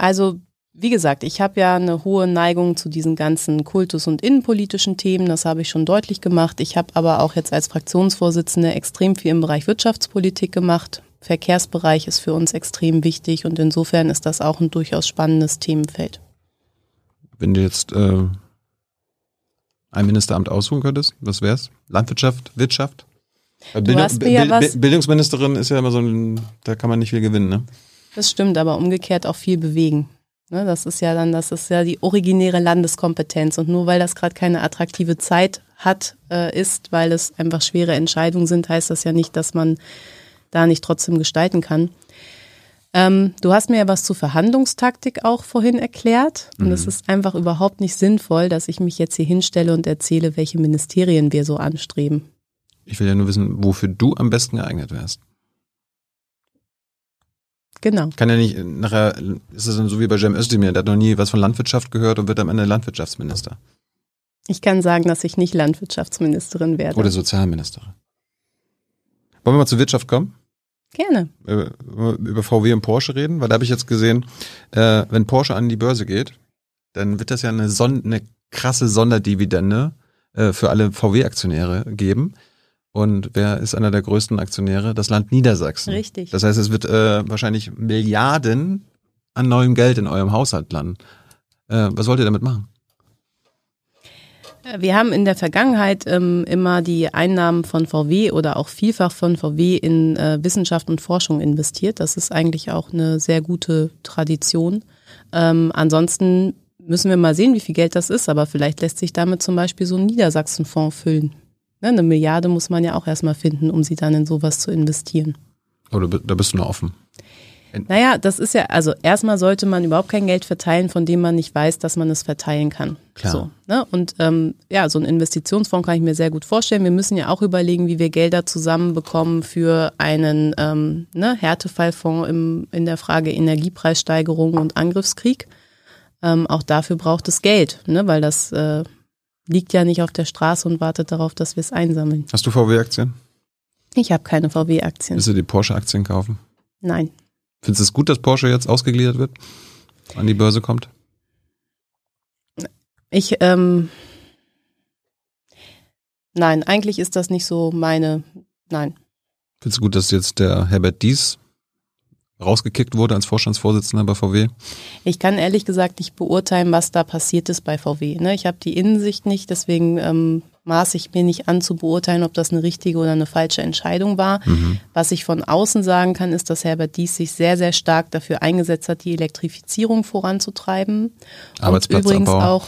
Also, wie gesagt, ich habe ja eine hohe Neigung zu diesen ganzen Kultus- und innenpolitischen Themen. Das habe ich schon deutlich gemacht. Ich habe aber auch jetzt als Fraktionsvorsitzende extrem viel im Bereich Wirtschaftspolitik gemacht. Verkehrsbereich ist für uns extrem wichtig und insofern ist das auch ein durchaus spannendes Themenfeld. Wenn du jetzt äh, ein Ministeramt aussuchen könntest, was wär's? Landwirtschaft, Wirtschaft? Mir ja Bildungsministerin ist ja immer so ein, da kann man nicht viel gewinnen, ne? Das stimmt, aber umgekehrt auch viel bewegen. Ne, das ist ja dann, das ist ja die originäre Landeskompetenz. Und nur weil das gerade keine attraktive Zeit hat, äh, ist, weil es einfach schwere Entscheidungen sind, heißt das ja nicht, dass man da nicht trotzdem gestalten kann. Ähm, du hast mir ja was zur Verhandlungstaktik auch vorhin erklärt. Und es ist einfach überhaupt nicht sinnvoll, dass ich mich jetzt hier hinstelle und erzähle, welche Ministerien wir so anstreben. Ich will ja nur wissen, wofür du am besten geeignet wärst. Genau. Kann ja nicht, nachher ist es dann so wie bei Cem Özdemir, der hat noch nie was von Landwirtschaft gehört und wird am Ende Landwirtschaftsminister. Ich kann sagen, dass ich nicht Landwirtschaftsministerin werde. Oder Sozialministerin. Wollen wir mal zur Wirtschaft kommen? Gerne. Über VW und Porsche reden? Weil da habe ich jetzt gesehen, äh, wenn Porsche an die Börse geht, dann wird das ja eine, Son eine krasse Sonderdividende äh, für alle VW-Aktionäre geben. Und wer ist einer der größten Aktionäre? Das Land Niedersachsen. Richtig. Das heißt, es wird äh, wahrscheinlich Milliarden an neuem Geld in eurem Haushalt landen. Äh, was wollt ihr damit machen? Wir haben in der Vergangenheit ähm, immer die Einnahmen von VW oder auch vielfach von VW in äh, Wissenschaft und Forschung investiert. Das ist eigentlich auch eine sehr gute Tradition. Ähm, ansonsten müssen wir mal sehen, wie viel Geld das ist, aber vielleicht lässt sich damit zum Beispiel so ein Niedersachsenfonds füllen. Ne, eine Milliarde muss man ja auch erstmal finden, um sie dann in sowas zu investieren. Oder da bist du noch offen? Naja, das ist ja, also erstmal sollte man überhaupt kein Geld verteilen, von dem man nicht weiß, dass man es verteilen kann. Klar. So, ne? Und ähm, ja, so ein Investitionsfonds kann ich mir sehr gut vorstellen. Wir müssen ja auch überlegen, wie wir Gelder zusammenbekommen für einen ähm, ne, Härtefallfonds im, in der Frage Energiepreissteigerung und Angriffskrieg. Ähm, auch dafür braucht es Geld, ne? weil das äh, liegt ja nicht auf der Straße und wartet darauf, dass wir es einsammeln. Hast du VW-Aktien? Ich habe keine VW-Aktien. Willst du die Porsche-Aktien kaufen? Nein. Findest du es gut, dass Porsche jetzt ausgegliedert wird? An die Börse kommt? Ich, ähm, nein, eigentlich ist das nicht so meine, nein. Findest du gut, dass jetzt der Herbert Dies rausgekickt wurde als Vorstandsvorsitzender bei VW? Ich kann ehrlich gesagt nicht beurteilen, was da passiert ist bei VW. Ne? Ich habe die Innensicht nicht, deswegen ähm, maße ich mir nicht an zu beurteilen, ob das eine richtige oder eine falsche Entscheidung war. Mhm. Was ich von außen sagen kann, ist, dass Herbert Dies sich sehr, sehr stark dafür eingesetzt hat, die Elektrifizierung voranzutreiben. Und Arbeitsplatzabbau. übrigens auch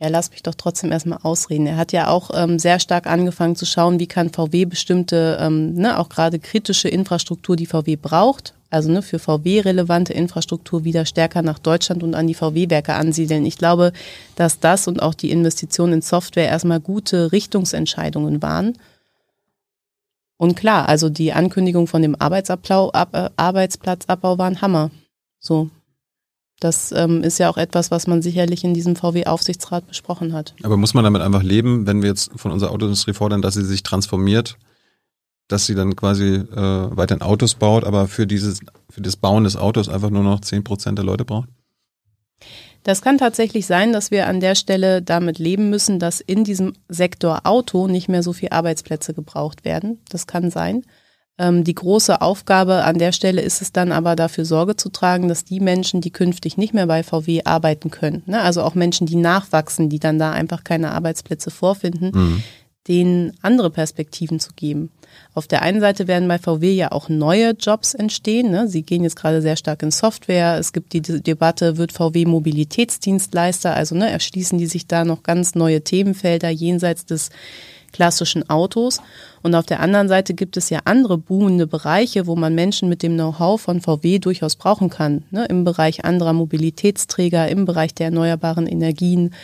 ja, lass mich doch trotzdem erstmal ausreden. Er hat ja auch ähm, sehr stark angefangen zu schauen, wie kann VW bestimmte, ähm, ne, auch gerade kritische Infrastruktur, die VW braucht, also ne, für VW relevante Infrastruktur wieder stärker nach Deutschland und an die VW-Werke ansiedeln. Ich glaube, dass das und auch die Investitionen in Software erstmal gute Richtungsentscheidungen waren. Und klar, also die Ankündigung von dem Arbeitsablau, ab, äh, Arbeitsplatzabbau war ein Hammer. So, das ähm, ist ja auch etwas, was man sicherlich in diesem VW-Aufsichtsrat besprochen hat. Aber muss man damit einfach leben, wenn wir jetzt von unserer Autoindustrie fordern, dass sie sich transformiert, dass sie dann quasi äh, weiterhin Autos baut, aber für dieses für das Bauen des Autos einfach nur noch zehn Prozent der Leute braucht? Das kann tatsächlich sein, dass wir an der Stelle damit leben müssen, dass in diesem Sektor Auto nicht mehr so viele Arbeitsplätze gebraucht werden. Das kann sein. Ähm, die große Aufgabe an der Stelle ist es dann aber dafür Sorge zu tragen, dass die Menschen, die künftig nicht mehr bei VW arbeiten können, ne, also auch Menschen, die nachwachsen, die dann da einfach keine Arbeitsplätze vorfinden, Mhm. denen andere Perspektiven zu geben. Auf der einen Seite werden bei VW ja auch neue Jobs entstehen. Ne? Sie gehen jetzt gerade sehr stark in Software. Es gibt die De- Debatte, wird VW Mobilitätsdienstleister? Also ne, erschließen die sich da noch ganz neue Themenfelder jenseits des klassischen Autos. Und auf der anderen Seite gibt es ja andere boomende Bereiche, wo man Menschen mit dem Know-how von VW durchaus brauchen kann. Ne? Im Bereich anderer Mobilitätsträger, im Bereich der erneuerbaren Energien.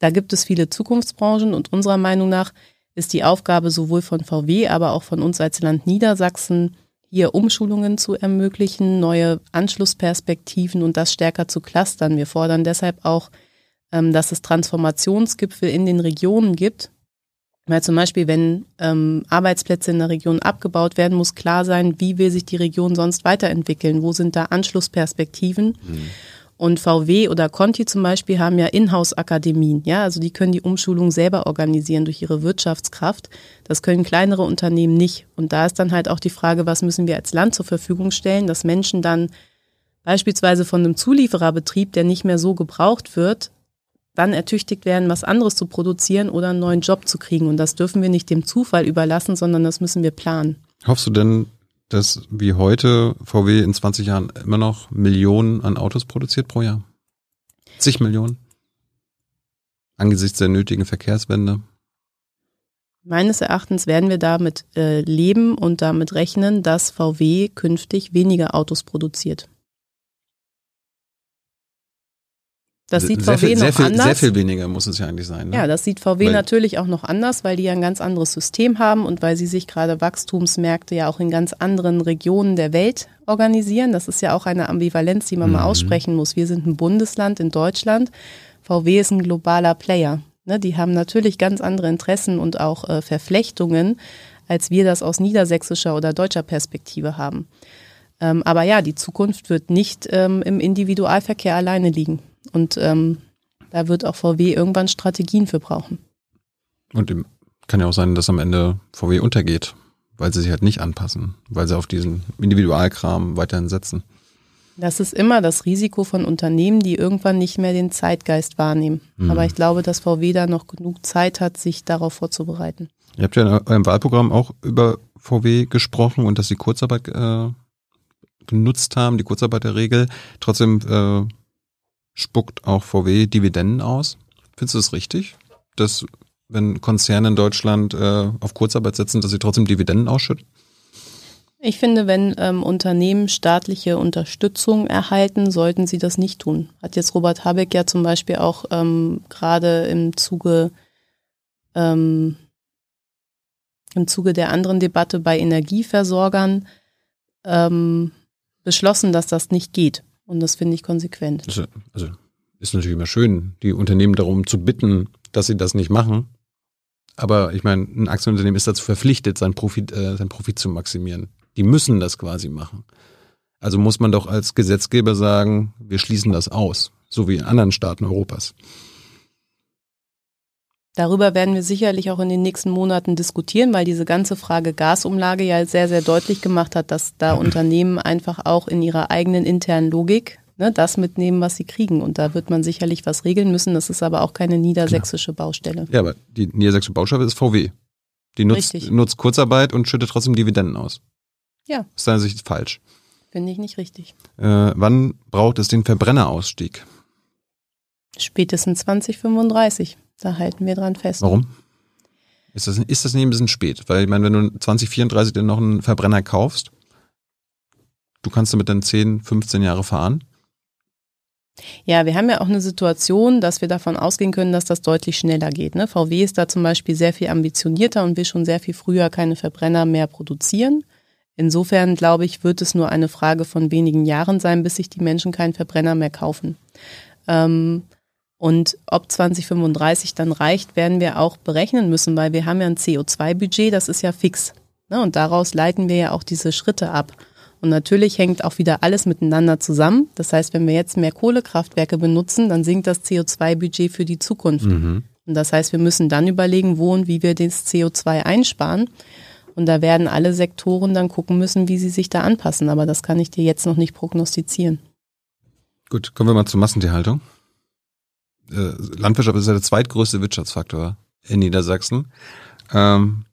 Da gibt es viele Zukunftsbranchen und unserer Meinung nach ist die Aufgabe sowohl von VW, aber auch von uns als Land Niedersachsen, hier Umschulungen zu ermöglichen, neue Anschlussperspektiven und das stärker zu clustern. Wir fordern deshalb auch, ähm, dass es Transformationsgipfel in den Regionen gibt. Weil zum Beispiel, wenn ähm, Arbeitsplätze in der Region abgebaut werden, muss klar sein, wie will sich die Region sonst weiterentwickeln? Wo sind da Anschlussperspektiven? Und VW oder Conti zum Beispiel haben ja Inhouse-Akademien, ja, also die können die Umschulung selber organisieren durch ihre Wirtschaftskraft. Das können kleinere Unternehmen nicht. Und da ist dann halt auch die Frage, was müssen wir als Land zur Verfügung stellen, dass Menschen dann beispielsweise von einem Zuliefererbetrieb, der nicht mehr so gebraucht wird, dann ertüchtigt werden, was anderes zu produzieren oder einen neuen Job zu kriegen. Und das dürfen wir nicht dem Zufall überlassen, sondern das müssen wir planen. Hoffst du denn, dass wie heute VW in 20 Jahren immer noch Millionen an Autos produziert pro Jahr? Zig Millionen? Angesichts der nötigen Verkehrswende? Meines Erachtens werden wir damit äh, leben und damit rechnen, dass VW künftig weniger Autos produziert. Das sieht sehr VW viel, noch sehr viel, anders. Sehr viel weniger muss es ja eigentlich sein. Ne? Ja, das sieht VW Weil- natürlich auch noch anders, weil die ja ein ganz anderes System haben und weil sie sich gerade Wachstumsmärkte ja auch in ganz anderen Regionen der Welt organisieren. Das ist ja auch eine Ambivalenz, die man mal Mhm. aussprechen muss. Wir sind ein Bundesland in Deutschland. VW ist ein globaler Player. Ne, die haben natürlich ganz andere Interessen und auch äh, Verflechtungen als wir das aus niedersächsischer oder deutscher Perspektive haben. Ähm, aber ja, die Zukunft wird nicht ähm, im Individualverkehr alleine liegen. Und ähm, da wird auch VW irgendwann Strategien für brauchen. Und kann ja auch sein, dass am Ende VW untergeht, weil sie sich halt nicht anpassen, weil sie auf diesen Individualkram weiterhin setzen. Das ist immer das Risiko von Unternehmen, die irgendwann nicht mehr den Zeitgeist wahrnehmen. Mhm. Aber ich glaube, dass VW da noch genug Zeit hat, sich darauf vorzubereiten. Ihr habt ja in eurem Wahlprogramm auch über VW gesprochen und dass sie Kurzarbeit äh, genutzt haben, die Kurzarbeiterregel. Trotzdem äh, spuckt auch VW Dividenden aus. Findest du das richtig, dass wenn Konzerne in Deutschland äh, auf Kurzarbeit setzen, dass sie trotzdem Dividenden ausschütten? Ich finde, wenn ähm, Unternehmen staatliche Unterstützung erhalten, sollten sie das nicht tun. Hat jetzt Robert Habeck ja zum Beispiel auch ähm, gerade im Zuge ähm, im Zuge der anderen Debatte bei Energieversorgern ähm, beschlossen, dass das nicht geht. Und das finde ich konsequent. Also, also ist natürlich immer schön, die Unternehmen darum zu bitten, dass sie das nicht machen. Aber ich meine, ein Aktienunternehmen ist dazu verpflichtet, seinen Profit, äh, seinen Profit zu maximieren. Die müssen das quasi machen. Also muss man doch als Gesetzgeber sagen, wir schließen das aus, so wie in anderen Staaten Europas. Darüber werden wir sicherlich auch in den nächsten Monaten diskutieren, weil diese ganze Frage Gasumlage ja sehr, sehr deutlich gemacht hat, dass da Unternehmen einfach auch in ihrer eigenen internen Logik ne, das mitnehmen, was sie kriegen. Und da wird man sicherlich was regeln müssen. Das ist aber auch keine niedersächsische Baustelle. Ja, aber die niedersächsische Baustelle ist VW. Die nutzt, nutzt Kurzarbeit und schüttet trotzdem Dividenden aus. Ja. Aus deiner Sicht falsch. Finde ich nicht richtig. Äh, wann braucht es den Verbrennerausstieg? Spätestens 2035. Da halten wir dran fest. Warum? Ist das, ist das nicht ein bisschen spät? Weil ich meine, wenn du 2034 dann noch einen Verbrenner kaufst, du kannst damit dann 10, 15 Jahre fahren. Ja, wir haben ja auch eine Situation, dass wir davon ausgehen können, dass das deutlich schneller geht. Ne? VW ist da zum Beispiel sehr viel ambitionierter und will schon sehr viel früher keine Verbrenner mehr produzieren. Insofern glaube ich, wird es nur eine Frage von wenigen Jahren sein, bis sich die Menschen keinen Verbrenner mehr kaufen. Ähm, und ob 2035 dann reicht, werden wir auch berechnen müssen, weil wir haben ja ein CO2-Budget, das ist ja fix. Ne? Und daraus leiten wir ja auch diese Schritte ab. Und natürlich hängt auch wieder alles miteinander zusammen. Das heißt, wenn wir jetzt mehr Kohlekraftwerke benutzen, dann sinkt das CO2-Budget für die Zukunft. Mhm. Und das heißt, wir müssen dann überlegen, wo und wie wir das CO2 einsparen. Und da werden alle Sektoren dann gucken müssen, wie sie sich da anpassen. Aber das kann ich dir jetzt noch nicht prognostizieren. Gut, kommen wir mal zur Massentierhaltung äh, Landwirtschaft ist ja der zweitgrößte Wirtschaftsfaktor in Niedersachsen. Ähm,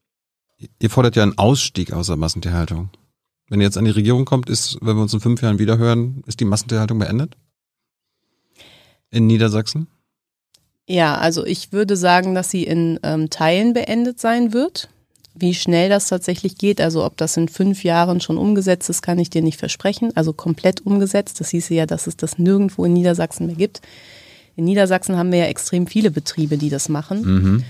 ihr fordert ja einen Ausstieg aus der Massentierhaltung. Wenn ihr jetzt an die Regierung kommt, ist, wenn wir uns in fünf Jahren wiederhören, ist die Massentierhaltung beendet? In Niedersachsen? Ja, also ich würde sagen, dass sie in ähm, Teilen beendet sein wird. Wie schnell das tatsächlich geht, also ob das in fünf Jahren schon umgesetzt ist, kann ich dir nicht versprechen. Also komplett umgesetzt. Das hieße ja, dass es das nirgendwo in Niedersachsen mehr gibt. In Niedersachsen haben wir ja extrem viele Betriebe, die das machen. Mhm.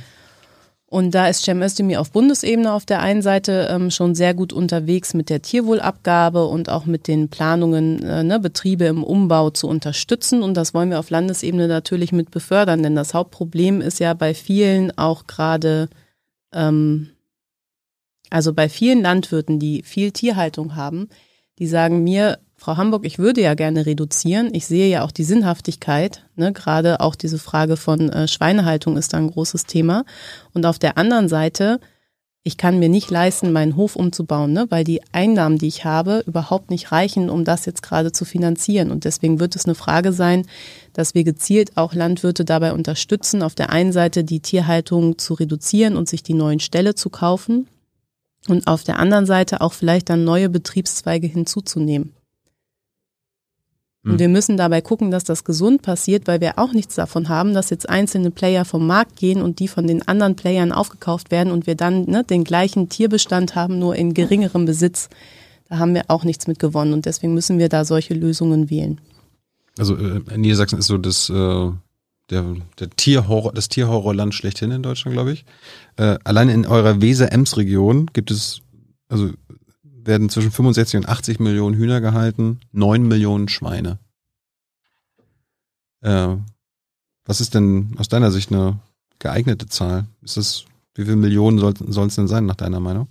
Und da ist Cem Özdemir auf Bundesebene auf der einen Seite ähm, schon sehr gut unterwegs mit der Tierwohlabgabe und auch mit den Planungen, äh, ne, Betriebe im Umbau zu unterstützen. Und das wollen wir auf Landesebene natürlich mit befördern, denn das Hauptproblem ist ja bei vielen auch gerade, ähm, also bei vielen Landwirten, die viel Tierhaltung haben, die sagen mir, Frau Hamburg, ich würde ja gerne reduzieren. Ich sehe ja auch die Sinnhaftigkeit. Ne? Gerade auch diese Frage von äh, Schweinehaltung ist da ein großes Thema. Und auf der anderen Seite, ich kann mir nicht leisten, meinen Hof umzubauen, ne? weil die Einnahmen, die ich habe, überhaupt nicht reichen, um das jetzt gerade zu finanzieren. Und deswegen wird es eine Frage sein, dass wir gezielt auch Landwirte dabei unterstützen, auf der einen Seite die Tierhaltung zu reduzieren und sich die neuen Ställe zu kaufen. Und auf der anderen Seite auch vielleicht dann neue Betriebszweige hinzuzunehmen. Und hm. wir müssen dabei gucken, dass das gesund passiert, weil wir auch nichts davon haben, dass jetzt einzelne Player vom Markt gehen und die von den anderen Playern aufgekauft werden und wir dann ne, den gleichen Tierbestand haben, nur in geringerem Besitz. Da haben wir auch nichts mit gewonnen und deswegen müssen wir da solche Lösungen wählen. Also äh, in Niedersachsen ist so das, äh, der, der Tierhorror, das Tierhorrorland schlechthin in Deutschland, glaube ich. Äh, allein in eurer Weser-Ems-Region gibt es also werden zwischen 65 und 80 Millionen Hühner gehalten, 9 Millionen Schweine. Äh, was ist denn aus deiner Sicht eine geeignete Zahl? Ist das, wie viele Millionen sollten es denn sein, nach deiner Meinung?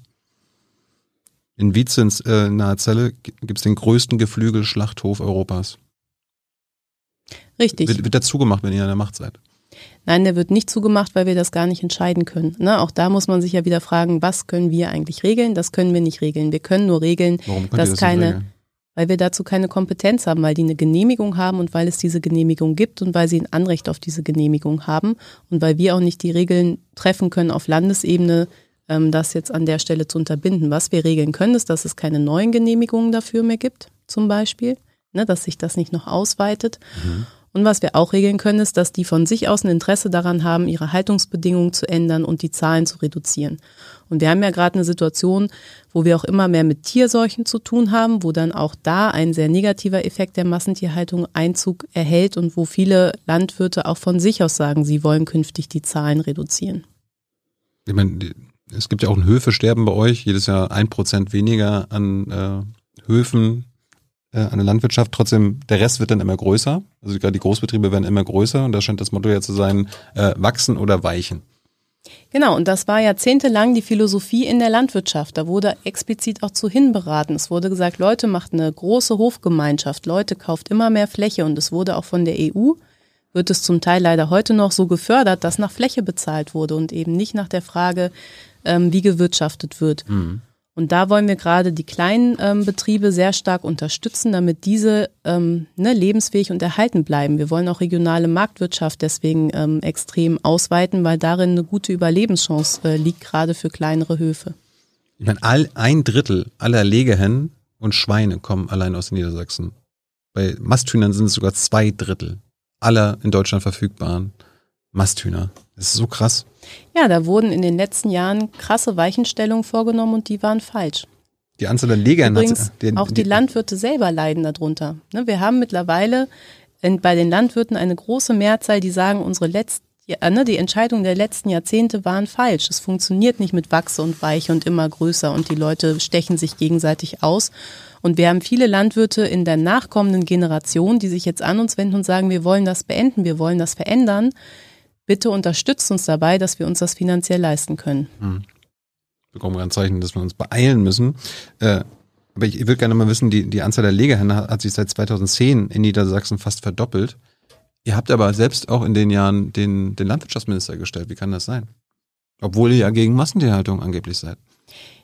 In Wietzens äh, nahe Zelle gibt es den größten Geflügelschlachthof Europas. Richtig. Wird, wird der zugemacht, wenn ihr an der Macht seid? Nein, der wird nicht zugemacht, weil wir das gar nicht entscheiden können. Ne? Auch da muss man sich ja wieder fragen, was können wir eigentlich regeln? Das können wir nicht regeln. Wir können nur regeln, Warum dass das keine, regeln? weil wir dazu keine Kompetenz haben, weil die eine Genehmigung haben und weil es diese Genehmigung gibt und weil sie ein Anrecht auf diese Genehmigung haben und weil wir auch nicht die Regeln treffen können auf Landesebene, ähm, das jetzt an der Stelle zu unterbinden. Was wir regeln können, ist, dass es keine neuen Genehmigungen dafür mehr gibt, zum Beispiel, ne, dass sich das nicht noch ausweitet. Und was wir auch regeln können, ist, dass die von sich aus ein Interesse daran haben, ihre Haltungsbedingungen zu ändern und die Zahlen zu reduzieren. Und wir haben ja gerade eine Situation, wo wir auch immer mehr mit Tierseuchen zu tun haben, wo dann auch da ein sehr negativer Effekt der Massentierhaltung Einzug erhält und wo viele Landwirte auch von sich aus sagen, sie wollen künftig die Zahlen reduzieren. Ich meine, es gibt ja auch ein Höfesterben bei euch, jedes Jahr ein Prozent weniger an äh, Höfen, äh, an der Landwirtschaft. Trotzdem, der Rest wird dann immer größer. Also gerade die Großbetriebe werden immer größer und da scheint das Motto ja zu sein, äh, wachsen oder weichen. Genau, und das war jahrzehntelang die Philosophie in der Landwirtschaft. Da wurde explizit auch zu hinberaten. Es wurde gesagt, Leute, macht eine große Hofgemeinschaft, Leute, kauft immer mehr Fläche. Und es wurde auch von der EU, wird es zum Teil leider heute noch so gefördert, dass nach Fläche bezahlt wurde und eben nicht nach der Frage, ähm, wie gewirtschaftet wird. Und da wollen wir gerade die kleinen ähm, Betriebe sehr stark unterstützen, damit diese ähm, ne, lebensfähig und erhalten bleiben. Wir wollen auch regionale Marktwirtschaft deswegen ähm, extrem ausweiten, weil darin eine gute Überlebenschance äh, liegt, gerade für kleinere Höfe. Ich meine, all, ein Drittel aller Legehennen und Schweine kommen allein aus Niedersachsen. Bei Masthühnern sind es sogar zwei Drittel aller in Deutschland verfügbaren Masthühner. Das ist so krass. Ja, da wurden in den letzten Jahren krasse Weichenstellungen vorgenommen und die waren falsch. Die Anzahl der hat Übrigens, die- auch die Landwirte selber leiden darunter. Ne, Wir haben mittlerweile bei den Landwirten eine große Mehrzahl, die sagen, unsere letzten, ja, ne, die Entscheidungen der letzten Jahrzehnte waren falsch. Es funktioniert nicht mit Wachse und Weiche und immer größer und die Leute stechen sich gegenseitig aus. Und wir haben viele Landwirte in der nachkommenden Generation, die sich jetzt an uns wenden und sagen, wir wollen das beenden, wir wollen das verändern. Bitte unterstützt uns dabei, dass wir uns das finanziell leisten können. bekommen wir ein Zeichen, dass wir uns beeilen müssen. Äh, aber ich, ich würde gerne mal wissen, die, die Anzahl der Legehennen hat, hat sich seit 2010 in Niedersachsen fast verdoppelt. Ihr habt aber selbst auch in den Jahren den, den Landwirtschaftsminister gestellt. Wie kann das sein? Obwohl ihr ja gegen Massentierhaltung angeblich seid.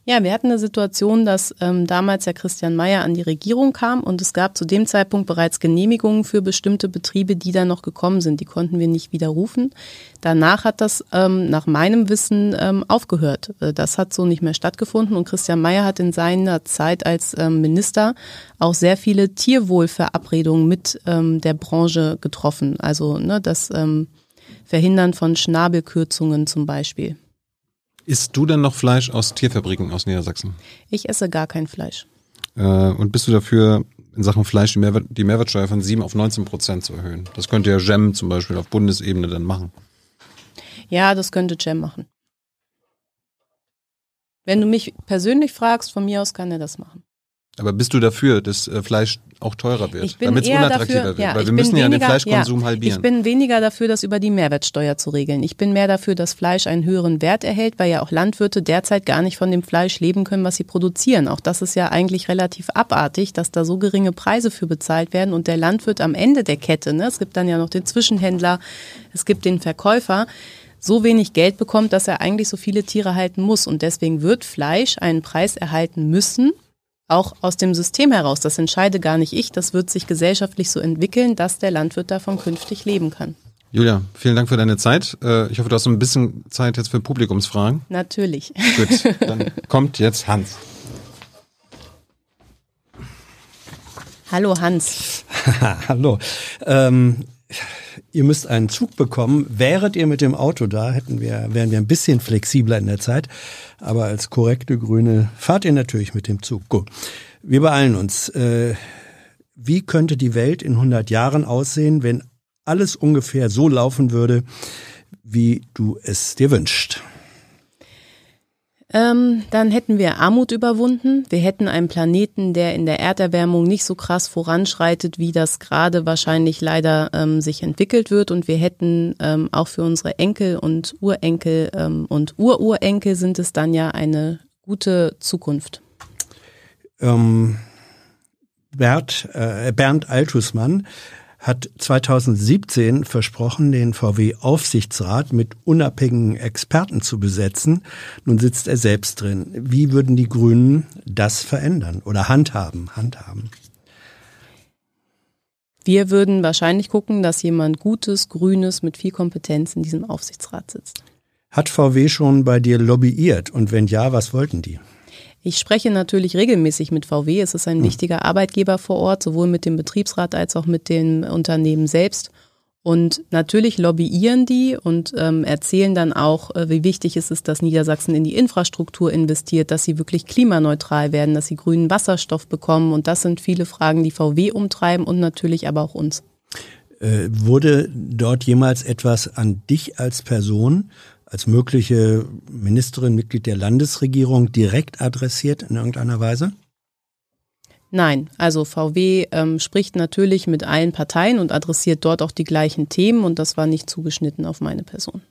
Ja, wir hatten eine Situation, dass ähm, damals Herr Christian Mayer an die Regierung kam und es gab zu dem Zeitpunkt bereits Genehmigungen für bestimmte Betriebe, die dann noch gekommen sind. Die konnten wir nicht widerrufen. Danach hat das ähm, nach meinem Wissen ähm, aufgehört. Äh, Das hat so nicht mehr stattgefunden und Christian Mayer hat in seiner Zeit als ähm, Minister auch sehr viele Tierwohlverabredungen mit ähm, der Branche getroffen. Also ne, das ähm, Verhindern von Schnabelkürzungen zum Beispiel. Isst du denn noch Fleisch aus Tierfabriken aus Niedersachsen? Ich esse gar kein Fleisch. Äh, und bist du dafür, in Sachen Fleisch die, Mehrwert, die Mehrwertsteuer von 7 auf 19 Prozent zu erhöhen? Das könnte ja GEM zum Beispiel auf Bundesebene dann machen. Ja, das könnte Cem machen. Wenn du mich persönlich fragst, von mir aus kann er das machen. Aber bist du dafür, dass äh, Fleisch auch teurer wird? Damit es unattraktiver dafür, wird? ja, Weil wir müssen ja den weniger- Fleischkonsum ja, halbieren. Ich bin weniger dafür, das über die Mehrwertsteuer zu regeln. Ich bin mehr dafür, dass Fleisch einen höheren Wert erhält, weil ja auch Landwirte derzeit gar nicht von dem Fleisch leben können, was sie produzieren. Auch das ist ja eigentlich relativ abartig, dass da so geringe Preise für bezahlt werden und der Landwirt am Ende der Kette, ne, es gibt dann ja noch den Zwischenhändler, es gibt den Verkäufer, so wenig Geld bekommt, dass er eigentlich so viele Tiere halten muss. Und deswegen wird Fleisch einen Preis erhalten müssen, auch aus dem System heraus. Das entscheide gar nicht ich. Das wird sich gesellschaftlich so entwickeln, dass der Landwirt davon künftig leben kann. Julia, vielen Dank für deine Zeit. Äh, Ich hoffe, du hast ein bisschen Zeit jetzt für Publikumsfragen. Natürlich. Gut, dann kommt jetzt Hans. Hallo Hans. Hallo. Ähm, ihr müsst einen Zug bekommen. Wäret ihr mit dem Auto da, hätten wir, wären wir ein bisschen flexibler in der Zeit. Aber als korrekte Grüne fahrt ihr natürlich mit dem Zug. Gut. Wir beeilen uns. Äh, wie könnte die Welt in 100 Jahren aussehen, wenn alles ungefähr so laufen würde, wie du es dir wünschst? Ähm, dann hätten wir Armut überwunden. Wir hätten einen Planeten, der in der Erderwärmung nicht so krass voranschreitet, wie das gerade wahrscheinlich leider ähm, sich entwickelt wird. Und wir hätten ähm, auch für unsere Enkel und Urenkel ähm, und Ururenkel sind es dann ja eine gute Zukunft. Ähm, Bert, äh, Bernd Altusmann hat 2017 versprochen, den VW-Aufsichtsrat mit unabhängigen Experten zu besetzen. Nun sitzt er selbst drin. Wie würden die Grünen das verändern oder handhaben? handhaben? Wir würden wahrscheinlich gucken, dass jemand Gutes, Grünes mit viel Kompetenz in diesem Aufsichtsrat sitzt. Hat VW schon bei dir lobbyiert? Und wenn ja, was wollten die? Ich spreche natürlich regelmäßig mit VW. Es ist ein hm. wichtiger Arbeitgeber vor Ort, sowohl mit dem Betriebsrat als auch mit den Unternehmen selbst. Und natürlich lobbyieren die und ähm, erzählen dann auch, äh, wie wichtig es ist, dass Niedersachsen in die Infrastruktur investiert, dass sie wirklich klimaneutral werden, dass sie grünen Wasserstoff bekommen. Und das sind viele Fragen, die VW umtreiben und natürlich aber auch uns. Äh, wurde dort jemals etwas an dich als Person als mögliche Ministerin, Mitglied der Landesregierung direkt adressiert in irgendeiner Weise? Nein, also VW ähm, spricht natürlich mit allen Parteien und adressiert dort auch die gleichen Themen und das war nicht zugeschnitten auf meine Person.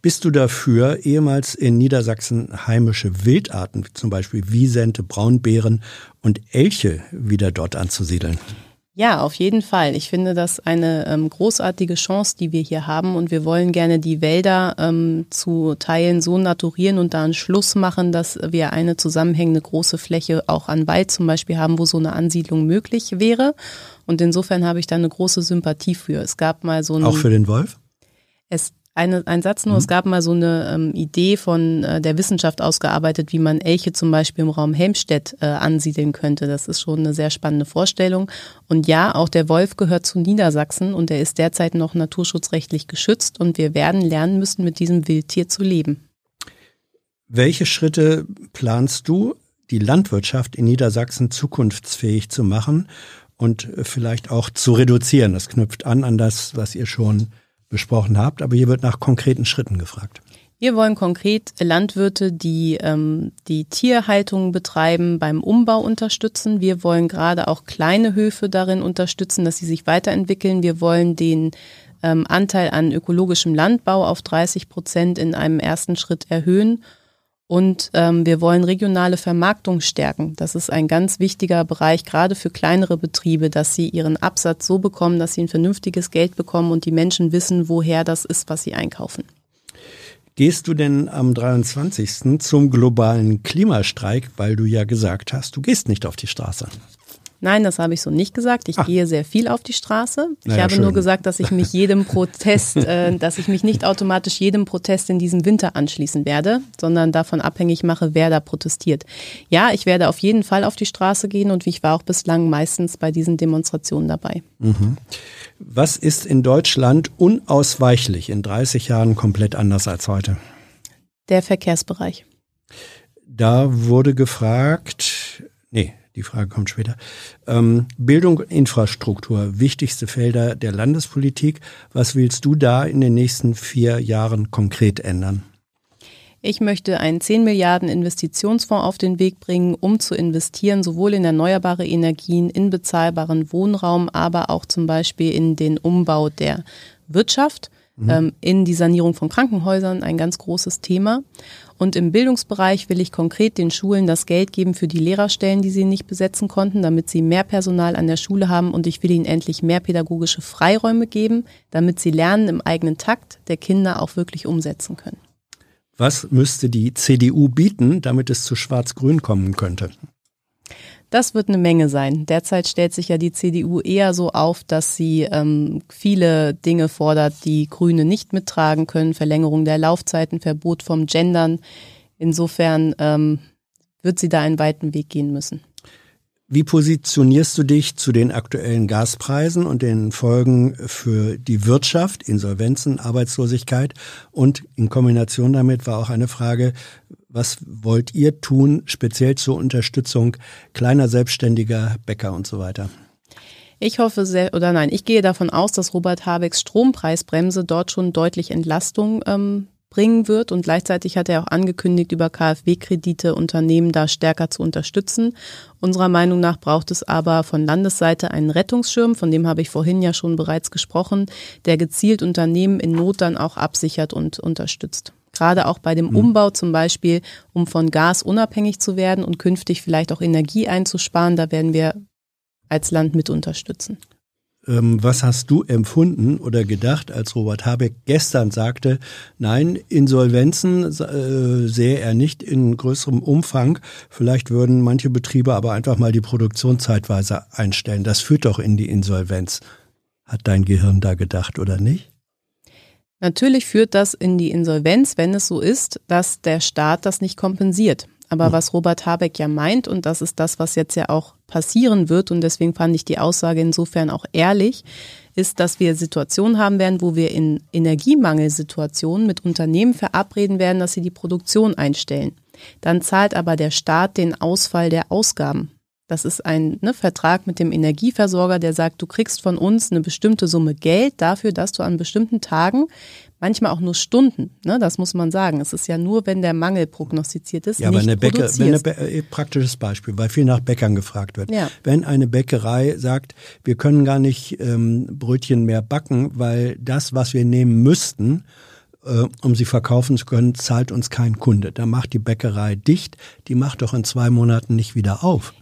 Bist du dafür, ehemals in Niedersachsen heimische Wildarten, wie zum Beispiel Wiesente, Braunbären und Elche wieder dort anzusiedeln? Ja, auf jeden Fall. Ich finde das eine ähm, großartige Chance, die wir hier haben und wir wollen gerne die Wälder ähm, zu Teilen so naturieren und da einen Schluss machen, dass wir eine zusammenhängende große Fläche auch an Wald zum Beispiel haben, wo so eine Ansiedlung möglich wäre. Und insofern habe ich da eine große Sympathie für. Es gab mal so ein Auch für den Wolf? Es eine, ein Satz nur, mhm. es gab mal so eine ähm, Idee von äh, der Wissenschaft ausgearbeitet, wie man Elche zum Beispiel im Raum Helmstedt äh, ansiedeln könnte. Das ist schon eine sehr spannende Vorstellung. Und ja, auch der Wolf gehört zu Niedersachsen und er ist derzeit noch naturschutzrechtlich geschützt und wir werden lernen müssen, mit diesem Wildtier zu leben. Welche Schritte planst du, die Landwirtschaft in Niedersachsen zukunftsfähig zu machen und vielleicht auch zu reduzieren? Das knüpft an an das, was ihr schon besprochen habt, aber hier wird nach konkreten Schritten gefragt. Wir wollen konkret Landwirte, die ähm, die Tierhaltung betreiben, beim Umbau unterstützen. Wir wollen gerade auch kleine Höfe darin unterstützen, dass sie sich weiterentwickeln. Wir wollen den ähm, Anteil an ökologischem Landbau auf 30 Prozent in einem ersten Schritt erhöhen und ähm, wir wollen regionale Vermarktung stärken. Das ist ein ganz wichtiger Bereich, gerade für kleinere Betriebe, dass sie ihren Absatz so bekommen, dass sie ein vernünftiges Geld bekommen und die Menschen wissen, woher das ist, was sie einkaufen. Gehst du denn am 23. zum globalen Klimastreik, weil du ja gesagt hast, du gehst nicht auf die Straße? Nein, das habe ich so nicht gesagt. Ich Ach. gehe sehr viel auf die Straße. Ich naja, habe schön. nur gesagt, dass ich mich jedem Protest, äh, dass ich mich nicht automatisch jedem Protest in diesem Winter anschließen werde, sondern davon abhängig mache, wer da protestiert. Ja, ich werde auf jeden Fall auf die Straße gehen und ich war auch bislang meistens bei diesen Demonstrationen dabei. Mhm. Was ist in Deutschland unausweichlich in 30 Jahren komplett anders als heute? Der Verkehrsbereich. Da wurde gefragt, nee, die Frage kommt später. Ähm, Bildung, Infrastruktur, wichtigste Felder der Landespolitik. Was willst du da in den nächsten vier Jahren konkret ändern? Ich möchte einen 10 Milliarden Investitionsfonds auf den Weg bringen, um zu investieren, sowohl in erneuerbare Energien, in bezahlbaren Wohnraum, aber auch zum Beispiel in den Umbau der Wirtschaft, mhm. ähm, in die Sanierung von Krankenhäusern, ein ganz großes Thema. Und im Bildungsbereich will ich konkret den Schulen das Geld geben für die Lehrerstellen, die sie nicht besetzen konnten, damit sie mehr Personal an der Schule haben. Und ich will ihnen endlich mehr pädagogische Freiräume geben, damit sie Lernen im eigenen Takt der Kinder auch wirklich umsetzen können. Was müsste die CDU bieten, damit es zu Schwarz-Grün kommen könnte? Das wird eine Menge sein. Derzeit stellt sich ja die CDU eher so auf, dass sie ähm, viele Dinge fordert, die Grüne nicht mittragen können. Verlängerung der Laufzeiten, Verbot vom Gendern. Insofern ähm, wird sie da einen weiten Weg gehen müssen. Wie positionierst du dich zu den aktuellen Gaspreisen und den Folgen für die Wirtschaft, Insolvenzen, Arbeitslosigkeit? Und in Kombination damit war auch eine Frage, was wollt ihr tun, speziell zur Unterstützung kleiner Selbstständiger, Bäcker und so weiter? Ich hoffe sehr, oder nein, ich gehe davon aus, dass Robert Habecks Strompreisbremse dort schon deutlich Entlastung ähm, bringen wird. Und gleichzeitig hat er auch angekündigt, über KfW-Kredite Unternehmen da stärker zu unterstützen. Unserer Meinung nach braucht es aber von Landesseite einen Rettungsschirm, von dem habe ich vorhin ja schon bereits gesprochen, der gezielt Unternehmen in Not dann auch absichert und unterstützt. Gerade auch bei dem mhm. Umbau zum Beispiel, um von Gas unabhängig zu werden und künftig vielleicht auch Energie einzusparen, da werden wir als Land mit unterstützen. Ähm, was hast du empfunden oder gedacht, als Robert Habeck gestern sagte, nein, Insolvenzen äh, sehe er nicht in größerem Umfang. Vielleicht würden manche Betriebe aber einfach mal die Produktion zeitweise einstellen. Das führt doch in die Insolvenz. Hat dein Gehirn da gedacht oder nicht? Natürlich führt das in die Insolvenz, wenn es so ist, dass der Staat das nicht kompensiert. Aber was Robert Habeck ja meint, und das ist das, was jetzt ja auch passieren wird, und deswegen fand ich die Aussage insofern auch ehrlich, ist, dass wir Situationen haben werden, wo wir in Energiemangelsituationen mit Unternehmen verabreden werden, dass sie die Produktion einstellen. Dann zahlt aber der Staat den Ausfall der Ausgaben. Das ist ein ne, Vertrag mit dem Energieversorger, der sagt, du kriegst von uns eine bestimmte Summe Geld dafür, dass du an bestimmten Tagen manchmal auch nur Stunden, ne, das muss man sagen. Es ist ja nur, wenn der Mangel prognostiziert ist. Ja, aber eine Bäcker, wenn eine äh, praktisches Beispiel, weil viel nach Bäckern gefragt wird. Ja. Wenn eine Bäckerei sagt, wir können gar nicht ähm, Brötchen mehr backen, weil das, was wir nehmen müssten, äh, um sie verkaufen zu können, zahlt uns kein Kunde. Da macht die Bäckerei dicht, die macht doch in zwei Monaten nicht wieder auf.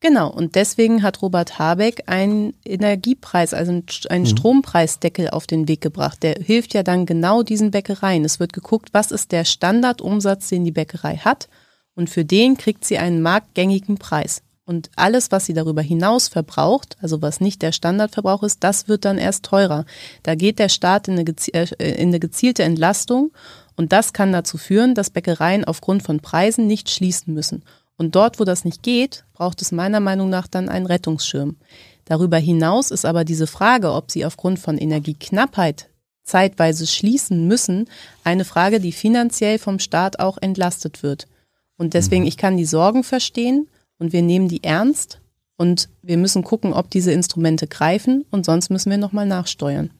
Genau, und deswegen hat Robert Habeck einen Energiepreis, also einen mhm. Strompreisdeckel auf den Weg gebracht. Der hilft ja dann genau diesen Bäckereien. Es wird geguckt, was ist der Standardumsatz, den die Bäckerei hat. Und für den kriegt sie einen marktgängigen Preis. Und alles, was sie darüber hinaus verbraucht, also was nicht der Standardverbrauch ist, das wird dann erst teurer. Da geht der Staat in eine, äh, in eine gezielte Entlastung und das kann dazu führen, dass Bäckereien aufgrund von Preisen nicht schließen müssen. Und dort, wo das nicht geht, braucht es meiner Meinung nach dann einen Rettungsschirm. Darüber hinaus ist aber diese Frage, ob sie aufgrund von Energieknappheit zeitweise schließen müssen, eine Frage, die finanziell vom Staat auch entlastet wird. Und deswegen, mhm. ich kann die Sorgen verstehen und wir nehmen die ernst und wir müssen gucken, ob diese Instrumente greifen und sonst müssen wir nochmal nachsteuern.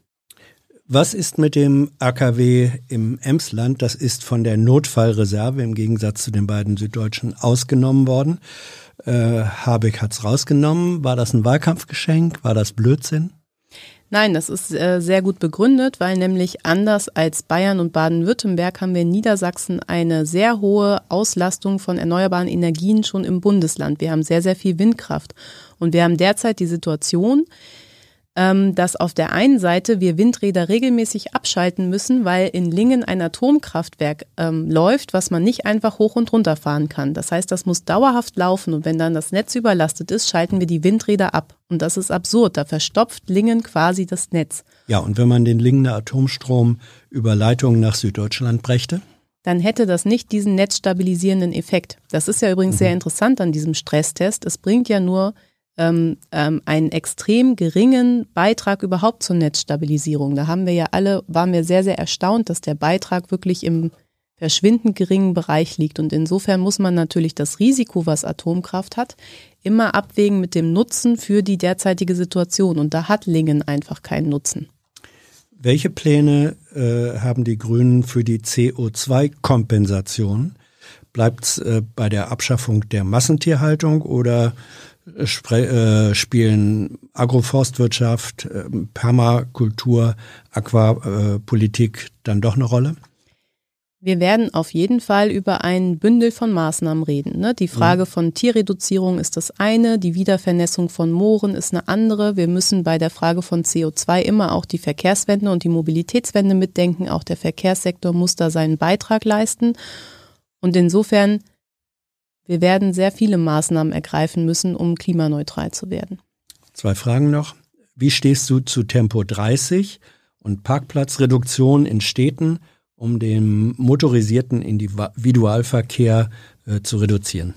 Was ist mit dem AKW im Emsland? Das ist von der Notfallreserve im Gegensatz zu den beiden Süddeutschen ausgenommen worden. Äh, Habeck hat's rausgenommen. War das ein Wahlkampfgeschenk? War das Blödsinn? Nein, das ist äh, sehr gut begründet, weil nämlich anders als Bayern und Baden-Württemberg haben wir in Niedersachsen eine sehr hohe Auslastung von erneuerbaren Energien schon im Bundesland. Wir haben sehr, sehr viel Windkraft. Und wir haben derzeit die Situation, dass auf der einen Seite wir Windräder regelmäßig abschalten müssen, weil in Lingen ein Atomkraftwerk ähm, läuft, was man nicht einfach hoch und runter fahren kann. Das heißt, das muss dauerhaft laufen und wenn dann das Netz überlastet ist, schalten wir die Windräder ab. Und das ist absurd. Da verstopft Lingen quasi das Netz. Ja, und wenn man den Lingener Atomstrom über Leitungen nach Süddeutschland brächte? dann hätte das nicht diesen netzstabilisierenden Effekt. Das ist ja übrigens mhm. sehr interessant an diesem Stresstest. Es bringt ja nur ähm, ähm, einen extrem geringen Beitrag überhaupt zur Netzstabilisierung. Da haben wir ja alle, waren wir sehr, sehr erstaunt, dass der Beitrag wirklich im verschwindend geringen Bereich liegt. Und insofern muss man natürlich das Risiko, was Atomkraft hat, immer abwägen mit dem Nutzen für die derzeitige Situation. Und da hat Lingen einfach keinen Nutzen. Welche Pläne äh, haben die Grünen für die CO2-Kompensation? Bleibt es äh, bei der Abschaffung der Massentierhaltung oder äh, spielen Agroforstwirtschaft, äh, Permakultur, Aquapolitik dann doch eine Rolle? Wir werden auf jeden Fall über ein Bündel von Maßnahmen reden. Ne? Die Frage mhm. von Tierreduzierung ist das eine, die Wiedervernässung von Mooren ist eine andere. Wir müssen bei der Frage von CO2 immer auch die Verkehrswende und die Mobilitätswende mitdenken. Auch der Verkehrssektor muss da seinen Beitrag leisten. Und insofern wir werden sehr viele Maßnahmen ergreifen müssen, um klimaneutral zu werden. Zwei Fragen noch. Wie stehst du zu Tempo 30 und Parkplatzreduktion in Städten, um den motorisierten Individualverkehr äh, zu reduzieren?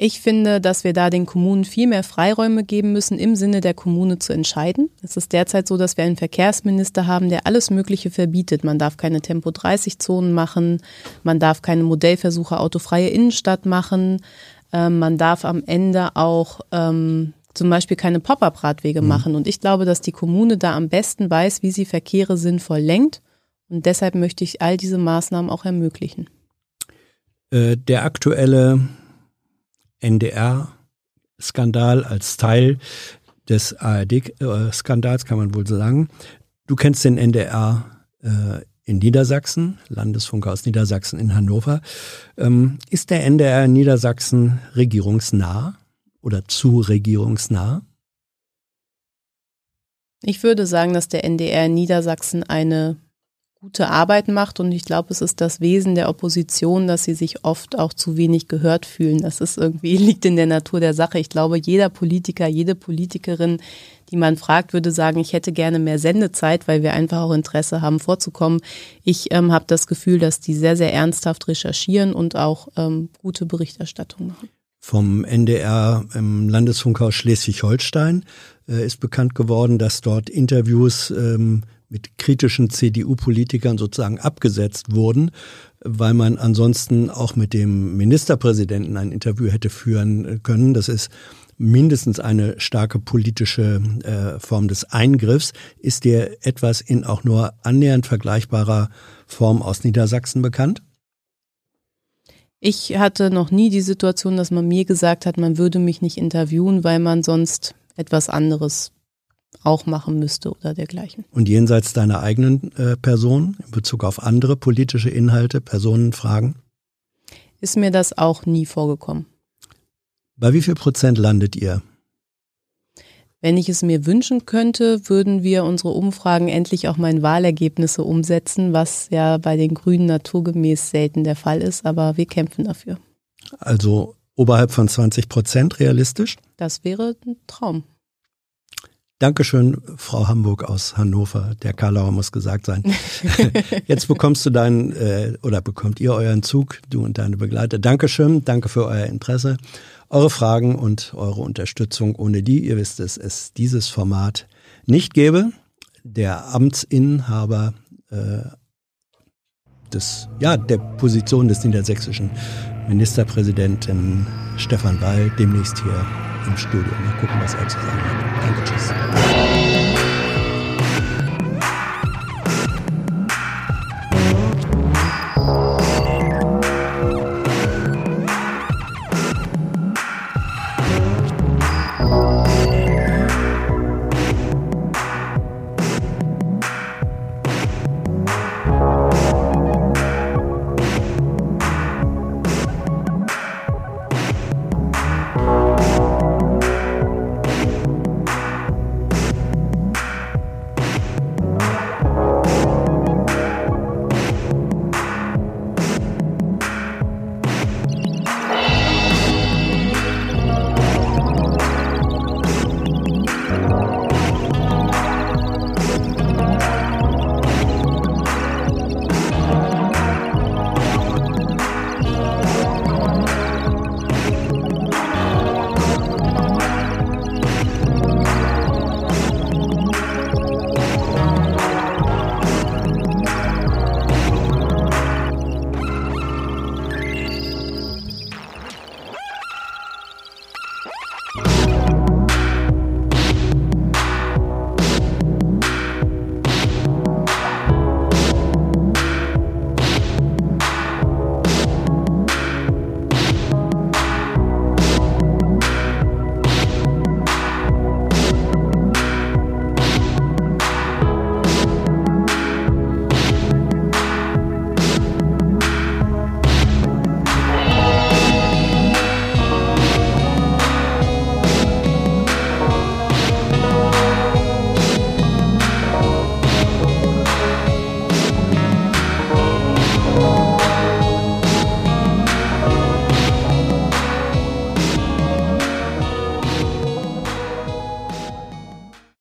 Ich finde, dass wir da den Kommunen viel mehr Freiräume geben müssen, im Sinne der Kommune zu entscheiden. Es ist derzeit so, dass wir einen Verkehrsminister haben, der alles Mögliche verbietet. Man darf keine Tempo-30-Zonen machen, man darf keine Modellversuche autofreie Innenstadt machen, ähm, man darf am Ende auch ähm, zum Beispiel keine Pop-up-Radwege mhm. machen. Und ich glaube, dass die Kommune da am besten weiß, wie sie Verkehre sinnvoll lenkt. Und deshalb möchte ich all diese Maßnahmen auch ermöglichen. Äh, der aktuelle NDR-Skandal als Teil des ARD-Skandals, kann man wohl sagen. Du kennst den NDR äh, in Niedersachsen, Landesfunke aus Niedersachsen in Hannover. Ähm, ist der NDR Niedersachsen regierungsnah oder zu regierungsnah? Ich würde sagen, dass der NDR in Niedersachsen eine gute Arbeit macht und ich glaube, es ist das Wesen der Opposition, dass sie sich oft auch zu wenig gehört fühlen. Das ist irgendwie, liegt in der Natur der Sache. Ich glaube, jeder Politiker, jede Politikerin, die man fragt, würde sagen, ich hätte gerne mehr Sendezeit, weil wir einfach auch Interesse haben, vorzukommen. Ich ähm, habe das Gefühl, dass die sehr, sehr ernsthaft recherchieren und auch ähm, gute Berichterstattung machen. Vom NDR im Landesfunkhaus Schleswig-Holstein äh, ist bekannt geworden, dass dort Interviews ähm, mit kritischen CDU-Politikern sozusagen abgesetzt wurden, weil man ansonsten auch mit dem Ministerpräsidenten ein Interview hätte führen können. Das ist mindestens eine starke politische äh, Form des Eingriffs. Ist dir etwas in auch nur annähernd vergleichbarer Form aus Niedersachsen bekannt? Ich hatte noch nie die Situation, dass man mir gesagt hat, man würde mich nicht interviewen, weil man sonst etwas anderes auch machen müsste oder dergleichen. Und jenseits deiner eigenen äh, Person in Bezug auf andere politische Inhalte, Personenfragen? Ist mir das auch nie vorgekommen. Bei wie viel Prozent landet ihr? Wenn ich es mir wünschen könnte, würden wir unsere Umfragen endlich auch mal in Wahlergebnisse umsetzen, was ja bei den Grünen naturgemäß selten der Fall ist, aber wir kämpfen dafür. Also oberhalb von 20 Prozent realistisch? Das wäre ein Traum. Dankeschön, Frau Hamburg aus Hannover. Der Karlauer muss gesagt sein. Jetzt bekommst du deinen äh, oder bekommt ihr euren Zug, du und deine Begleiter. Dankeschön, danke für euer Interesse, eure Fragen und eure Unterstützung, ohne die, ihr wisst es, es dieses Format nicht gäbe. Der Amtsinhaber äh, des, ja, der Position des niedersächsischen Ministerpräsidenten Stefan Weil demnächst hier im Studio. Mal gucken, was er zu sagen hat. Danke, tschüss.